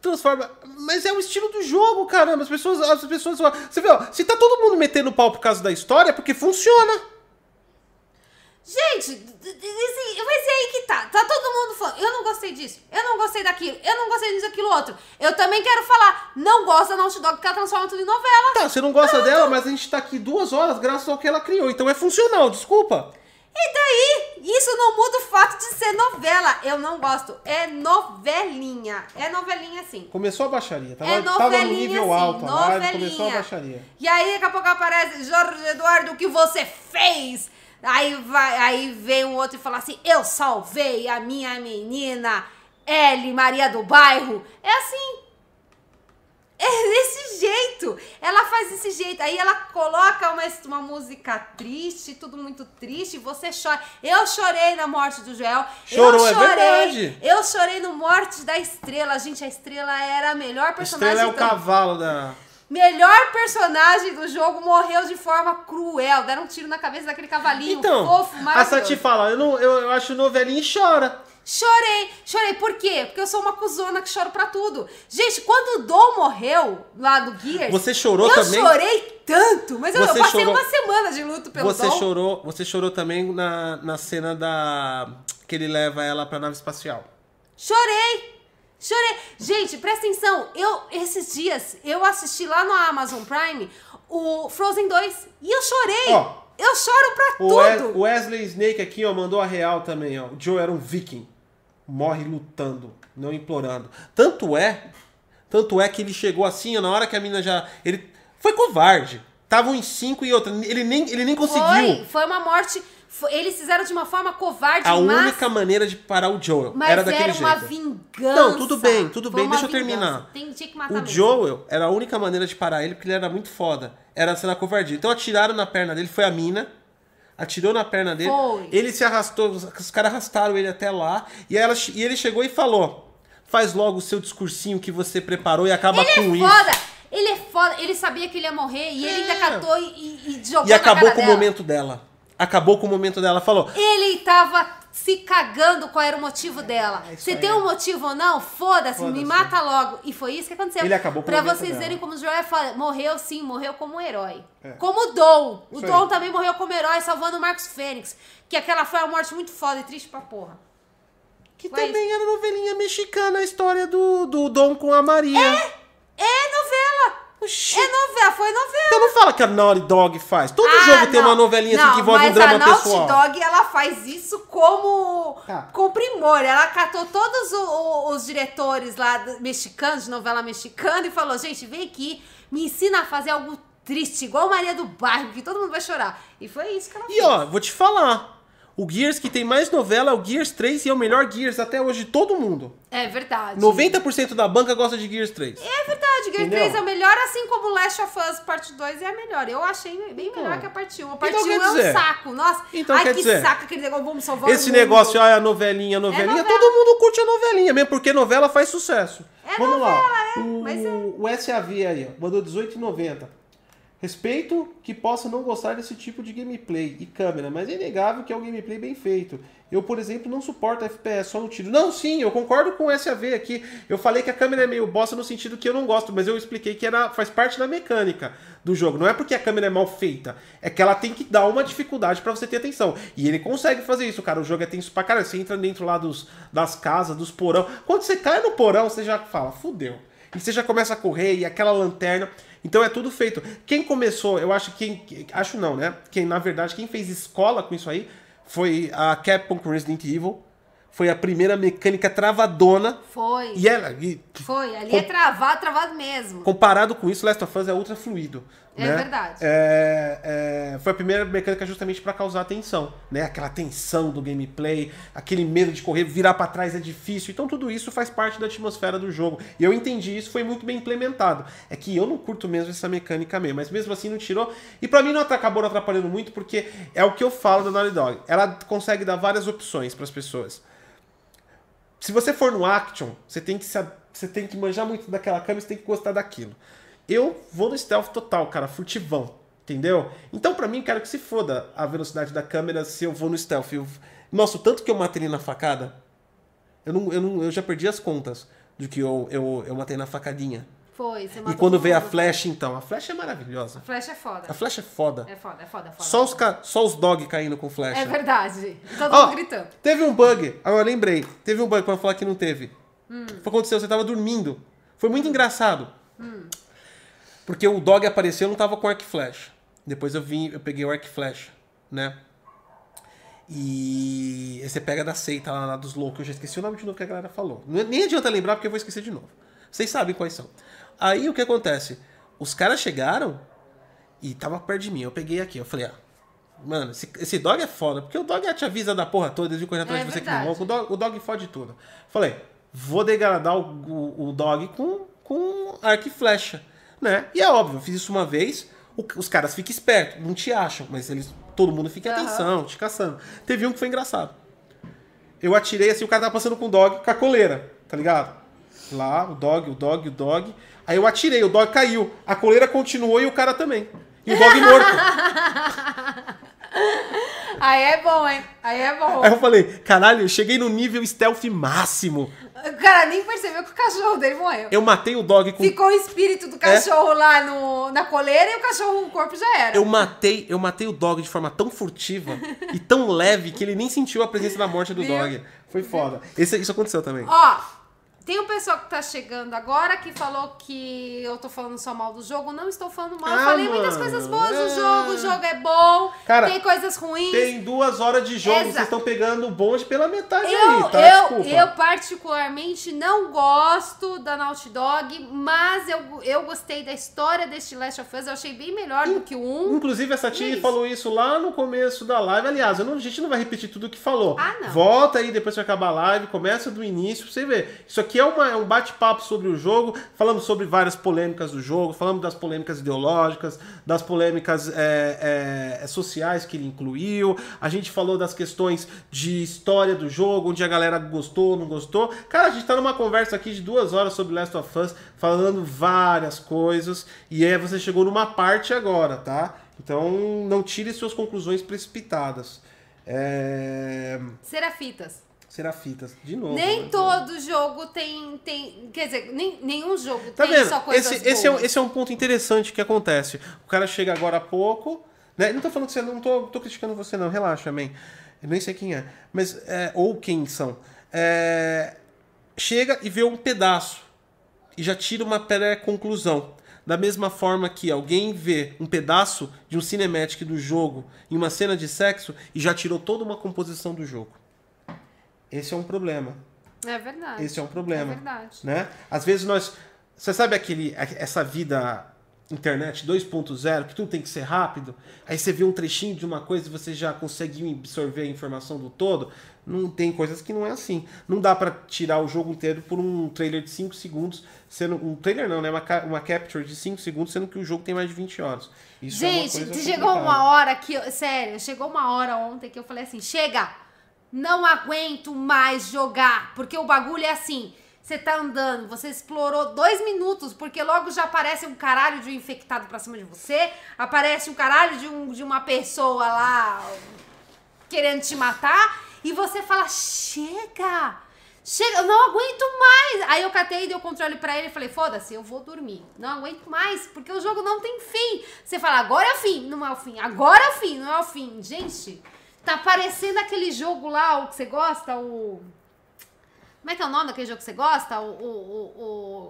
Transforma. Mas é o estilo do jogo, caramba. As pessoas. As pessoas. Você vê, ó, se tá todo mundo metendo pau por causa da história, é porque funciona. Gente, esse- mas é aí que tá. Tá todo mundo falando. Eu não gostei disso. Eu não gostei daquilo. Eu não gostei disso, aquilo outro. Eu também quero falar. Não gosto da Naughty Dog porque ela transforma tudo em novela. Tá, você não gosta dela, mas a gente tá aqui duas horas graças ao que ela criou. Então é funcional, desculpa. E daí? Isso não muda o fato de ser novela. Eu não gosto. É novelinha. É novelinha sim. Começou a baixaria. Tava, É tava no novelinha, nível sim, alto live, novelinha. começou a baixaria. E aí daqui a pouco aparece Jorge Eduardo, o que você fez? Aí, vai, aí vem um outro e fala assim: Eu salvei a minha menina L Maria do Bairro. É assim. É desse jeito. Ela faz desse jeito. Aí ela coloca uma, uma música triste, tudo muito triste. Você chora. Eu chorei na morte do Joel. Chorou, é eu chorei. verdade. Eu chorei no Morte da Estrela. Gente, a Estrela era a melhor A personagem. estrela é o cavalo da. Melhor personagem do jogo morreu de forma cruel. Deram um tiro na cabeça daquele cavalinho Então, fofo, a. Sati fala, eu, não, eu, eu acho novelinha e chora. Chorei, chorei. Por quê? Porque eu sou uma cuzona que choro pra tudo. Gente, quando o Dom morreu lá do Gears, Você chorou eu também? chorei tanto. Mas eu, eu passei chorou- uma semana de luto pelo Você Dom. chorou, você chorou também na, na cena da. que ele leva ela pra nave espacial. Chorei. Chorei. Gente, presta atenção. Eu, esses dias, eu assisti lá no Amazon Prime o Frozen 2 e eu chorei. Ó, eu choro pra O, tudo. o Wesley Snake aqui, ó, mandou a real também, ó. O Joe era um viking. Morre lutando, não implorando. Tanto é, tanto é que ele chegou assim, ó, na hora que a mina já. Ele foi covarde. Estavam em cinco e outra. Ele nem, ele nem conseguiu. Foi, foi uma morte. Eles fizeram de uma forma covarde, A mas, única maneira de parar o Joel mas era daquele uma jeito. vingança. Não, tudo bem, tudo Foi bem, deixa eu terminar. Tem, tinha que matar O mesmo. Joel era a única maneira de parar ele porque ele era muito foda. Era sendo a covardia. Então atiraram na perna dele, foi a mina. Atirou na perna dele. Foi. Ele se arrastou, os, caras arrastaram ele até lá. E, ela, e ele chegou e falou: Faz logo o seu discursinho que você preparou e acaba Ele com é isso. foda! Ele é foda, ele sabia que ele ia morrer e ele ainda É. catou e, e, e jogou E acabou com o dela. momento dela. Acabou com o momento dela. Falou: Ele tava se cagando qual era o motivo dela. É isso Se aí. tem um motivo ou não, foda-se, me Foda-se. mata logo. E foi isso que aconteceu. Ele acabou com o Pra vocês dela. verem como o Joel é foda. Morreu sim, morreu como um herói. É. Como o Dom. O Isso Dom aí. também morreu como herói, salvando o Marcos Fênix. Que aquela foi uma morte muito foda e triste pra porra. que Foi também era novelinha mexicana a história do, do Dom com a Maria. É novela! Oxi. É novela, foi novela. Então não fala que a Naughty Dog faz. Todo Ah, jogo tem não. uma novelinha assim Não, que envolve um mas drama a Naughty pessoal. Dog, ela faz isso como Tá. com primor. Ela catou todos o- o- os diretores lá mexicanos, de novela mexicana, e falou, gente, vem aqui, me ensina a fazer algo triste, igual Maria do Bairro, que todo mundo vai chorar. E foi isso que ela E fez. ó, vou te falar. O Gears que tem mais novela é o Gears 3 e é o melhor Gears até hoje de todo mundo. É verdade. 90% da banca gosta de Gears 3. É verdade, Gear Entendeu? 3 é o melhor, assim como Last of Us Parte 2 é a melhor. Eu achei bem Então. melhor que a Parte 1. A Parte Então 1 quer é um dizer- saco. Nossa, Então ai quer que dizer- saco aquele negócio, vamos salvar Esse negócio, ah, a novelinha, a novelinha, novela. todo mundo curte a novelinha, mesmo porque novela faz sucesso. É Vamos lá. novela, é, O, mas é. o SAV aí, ó, mandou 18,90. Respeito que possa não gostar desse tipo de gameplay e câmera, mas é inegável que é um gameplay bem feito. Eu, por exemplo, não suporto FPS só no tiro. Não, sim, eu concordo com o SAV aqui. Eu falei que a câmera é meio bosta no sentido que eu não gosto, mas eu expliquei que era, faz parte da mecânica do jogo. Não é porque a câmera é mal feita, é que ela tem que dar uma dificuldade para você ter atenção. E ele consegue fazer isso, cara. O jogo é tenso pra caralho. Você entra dentro lá dos, das casas, dos porão. Quando você cai no porão, você já fala, fudeu. E você já começa a correr e aquela lanterna. Então é tudo feito. Quem começou, eu acho que. Acho não, né? Quem, na verdade, quem fez escola com isso aí foi a Capcom com Resident Evil. Foi a primeira mecânica travadona. Foi. E ela. E, Foi. Ali é travado, travado mesmo. comparado com isso, Last of Us é ultra fluido. É né? verdade. É, é, foi a primeira mecânica justamente para causar tensão, né? Aquela tensão do gameplay, aquele medo de correr, virar para trás é difícil. Então tudo isso faz parte da atmosfera do jogo. E eu entendi isso, foi muito bem implementado. É que eu não curto mesmo essa mecânica mesmo, mas mesmo assim não tirou. E para mim não acabou não atrapalhando muito porque é o que eu falo da Naughty Dog. Ela consegue dar várias opções para as pessoas. Se você for no action, você tem que você tem que manjar muito daquela câmera, você tem que gostar daquilo. Eu vou no stealth total, cara, furtivão, entendeu? Então para mim, quero que se foda a velocidade da câmera se eu vou no stealth. Eu... Nossa, o tanto que eu matei na facada, eu, não, eu, não, eu já perdi as contas do que eu, eu, eu matei na facadinha. Foi. Você E matou quando todo veio a mundo. flecha, então, a flecha é maravilhosa. Flash é foda. A flecha é foda. É foda, é foda, é foda. Só os, ca... Só os dog caindo com flecha. É verdade. E todo Ó, mundo gritando. Teve um bug, agora eu lembrei. Teve um bug pra falar que não teve. Hum. O que aconteceu? Você tava dormindo. Foi muito engraçado. Porque o dog apareceu, eu não tava com arco e flecha. Depois eu vim, eu peguei o arco e flecha, né? E aí você pega da seita lá, lá dos loucos. Eu já esqueci o nome de novo que a galera falou. Não- Nem adianta lembrar porque eu vou esquecer de novo. Vocês sabem quais são. Aí o que acontece? Os caras chegaram e tava perto de mim. Eu peguei aqui, eu falei, ah, mano, esse, esse dog é foda, porque o dog te avisa da porra toda, vão correr atrás É de você que verdade. não louco. O dog, o dog fode tudo. Falei, vou degradar o, o, o dog com, com arco e flecha, né? E é óbvio, eu fiz isso uma vez, o- os caras ficam espertos, não te acham, mas eles, todo mundo fica em Aham. atenção, te caçando. Teve um que foi engraçado. Eu atirei assim, o cara tava passando com o dog com a coleira, tá ligado? Lá, o dog, o dog, o dog. Aí eu atirei, o dog caiu. A coleira continuou e o cara também. E o dog morto. Aí é bom, hein? Aí é bom. Aí eu falei, caralho, eu cheguei no nível stealth máximo. O cara nem percebeu que o cachorro dele morreu. Eu matei o dog com. Ficou o espírito do cachorro lá no, na coleira e o cachorro, o corpo já era. Eu matei, eu matei o dog de forma tão furtiva e tão leve que ele nem sentiu a presença da morte do Viu? dog. Foi foda. Esse- isso aconteceu também. Ó, tem um pessoal que tá chegando agora que falou que eu tô falando só mal do jogo. Não estou falando mal. eu Ah, falei muitas mano, coisas boas é. do jogo. O jogo é bom. Cara, tem coisas ruins. Tem duas horas de jogo, Exato. vocês estão pegando o bonde pela metade Eu, aí, tá? eu, Desculpa. eu particularmente não gosto da Naughty Dog, mas eu, eu gostei da história deste Last of Us. Eu achei bem melhor do que o 1. Inclusive, essa tia falou isso lá no começo da live. Aliás, eu não- a gente não vai repetir tudo o que falou. Ah, não. Volta aí depois que acabar a live, começa do início pra você ver. Isso aqui é, uma- é um bate-papo sobre o jogo. Falamos sobre várias polêmicas do jogo, falamos das polêmicas ideológicas, das polêmicas é, é, sociais que ele incluiu. A gente falou das questões de história do jogo, onde a galera gostou, não gostou. Cara, a gente tá numa conversa aqui de duas horas sobre Last of Us, falando várias coisas. E aí você chegou numa parte agora, tá? Então não tire suas conclusões precipitadas. É... Serafitas. Serafitas, de novo. Nem né? todo jogo tem, tem. Quer dizer, nem, nenhum jogo Tá tem vendo? só coisas Esse, esse, é, um- esse é um ponto interessante que acontece. O cara chega agora há pouco, né? Não tô falando que você não tô, tô criticando você, não, relaxa, man. Eu nem sei quem é. Mas, é, ou quem são. É, chega e vê um pedaço. E já tira uma pré-conclusão. Da mesma forma que alguém vê um pedaço de um cinematic do jogo em uma cena de sexo e já tirou toda uma composição do jogo. Esse é um problema. É verdade. Esse é um problema. É verdade. né? Às vezes nós. Você sabe aquele, essa vida internet 2.0, que tudo tem que ser rápido? Aí você vê um trechinho de uma coisa e você já conseguiu absorver a informação do todo. Não tem coisas que não é assim. Não dá pra tirar o jogo inteiro por um trailer de 5 segundos, sendo um trailer não, né? Uma, uma capture de 5 segundos, sendo que o jogo tem mais de 20 horas. Isso é uma Gente, chegou uma hora que. eu- Sério, chegou uma hora ontem que eu falei assim: chega! Não aguento mais jogar. Porque o bagulho é assim. Você tá andando, você explorou dois minutos, porque logo já aparece um caralho de um infectado pra cima de você, aparece um caralho de, um, de uma pessoa lá querendo te matar, e você fala: chega! Chega, eu não aguento mais. Aí eu catei e dei o controle pra ele e falei: foda-se, eu vou dormir. Não aguento mais, porque o jogo não tem fim. Você fala: agora é o fim, não é o fim. Agora é o fim, não é o fim. Gente, tá parecendo aquele jogo lá, o que você gosta, o. Como é que é o nome daquele jogo que você gosta? O, o, o,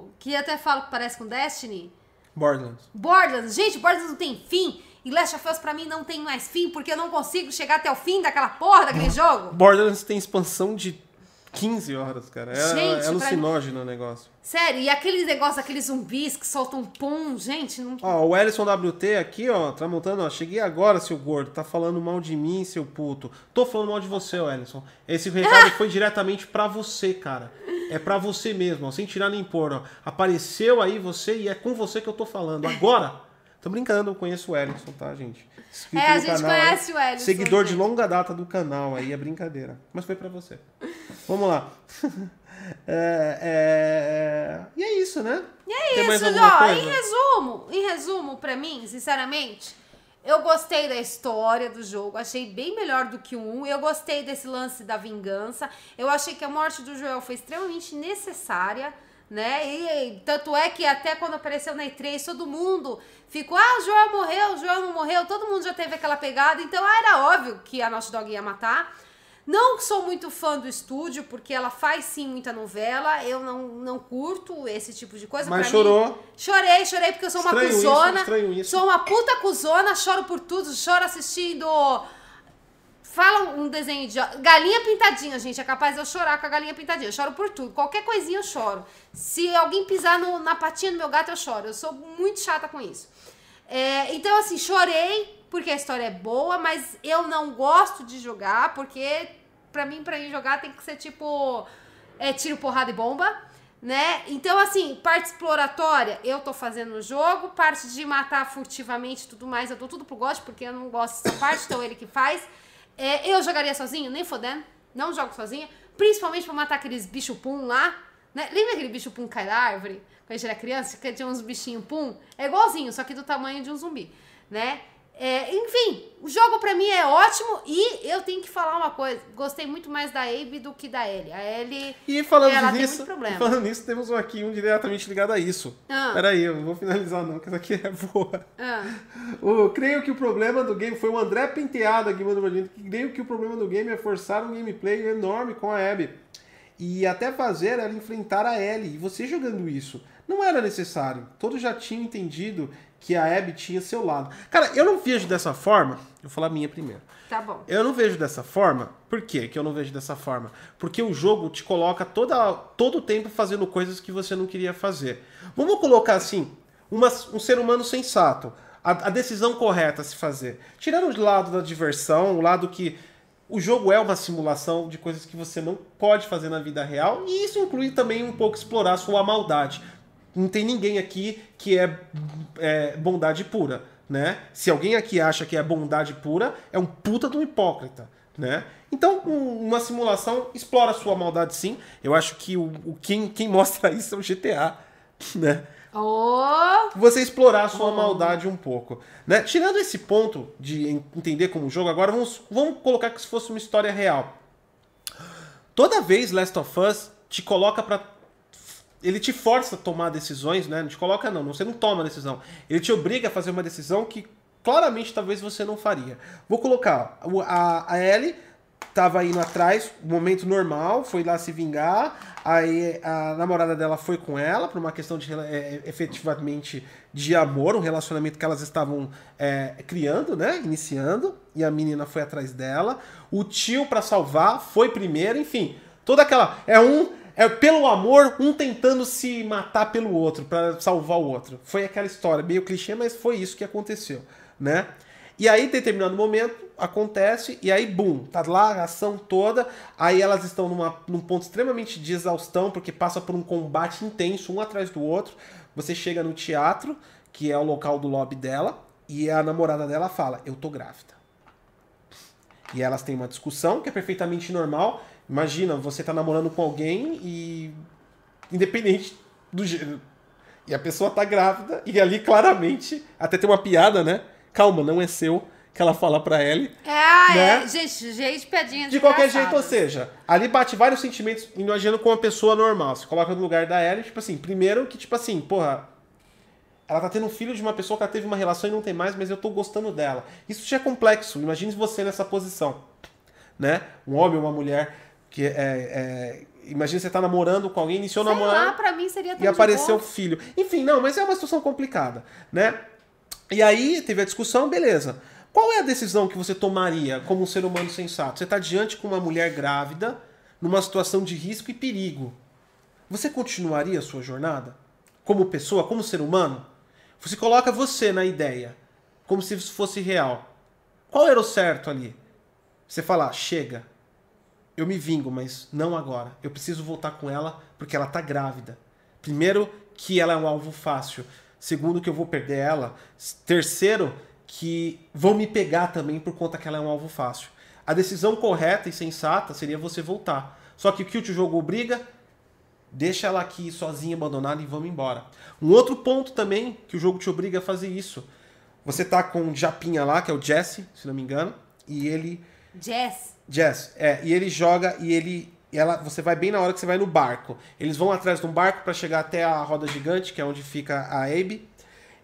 o... que até falo que parece com Destiny. Borderlands. Borderlands. Gente, Borderlands não tem fim. E Last of Us pra mim não tem mais fim, porque eu não consigo chegar até o fim daquela porra daquele jogo. Borderlands tem expansão de 15 horas, cara. É, Gente, é alucinógeno o negócio. Sério, e aqueles negócios, aqueles zumbis que soltam pum, gente, não. Ó, o Ellison WT aqui, ó, Tramontando, ó. Cheguei agora, seu gordo. Tá falando mal de mim, seu puto. Tô falando mal de você, Ellison. Esse recado foi diretamente pra você, cara. É pra você mesmo, ó, sem tirar nem pôr, ó. Apareceu aí você e é com você que eu tô falando. Agora! Tô brincando, eu conheço o Ellison, tá, gente? Inscrito É, a gente canal conhece o Ellison, Seguidor de gente. longa data do canal aí, é brincadeira. Mas foi pra você. Vamos lá. É, é, E é isso, né? E é Tem isso, ó. Em resumo, em resumo, pra mim, sinceramente, eu gostei da história do jogo, achei bem melhor do que o 1. Eu gostei desse lance da vingança. Eu achei que a morte do Joel foi extremamente necessária. Né? E tanto é que até quando apareceu na E3, todo mundo ficou: ah, o Joel morreu, o Joel não morreu, todo mundo já teve aquela pegada, então ah, era óbvio que a Naughty Dog ia matar. Não sou muito fã do estúdio, porque ela faz sim muita novela. Eu não, não curto esse tipo de coisa. Mas Pra mim- chorou. Chorei, chorei porque eu sou uma Estranho isso, cuzona. estranho isso. Sou uma puta cuzona, choro por tudo, choro assistindo. Fala um desenho de. Galinha pintadinha, gente. É capaz de eu chorar com a galinha pintadinha. Eu choro por tudo. Qualquer coisinha eu choro. Se alguém pisar no- na patinha do meu gato, eu choro. Eu sou muito chata com isso. É, então, assim, chorei porque a história é boa, mas eu não gosto de jogar, porque pra mim, pra ir jogar tem que ser tipo é, tiro, porrada e bomba, né? Então, assim, parte exploratória eu tô fazendo no jogo, parte de matar furtivamente e tudo mais, eu dou tudo pro gosto, porque eu não gosto dessa parte, então ele que faz. É, eu jogaria sozinho? Nem fodendo, não jogo sozinha, principalmente pra matar aqueles bicho pum lá, né? Lembra aquele bicho pum cai da árvore? Quando a gente era criança, que tinha uns bichinhos pum? É igualzinho, só que do tamanho de um zumbi, né? É, enfim, o jogo pra mim é ótimo e eu tenho que falar uma coisa. Gostei muito mais da Abe do que da Ellie. A Ellie. E falando ela tem nisso, muito problema. falando nisso, temos um aqui um diretamente ligado a isso. Ah. Peraí, eu não vou finalizar não, que essa aqui é boa. Ah, O, creio que o problema do game foi o André Penteado aqui mandando pra gente. que Creio que o problema do game é forçar um gameplay enorme com a Abby. E até fazer ela enfrentar a Ellie. E você jogando isso. Não era necessário. Todos já tinham entendido que a Abby tinha seu lado. Cara, eu não vejo dessa forma. Eu vou falar a minha primeiro. tá bom. Eu não vejo dessa forma. Por quê que eu não vejo dessa forma? Porque o jogo te coloca toda, todo o tempo fazendo coisas que você não queria fazer. Vamos colocar assim, uma- um ser humano sensato. A, a decisão correta a se fazer. Tirando o lado da diversão, o lado que o jogo é uma simulação de coisas que você não pode fazer na vida real. E isso inclui também um pouco explorar sua maldade. Não tem ninguém aqui que é, é bondade pura, né? Se alguém aqui acha que é bondade pura, é um puta de um hipócrita, né? Então, um- uma simulação explora a sua maldade sim. Eu acho que o, o- quem, quem mostra isso é o GTA, né? Oh, Você explorar a sua maldade um pouco, né? Tirando esse ponto de en- entender como jogo, agora vamos, vamos colocar que se fosse uma história real. Toda vez Last of Us te coloca pra ele te força a tomar decisões, né? Não te coloca não, você não toma decisão. Ele te obriga a fazer uma decisão que claramente talvez você não faria. Vou colocar a, a Ellie tava indo atrás, momento normal, foi lá se vingar. Aí a namorada dela foi com ela por uma questão de é, efetivamente de amor, um relacionamento que elas estavam é, criando, né? Iniciando. E a menina foi atrás dela. O tio pra salvar foi primeiro, enfim. Toda aquela é um é pelo amor um tentando se matar pelo outro pra salvar o outro. Foi aquela história meio clichê, mas foi isso que aconteceu, né? E aí, em determinado momento, acontece, e aí, bum, tá lá a ação toda. Aí elas estão numa, num ponto extremamente de exaustão, porque passa por um combate intenso, um atrás do outro. Você chega no teatro, que é o local do lobby dela, e a namorada dela fala: Eu tô grávida. E elas têm uma discussão que é perfeitamente normal. Imagina, você tá namorando com alguém e independente do gênero. E a pessoa tá grávida, e ali claramente, até tem uma piada, né? Calma, não é seu, que ela fala pra Ellie. É, Né? é. Gente, gente, piadinha De qualquer jeito, ou seja, ali bate vários sentimentos imaginando com uma pessoa normal. Você coloca no lugar da Ellie, tipo assim, primeiro que, tipo assim, porra, ela tá tendo um filho de uma pessoa que ela teve uma relação e não tem mais, mas eu tô gostando dela. Isso já é complexo. Imagine você nessa posição, né? Um homem ou uma mulher que é... é imagina você tá namorando com alguém, iniciou Sei namorar lá, pra mim seria tão e apareceu o filho. Enfim, não, mas é uma situação complicada, né? E aí teve a discussão, beleza. Qual é a decisão que você tomaria como um ser humano sensato? Você está diante com uma mulher grávida, numa situação de risco e perigo. Você continuaria a sua jornada? Como pessoa, como ser humano? Você coloca você na ideia, como se isso fosse real. Qual era o certo ali? Você falar, chega, eu me vingo, mas não agora. Eu preciso voltar com ela porque ela tá grávida. Primeiro, que ela é um alvo fácil. Segundo, que eu vou perder ela. Terceiro, que vão me pegar também por conta que ela é um alvo fácil. A decisão correta e sensata seria você voltar. Só que o que o jogo obriga? Deixa ela aqui sozinha, abandonada e vamos embora. Um outro ponto também que o jogo te obriga a fazer isso. Você tá com um Japinha lá, que é o Jesse, se não me engano, e ele Jess. Jess, é, e ele joga e ele. e Ela, você vai bem na hora que você vai no barco. Eles vão atrás de um barco para chegar até a roda gigante, que é onde fica a Abe.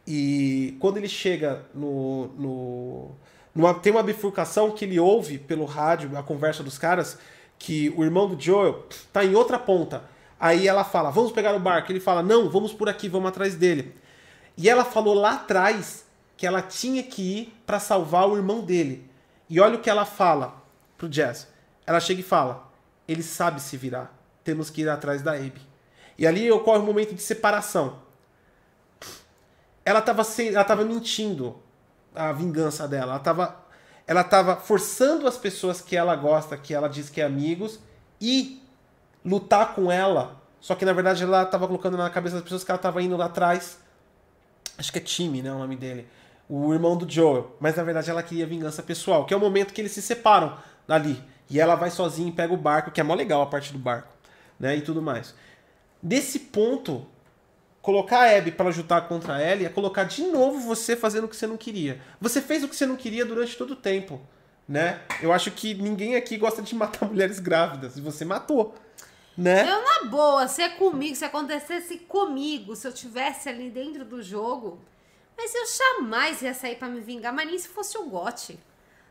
E quando ele chega no. no numa- tem uma bifurcação que ele ouve pelo rádio, a conversa dos caras, que o irmão do Joel tá em outra ponta. Aí ela fala, vamos pegar o barco. Ele fala, não, vamos por aqui, vamos atrás dele. E ela falou lá atrás que ela tinha que ir para salvar o irmão dele. E olha o que ela fala pro Jazz. Ela chega e fala: ele sabe se virar. Temos que ir atrás da Abe. E ali ocorre um momento de separação. Ela estava ela tava mentindo a vingança dela. Ela estava ela tava forçando as pessoas que ela gosta, que ela diz que é amigos, e lutar com ela. Só que na verdade ela estava colocando na cabeça das pessoas que ela estava indo lá atrás. Acho que é Timmy, né? O nome dele. O irmão do Joel. Mas na verdade ela queria vingança pessoal, que é o momento que eles se separam dali. E ela vai sozinha e pega o barco, que é mó legal a parte do barco, né? E tudo mais. Desse ponto, colocar a Abby para lutar contra a Ellie é colocar de novo você fazendo o que você não queria. Você fez o que você não queria durante todo o tempo, né? Eu acho que ninguém aqui gosta de matar mulheres grávidas. E você matou, né? Eu, na boa, se é comigo, se acontecesse comigo, se eu tivesse ali dentro do jogo, mas eu jamais ia sair pra me vingar, mas nem se fosse o Gotti.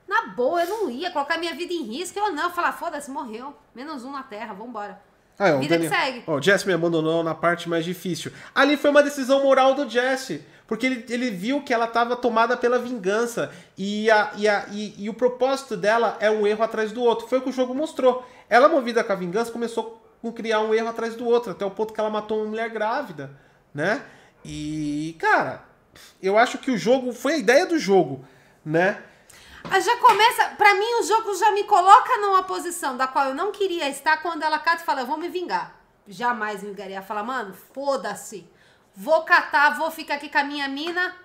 Na boa, eu não ia colocar minha vida em risco. Eu não, falar, foda-se, morreu. Menos um na terra, vambora. Ah, é, o Vida que Daniel- segue. Ó, o Jesse me abandonou na parte mais difícil. Ali foi uma decisão moral do Jesse. Porque ele, ele viu que ela estava tomada pela vingança. E, a, e, a, e, e o propósito dela é um erro atrás do outro. Foi o que o jogo mostrou. Ela, movida com a vingança, começou a criar um erro atrás do outro. Até o ponto que ela matou uma mulher grávida. Né? E, cara, eu acho que o jogo. Foi a ideia do jogo. Né? Ah, Já começa, pra mim o jogo já me coloca numa posição da qual eu não queria estar quando ela cata e fala, eu vou me vingar. Jamais me vingaria. Fala, mano, foda-se. Vou catar, vou ficar aqui com a minha mina.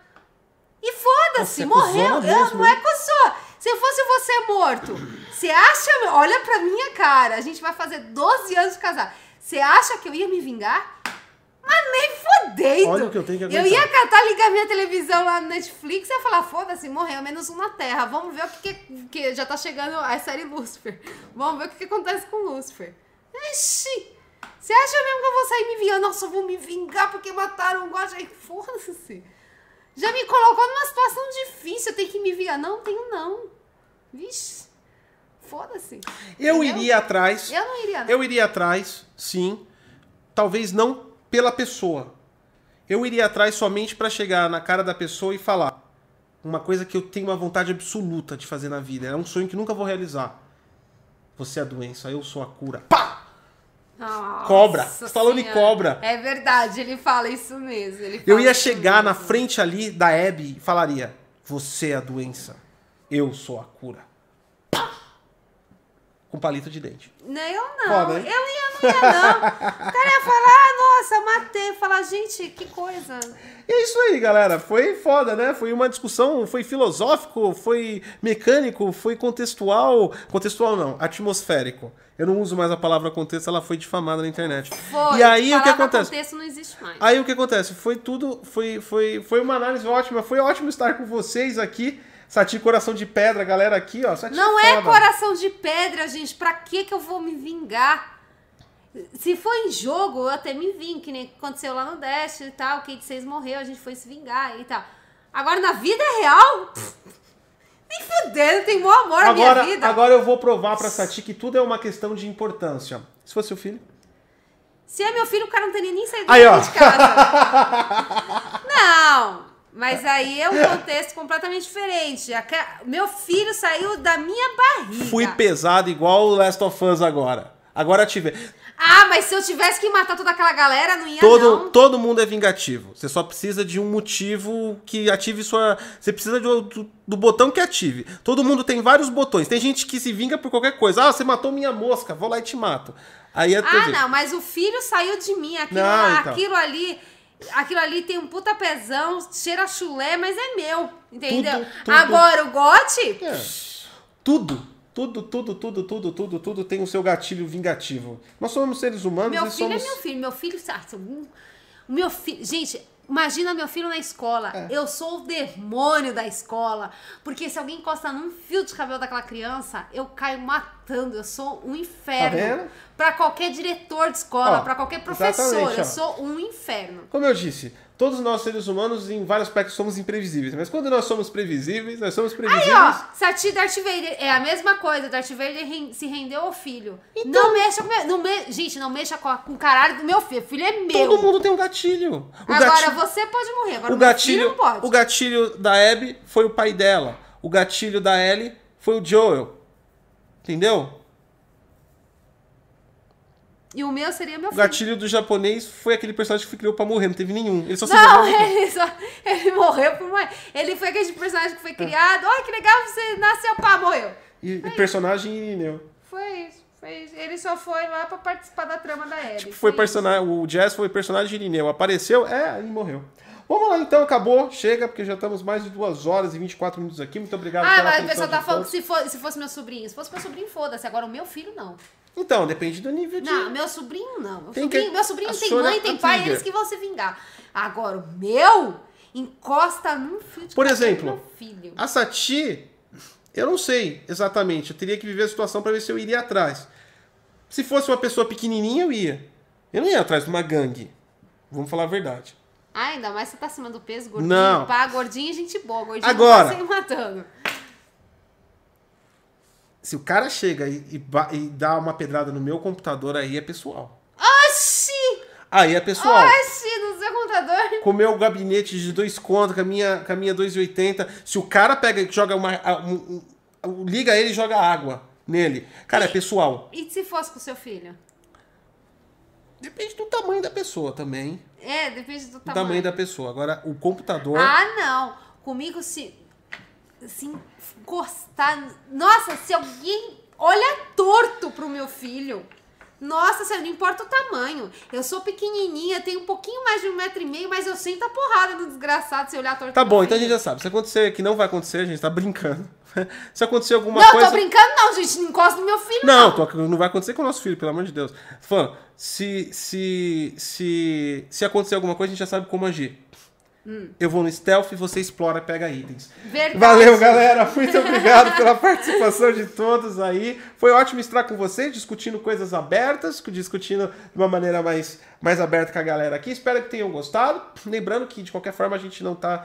E foda-se, é morreu. cuzona Eu, não é hein? que eu sou. Se eu fosse você morto, você acha. Olha pra minha cara. A gente vai fazer 12 anos de casar. Você acha que eu ia me vingar? Mas nem fodendo. Olha o que eu tenho que Eu aguentar. ia catar, ligar minha televisão lá no Netflix e ia falar, foda-se, morreu, menos um na Terra. Vamos ver o que, que, que já tá chegando a série Lucifer. Vamos ver o que, que acontece com Lucifer. Ixi! Você acha mesmo que eu vou sair me vingando? Nossa, eu vou me vingar porque mataram o God. Foda-se. Já me colocou numa situação difícil, eu tenho que me vingar. Não, tenho não. Vixe. Foda-se. Eu Entendeu? iria atrás. Eu não iria, não. Eu iria atrás, sim. Talvez não pela pessoa. Eu iria atrás somente para chegar na cara da pessoa e falar uma coisa que eu tenho uma vontade absoluta de fazer na vida. É um sonho que nunca vou realizar. Você é a doença, eu sou a cura. Pá! Nossa Cobra. Stallone cobra. É verdade, ele fala isso mesmo. ele Eu fala ia chegar na mesmo. frente ali da Abby e falaria: Você é a doença, eu sou a cura. Com palito de dente. Não, eu não. Foda, eu ia, não ia, não. O cara ia falar, ah, nossa, matei. Falar, gente, que coisa. E é isso aí, galera. Foi foda, né? Foi uma discussão, foi filosófico, foi mecânico, foi contextual. Contextual não, atmosférico. Eu não uso mais a palavra contexto, ela foi difamada na internet. Foi. E aí o que acontece? contexto não existe mais. Aí o que acontece? Foi tudo, foi, foi, foi uma análise ótima, foi ótimo estar com vocês aqui. Sati Coração de Pedra, galera aqui, ó. Sati Não é foda. coração de pedra, gente. Pra que que eu vou me vingar? Se for em jogo, eu até me vim, que nem aconteceu lá no Dash e tal. Kate 6 morreu, a gente foi se vingar e tal. Agora, na vida real, pff, nem fudendo, tem mó amor na Agora, minha vida. agora eu vou provar pra Sati que tudo é uma questão de importância. Se fosse o filho. Se é meu filho, o cara não teria nem saído Aí, ó. de casa. não, mas aí é um contexto completamente diferente. Meu filho saiu da minha barriga. Fui pesado igual o Last of Us agora. Agora tive. Ah, mas se eu tivesse que matar toda aquela galera, não ia Todo, não. todo mundo é vingativo. Você só precisa de um motivo que ative sua. Você precisa do, do, do botão que ative. Todo mundo tem vários botões. Tem gente que se vinga por qualquer coisa. Ah, você matou minha mosca, vou lá e te mato. Aí é Ah, não, mas o filho saiu de mim. Aquilo, Não, então. aquilo ali. Aquilo ali tem um puta pezão, cheira chulé, mas é meu. Entendeu? Tudo, tudo. Agora o gote. É. Tudo, tudo, tudo, tudo, tudo, tudo, tudo tem o seu gatilho vingativo. Nós somos seres humanos Meu e filho somos. é meu filho. Meu filho. ah, um- O meu filho. Gente, imagina meu filho na escola. É. Eu sou o demônio da escola. Porque se alguém encosta num fio de cabelo daquela criança, eu caio matando. Eu sou um Tá inferno. vendo? pra qualquer diretor de escola, Ó, pra qualquer professor. Eu sou um inferno. Como eu disse, todos nós seres humanos, em vários aspectos, somos imprevisíveis. Mas quando nós somos previsíveis, nós somos Aí, previsíveis. ó, Sati Darth Vader é a mesma coisa. Darth Vader se rendeu ao filho. Então- Não mexa com. meu- Não me, gente, não mexa com, a- com o caralho do meu filho. O filho é meu. Todo mundo tem um gatilho. O Agora gatilho, você pode morrer. Agora o gatilho, filho não pode. o gatilho da Abby foi o pai dela. O gatilho da Ellie foi o Joel. Entendeu? E o meu seria meu O filho. gatilho do japonês foi aquele personagem que criou pra morrer, não teve nenhum. Ele só Não, ele, só, ele morreu por uma. Ele foi aquele personagem que foi criado. Olha que legal, você nasceu, pá, morreu. E, e personagem. Foi isso. Foi isso. Ele só foi lá pra participar da trama da Ellie. Tipo, Foi personagem, o Jazz foi personagem de Irineu. Apareceu, é, aí morreu. Vamos lá então, acabou, chega, porque já estamos mais de 2 horas e 24 minutos aqui. Muito obrigado Ah, pela mas o pessoal tá falando que se, for, se fosse meu sobrinho. Se fosse meu sobrinho, foda-se. Agora o meu filho, não. Então, depende do nível de. Não, meu sobrinho não. Meu Tem sobrinho, que- meu sobrinho tem mãe, tem é pai, eles que vão se vingar. Agora, o meu encosta num fio de Por exemplo, filho. A Sati, eu não sei exatamente. Eu teria que viver a situação para ver se eu iria atrás. Se fosse uma pessoa pequenininha, eu ia. Eu não ia atrás de uma gangue. Vamos falar a verdade. Ah, ainda mais você tá acima do peso, gordinho. Não. Pá, gordinho e gente boa. Gordinho Agora. tá se matando. Se o cara chega e, e e dá uma pedrada no meu computador, aí é pessoal. Oxi! Aí é pessoal. Oxi, no seu computador. com o meu gabinete de dois contos, com a minha, com a minha 2,80. Se o cara pega e joga uma. um- um- liga ele e joga água nele. Cara, é pessoal. E se fosse com o seu filho? Depende do tamanho da pessoa também. É, depende do Do tamanho. tamanho da pessoa. Agora, o computador. Ah, não. Comigo se. Se encostar. Nossa, se alguém olha torto pro meu filho. Nossa, senhora, não importa o tamanho. Eu sou pequenininha, tenho um pouquinho mais de um metro e meio, mas eu sinto a porrada do desgraçado se olhar torto Tá bom, então a gente já sabe. Se acontecer, que não vai acontecer, a gente tá brincando. Se acontecer alguma Não, coisa. tô brincando, não, gente. Não encosta no meu filho, Não, não. tô- não vai acontecer com o nosso filho, pelo amor de Deus. Falando, se, se, se, se acontecer alguma coisa, a gente já sabe como agir. Hum. Eu vou no stealth e você explora e pega itens. Verdade. Valeu, galera. Muito obrigado pela participação de todos aí. Foi ótimo estar com vocês, discutindo coisas abertas, discutindo de uma maneira mais, mais aberta com a galera aqui. Espero que tenham gostado. Lembrando que, de qualquer forma, a gente não está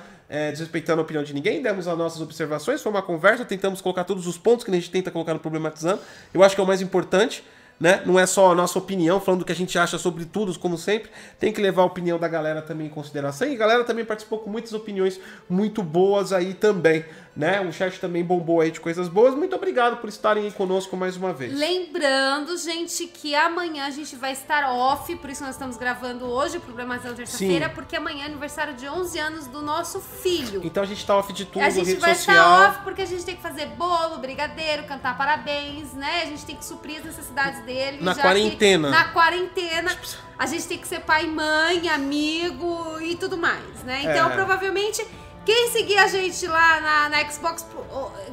desrespeitando a opinião de ninguém. Demos as nossas observações, foi uma conversa. Tentamos colocar todos os pontos que a gente tenta colocar no Problematizando. Eu acho que é o mais importante. Né? Não é só a nossa opinião, falando do que a gente acha sobre tudo, como sempre. Tem que levar a opinião da galera também em consideração. E a galera também participou com muitas opiniões muito boas aí também. Né? O chat também bombou aí de coisas boas. Muito obrigado por estarem aí conosco mais uma vez. Lembrando, gente, que amanhã a gente vai estar off, por isso nós estamos gravando hoje o Problemazão terça-feira, porque amanhã é aniversário de 11 anos do nosso filho. Então a gente tá off de tudo, a gente vai social. estar off porque a gente tem que fazer bolo, brigadeiro, cantar parabéns, né? A gente tem que suprir as necessidades dele. Na quarentena. na quarentena. A gente tem que ser pai, mãe, amigo e tudo mais, né? Então, É. provavelmente, quem seguir a gente lá na, na Xbox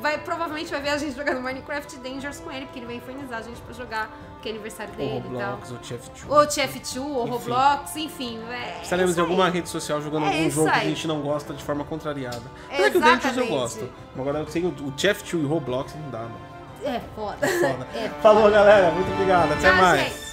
vai, provavelmente vai ver a gente jogando Minecraft Dangerous com ele, porque ele vai infernizar a gente pra jogar, porque é aniversário O dele e tal. Roblox, o TF2. Ou TF2, ou. Roblox, enfim. É, isso de alguma aí. rede social jogando É algum jogo que a aí. gente não gosta de forma contrariada. Apesar que o Dangerous eu gosto. Agora sem o, o TF2 e o Roblox não dá, mano. É foda. Foda. É Falou, galera. Muito obrigado. Até Tchau, mais. gente.